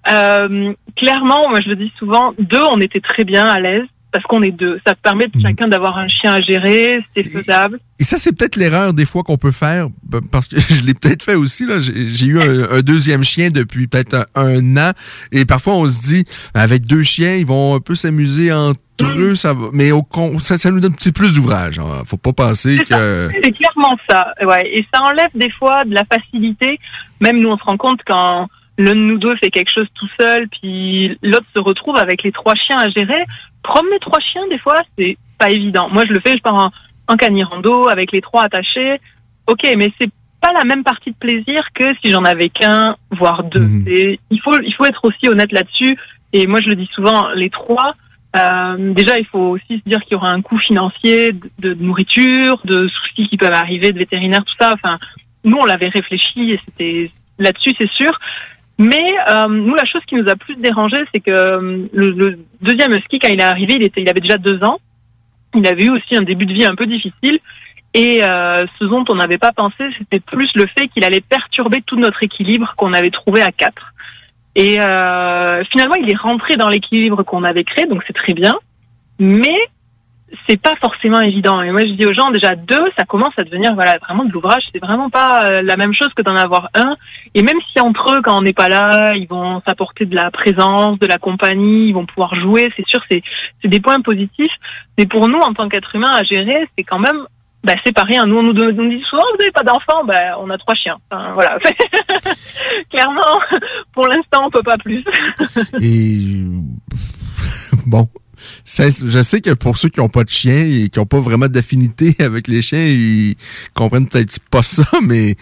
Euh, clairement, moi, je le dis souvent, deux, on était très bien à l'aise. Parce qu'on est deux. Ça permet de chacun d'avoir un chien à gérer. C'est faisable. Et ça, c'est peut-être l'erreur des fois qu'on peut faire, parce que je l'ai peut-être fait aussi. là. J'ai eu un, un deuxième chien depuis peut-être un, un an, et parfois on se dit, avec deux chiens, ils vont un peu s'amuser entre eux, ça va. Mais au ça nous donne un petit plus d'ouvrage. hein. Faut pas penser que. C'est clairement ça, ouais. Et ça enlève des fois de la facilité. Même nous, on se rend compte quand l'un de nous deux fait quelque chose tout seul, puis l'autre se retrouve avec les trois chiens à gérer. Promener trois chiens, des fois, c'est pas évident. Moi, je le fais, je pars en, en canirando avec les trois attachés. Ok, mais c'est pas la même partie de plaisir que si j'en avais qu'un, voire deux. Et il faut, il faut être aussi honnête là-dessus. Et moi, je le dis souvent, les trois, euh, déjà, il faut aussi se dire qu'il y aura un coût financier de, de nourriture, de soucis qui peuvent arriver, de vétérinaire, tout ça. Enfin, nous, on l'avait réfléchi et c'était là-dessus, c'est sûr. Mais euh, nous, la chose qui nous a plus dérangé, c'est que euh, le, le deuxième husky, quand il est arrivé, il, était, il avait déjà deux ans. Il avait eu aussi un début de vie un peu difficile. Et euh, ce dont on n'avait pas pensé, c'était plus le fait qu'il allait perturber tout notre équilibre qu'on avait trouvé à quatre. Et euh, finalement, il est rentré dans l'équilibre qu'on avait créé, donc c'est très bien. Mais c'est pas forcément évident. Et moi, je dis aux gens, déjà deux, ça commence à devenir voilà vraiment de l'ouvrage. C'est vraiment pas euh, la même chose que d'en avoir un. Et même si entre eux, quand on n'est pas là, ils vont s'apporter de la présence, de la compagnie, ils vont pouvoir jouer. C'est sûr, c'est c'est des points positifs. Mais pour nous, en tant qu'être humain à gérer, c'est quand même bah, c'est pas rien. Nous, on nous, dit souvent, vous n'avez pas d'enfants, bah, on a trois chiens. Enfin, voilà. Clairement, pour l'instant, on peut pas plus. Et bon, je sais que pour ceux qui n'ont pas de chien et qui n'ont pas vraiment d'affinité avec les chiens, ils comprennent peut-être pas ça, mais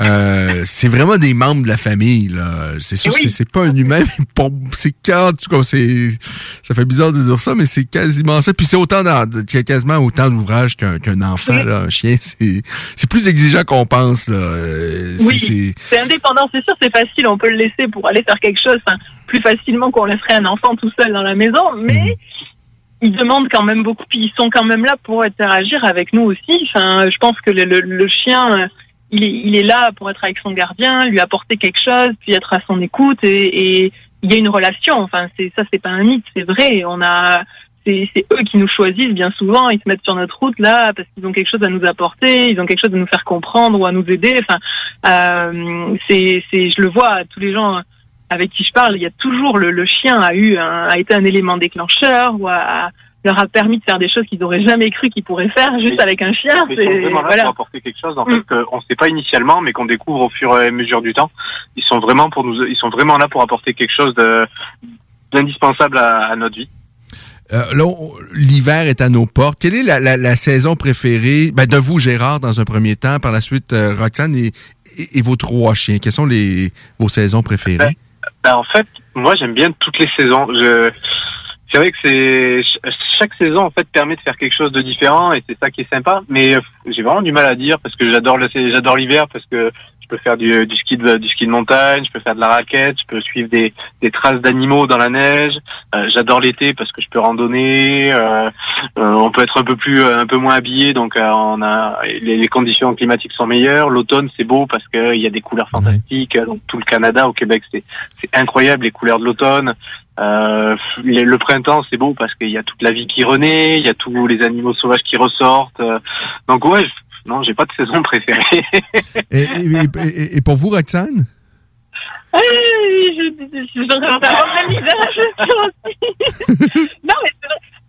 euh, c'est vraiment des membres de la famille. là. C'est sûr, Oui. c'est pas un humain, c'est quand, tout cas, c'est ça fait bizarre de dire ça, mais c'est quasiment ça. Puis c'est autant dans, il y a quasiment autant d'ouvrages qu'un enfant, Oui. là, un chien. C'est c'est plus exigeant qu'on pense. Là. C'est- Oui, c'est- indépendant, c'est sûr, c'est facile, on peut le laisser pour aller faire quelque chose, enfin, plus facilement qu'on laisserait un enfant tout seul dans la maison, mais ils demandent quand même beaucoup, puis ils sont quand même là pour interagir avec nous aussi. Enfin, je pense que le, le- le chien, il est, il est là pour être avec son gardien, lui apporter quelque chose, puis être à son écoute, et, et il y a une relation. Enfin, c'est ça, c'est pas un mythe, c'est vrai. On a c'est eux qui nous choisissent bien souvent, ils se mettent sur notre route là parce qu'ils ont quelque chose à nous apporter, ils ont quelque chose à nous faire comprendre ou à nous aider. Enfin, euh, c'est je le vois tous les gens avec qui je parle, il y a toujours le, le chien a eu un, a été un élément déclencheur ou a, leur a permis de faire des choses qu'ils n'auraient jamais cru qu'ils pourraient faire juste avec un chien. Mais ils sont vraiment là voilà. pour apporter quelque chose en fait qu'on ne sait pas initialement mais qu'on découvre au fur et à mesure du temps. Ils sont vraiment pour nous ils sont vraiment là pour apporter quelque chose de d'indispensable à, à notre vie. Euh, là, l'hiver est à nos portes. Quelle est la, la- la saison préférée? Ben, de vous, Gérard, dans un premier temps, par la suite, euh, Roxane et, et- et vos trois chiens? Quelles sont les, vos saisons préférées? Ben, en fait, moi j'aime bien toutes les saisons. Je c'est vrai que c'est ch- chaque saison en fait permet de faire quelque chose de différent et c'est ça qui est sympa. Mais euh, j'ai vraiment du mal à dire parce que j'adore le j'adore l'hiver parce que je peux faire du, du ski de du ski de montagne, je peux faire de la raquette, je peux suivre des, des traces d'animaux dans la neige. Euh, j'adore l'été parce que je peux randonner. euh, euh, on peut être un peu plus un peu moins habillé donc euh, on a les, les conditions climatiques sont meilleures. L'automne c'est beau parce que il y a des couleurs fantastiques. Donc tout le Canada au Québec c'est c'est incroyable les couleurs de l'automne. Euh, le printemps, c'est beau parce qu'il y a toute la vie qui renaît, il y a tous les animaux sauvages qui ressortent. euh, donc ouais, non, j'ai pas de saison préférée. Et, et- et- et pour vous, Roxane? Je, avoir non, mais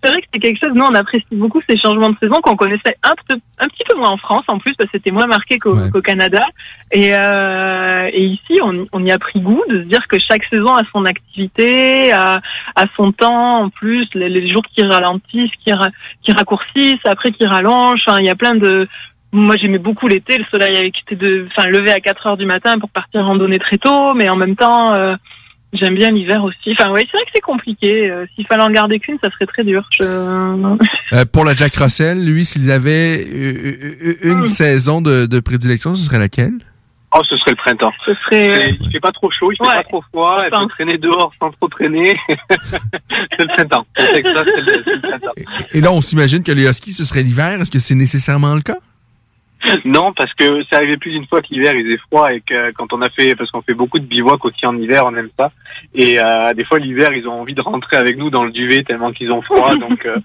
c'est vrai, que c'est quelque chose, nous, on apprécie beaucoup ces changements de saison qu'on connaissait un, peu- un petit peu moins en France, en plus, parce que c'était moins marqué qu'au qu'au Canada. Et, euh, et ici, on, on y a pris goût de se dire que chaque saison a son activité, a, a son temps, en plus, les, les jours qui ralentissent, qui, ra- qui raccourcissent, après qui rallongent. Enfin, il y a plein de... Moi, j'aimais beaucoup l'été, le soleil avec- était de, enfin, levé à 4 heures du matin pour partir randonner très tôt, mais en même temps, euh, j'aime bien l'hiver aussi. Enfin, oui, c'est vrai que c'est compliqué. Euh, S'il fallait en garder qu'une, ça serait très dur. Je... Euh, pour la Jack Russell, lui, s'il avait euh, euh, une Hmm. saison de, de prédilection, ce serait laquelle? Oh, ce serait le printemps. Ce serait. Il fait pas trop chaud, il fait pas trop froid, elle peut traîner dehors sans trop traîner. c'est le printemps. Au Texas, c'est le, c'est le printemps. Et là, on s'imagine que les Huskies, ce serait l'hiver. Est-ce que c'est nécessairement le cas? Non, parce que c'est arrivé plus d'une fois que l'hiver il faisait froid et que quand on a fait, parce qu'on fait beaucoup de bivouac aussi en hiver, on aime ça. Et euh, des fois l'hiver ils ont envie de rentrer avec nous dans le duvet tellement qu'ils ont froid, donc euh,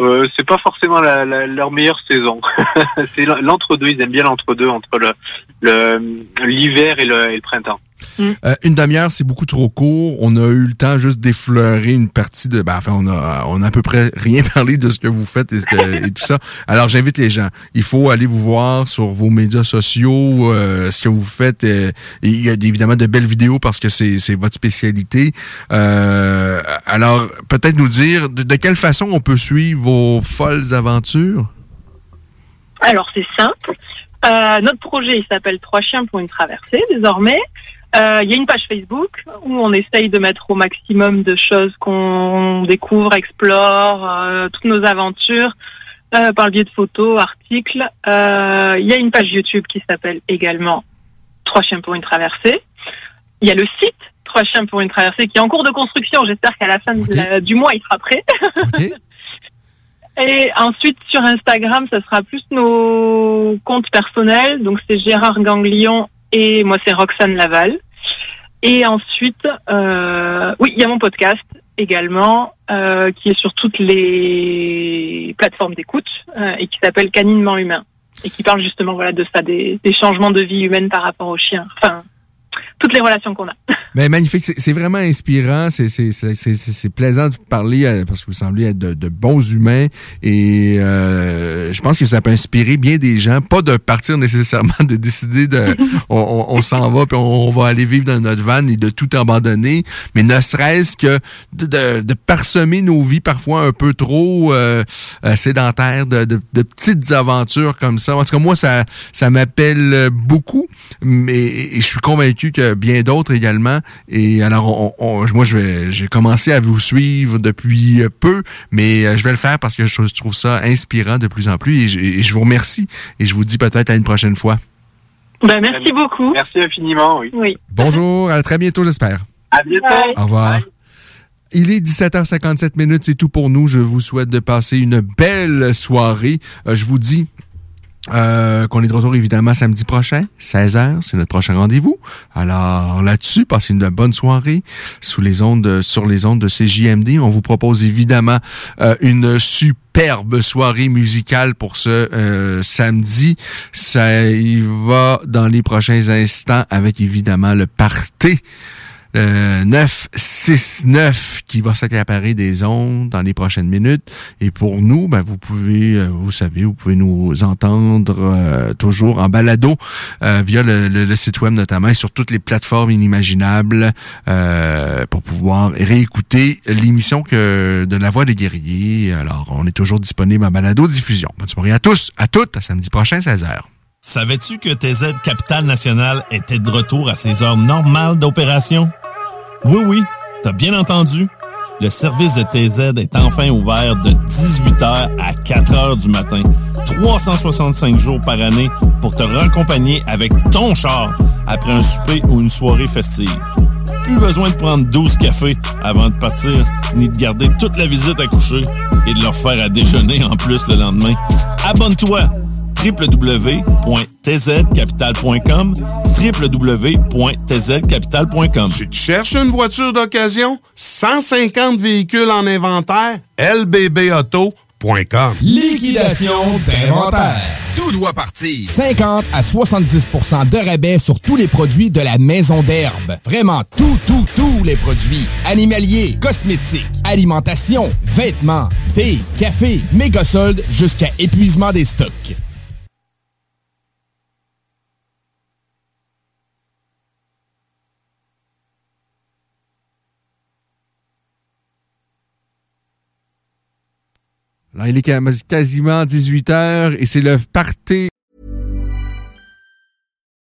euh, c'est pas forcément la, la- leur meilleure saison. c'est l'entre-deux, ils aiment bien l'entre-deux entre le le- l'hiver et le, et le printemps. Euh, une demi-heure, c'est beaucoup trop court. On a eu le temps juste d'effleurer une partie de. Ben, enfin, on a, on a à peu près rien parlé de ce que vous faites et, tout ça. Alors, j'invite les gens. Il faut aller vous voir sur vos médias sociaux, euh, ce que vous faites. euh, il y a évidemment de belles vidéos parce que c'est, c'est votre spécialité. Euh, alors, peut-être nous dire de, de quelle façon on peut suivre vos folles aventures? Alors c'est simple. Euh, notre projet il s'appelle Trois chiens pour une traversée désormais. Euh, Il y a une page Facebook où on essaye de mettre au maximum de choses qu'on découvre, explore, euh, toutes nos aventures euh, par le biais de photos, articles. Euh, Il y a une page YouTube qui s'appelle également Trois chiens pour une traversée. Il y a le site Trois chiens pour une traversée qui est en cours de construction. J'espère qu'à la fin de la- du mois il sera prêt. Et ensuite, sur Instagram, ça sera plus nos comptes personnels. Donc, c'est Gérard Ganglion et moi, c'est Roxane Laval. Et ensuite, euh, oui, il y a mon podcast également, euh, qui est sur toutes les plateformes d'écoute euh, et qui s'appelle Caninement Humain et qui parle justement voilà de ça, des, des changements de vie humaine par rapport aux chiens. Enfin, toutes les relations qu'on a. Ben, magnifique. C'est vraiment inspirant. C'est- C'est c'est- c'est- c'est- c'est plaisant de parler euh, parce que vous semblez être de, de bons humains et euh, je pense que ça peut inspirer bien des gens. Pas de partir nécessairement de décider de on, on- on s'en va puis on, va aller vivre dans notre van et de tout abandonner, mais ne serait-ce que de, de, de parsemer nos vies parfois un peu trop euh, euh, sédentaires, de, de, de petites aventures comme ça. En tout cas, moi, ça, ça m'appelle beaucoup, mais et je suis convaincu que bien d'autres également. Et alors, on- on- moi, je vais, j'ai commencé à vous suivre depuis peu, mais euh, je vais le faire parce que je trouve ça inspirant de plus en plus et je, et je vous remercie et je vous dis peut-être à une prochaine fois. Ben, merci beaucoup. Merci infiniment, oui. Oui. Bonjour, à très bientôt, j'espère. À bientôt. Au revoir. Il est 17h57 minutes, c'est tout pour nous. Je vous souhaite de passer une belle soirée. Euh, je vous dis euh, qu'on est de retour évidemment samedi prochain, 16h, c'est notre prochain rendez-vous. Alors là-dessus, passez une bonne soirée sous les ondes, sur les ondes de CJMD. On vous propose évidemment euh, une superbe soirée musicale pour ce euh, samedi. Ça y va dans les prochains instants avec évidemment le party euh, 969 qui va s'accaparer des ondes dans les prochaines minutes. Et pour nous, ben, vous pouvez, euh, vous savez, vous pouvez nous entendre euh, toujours en balado euh, via le, le- le site web notamment et sur toutes les plateformes inimaginables pour pouvoir réécouter l'émission que de La Voix des guerriers. Alors, on est toujours disponible en balado diffusion. Bonne soirée à tous, à toutes, à samedi prochain, 16h. Savais-tu que TZ Capital National était de retour à ses heures normales d'opération? Oui, oui, t'as bien entendu. Le service de TZ est enfin ouvert de 18h à 4h du matin, 365 jours par année pour te raccompagner avec ton char après un souper ou une soirée festive. Plus besoin de prendre 12 cafés avant de partir, ni de garder toute la visite à coucher et de leur faire à déjeuner en plus le lendemain. Abonne-toi www.tzcapital.com www.tzcapital.com Tu cherches une voiture d'occasion? 150 véhicules en inventaire? lbbauto.com Liquidation d'inventaire. Tout doit partir. 50 à 70% de rabais sur tous les produits de la maison d'herbe. Vraiment tout, tout, tous les produits. Animaliers, cosmétiques, alimentation, vêtements, thé, café, méga soldes jusqu'à épuisement des stocks. Là, il est quas- quasiment 18h et c'est le party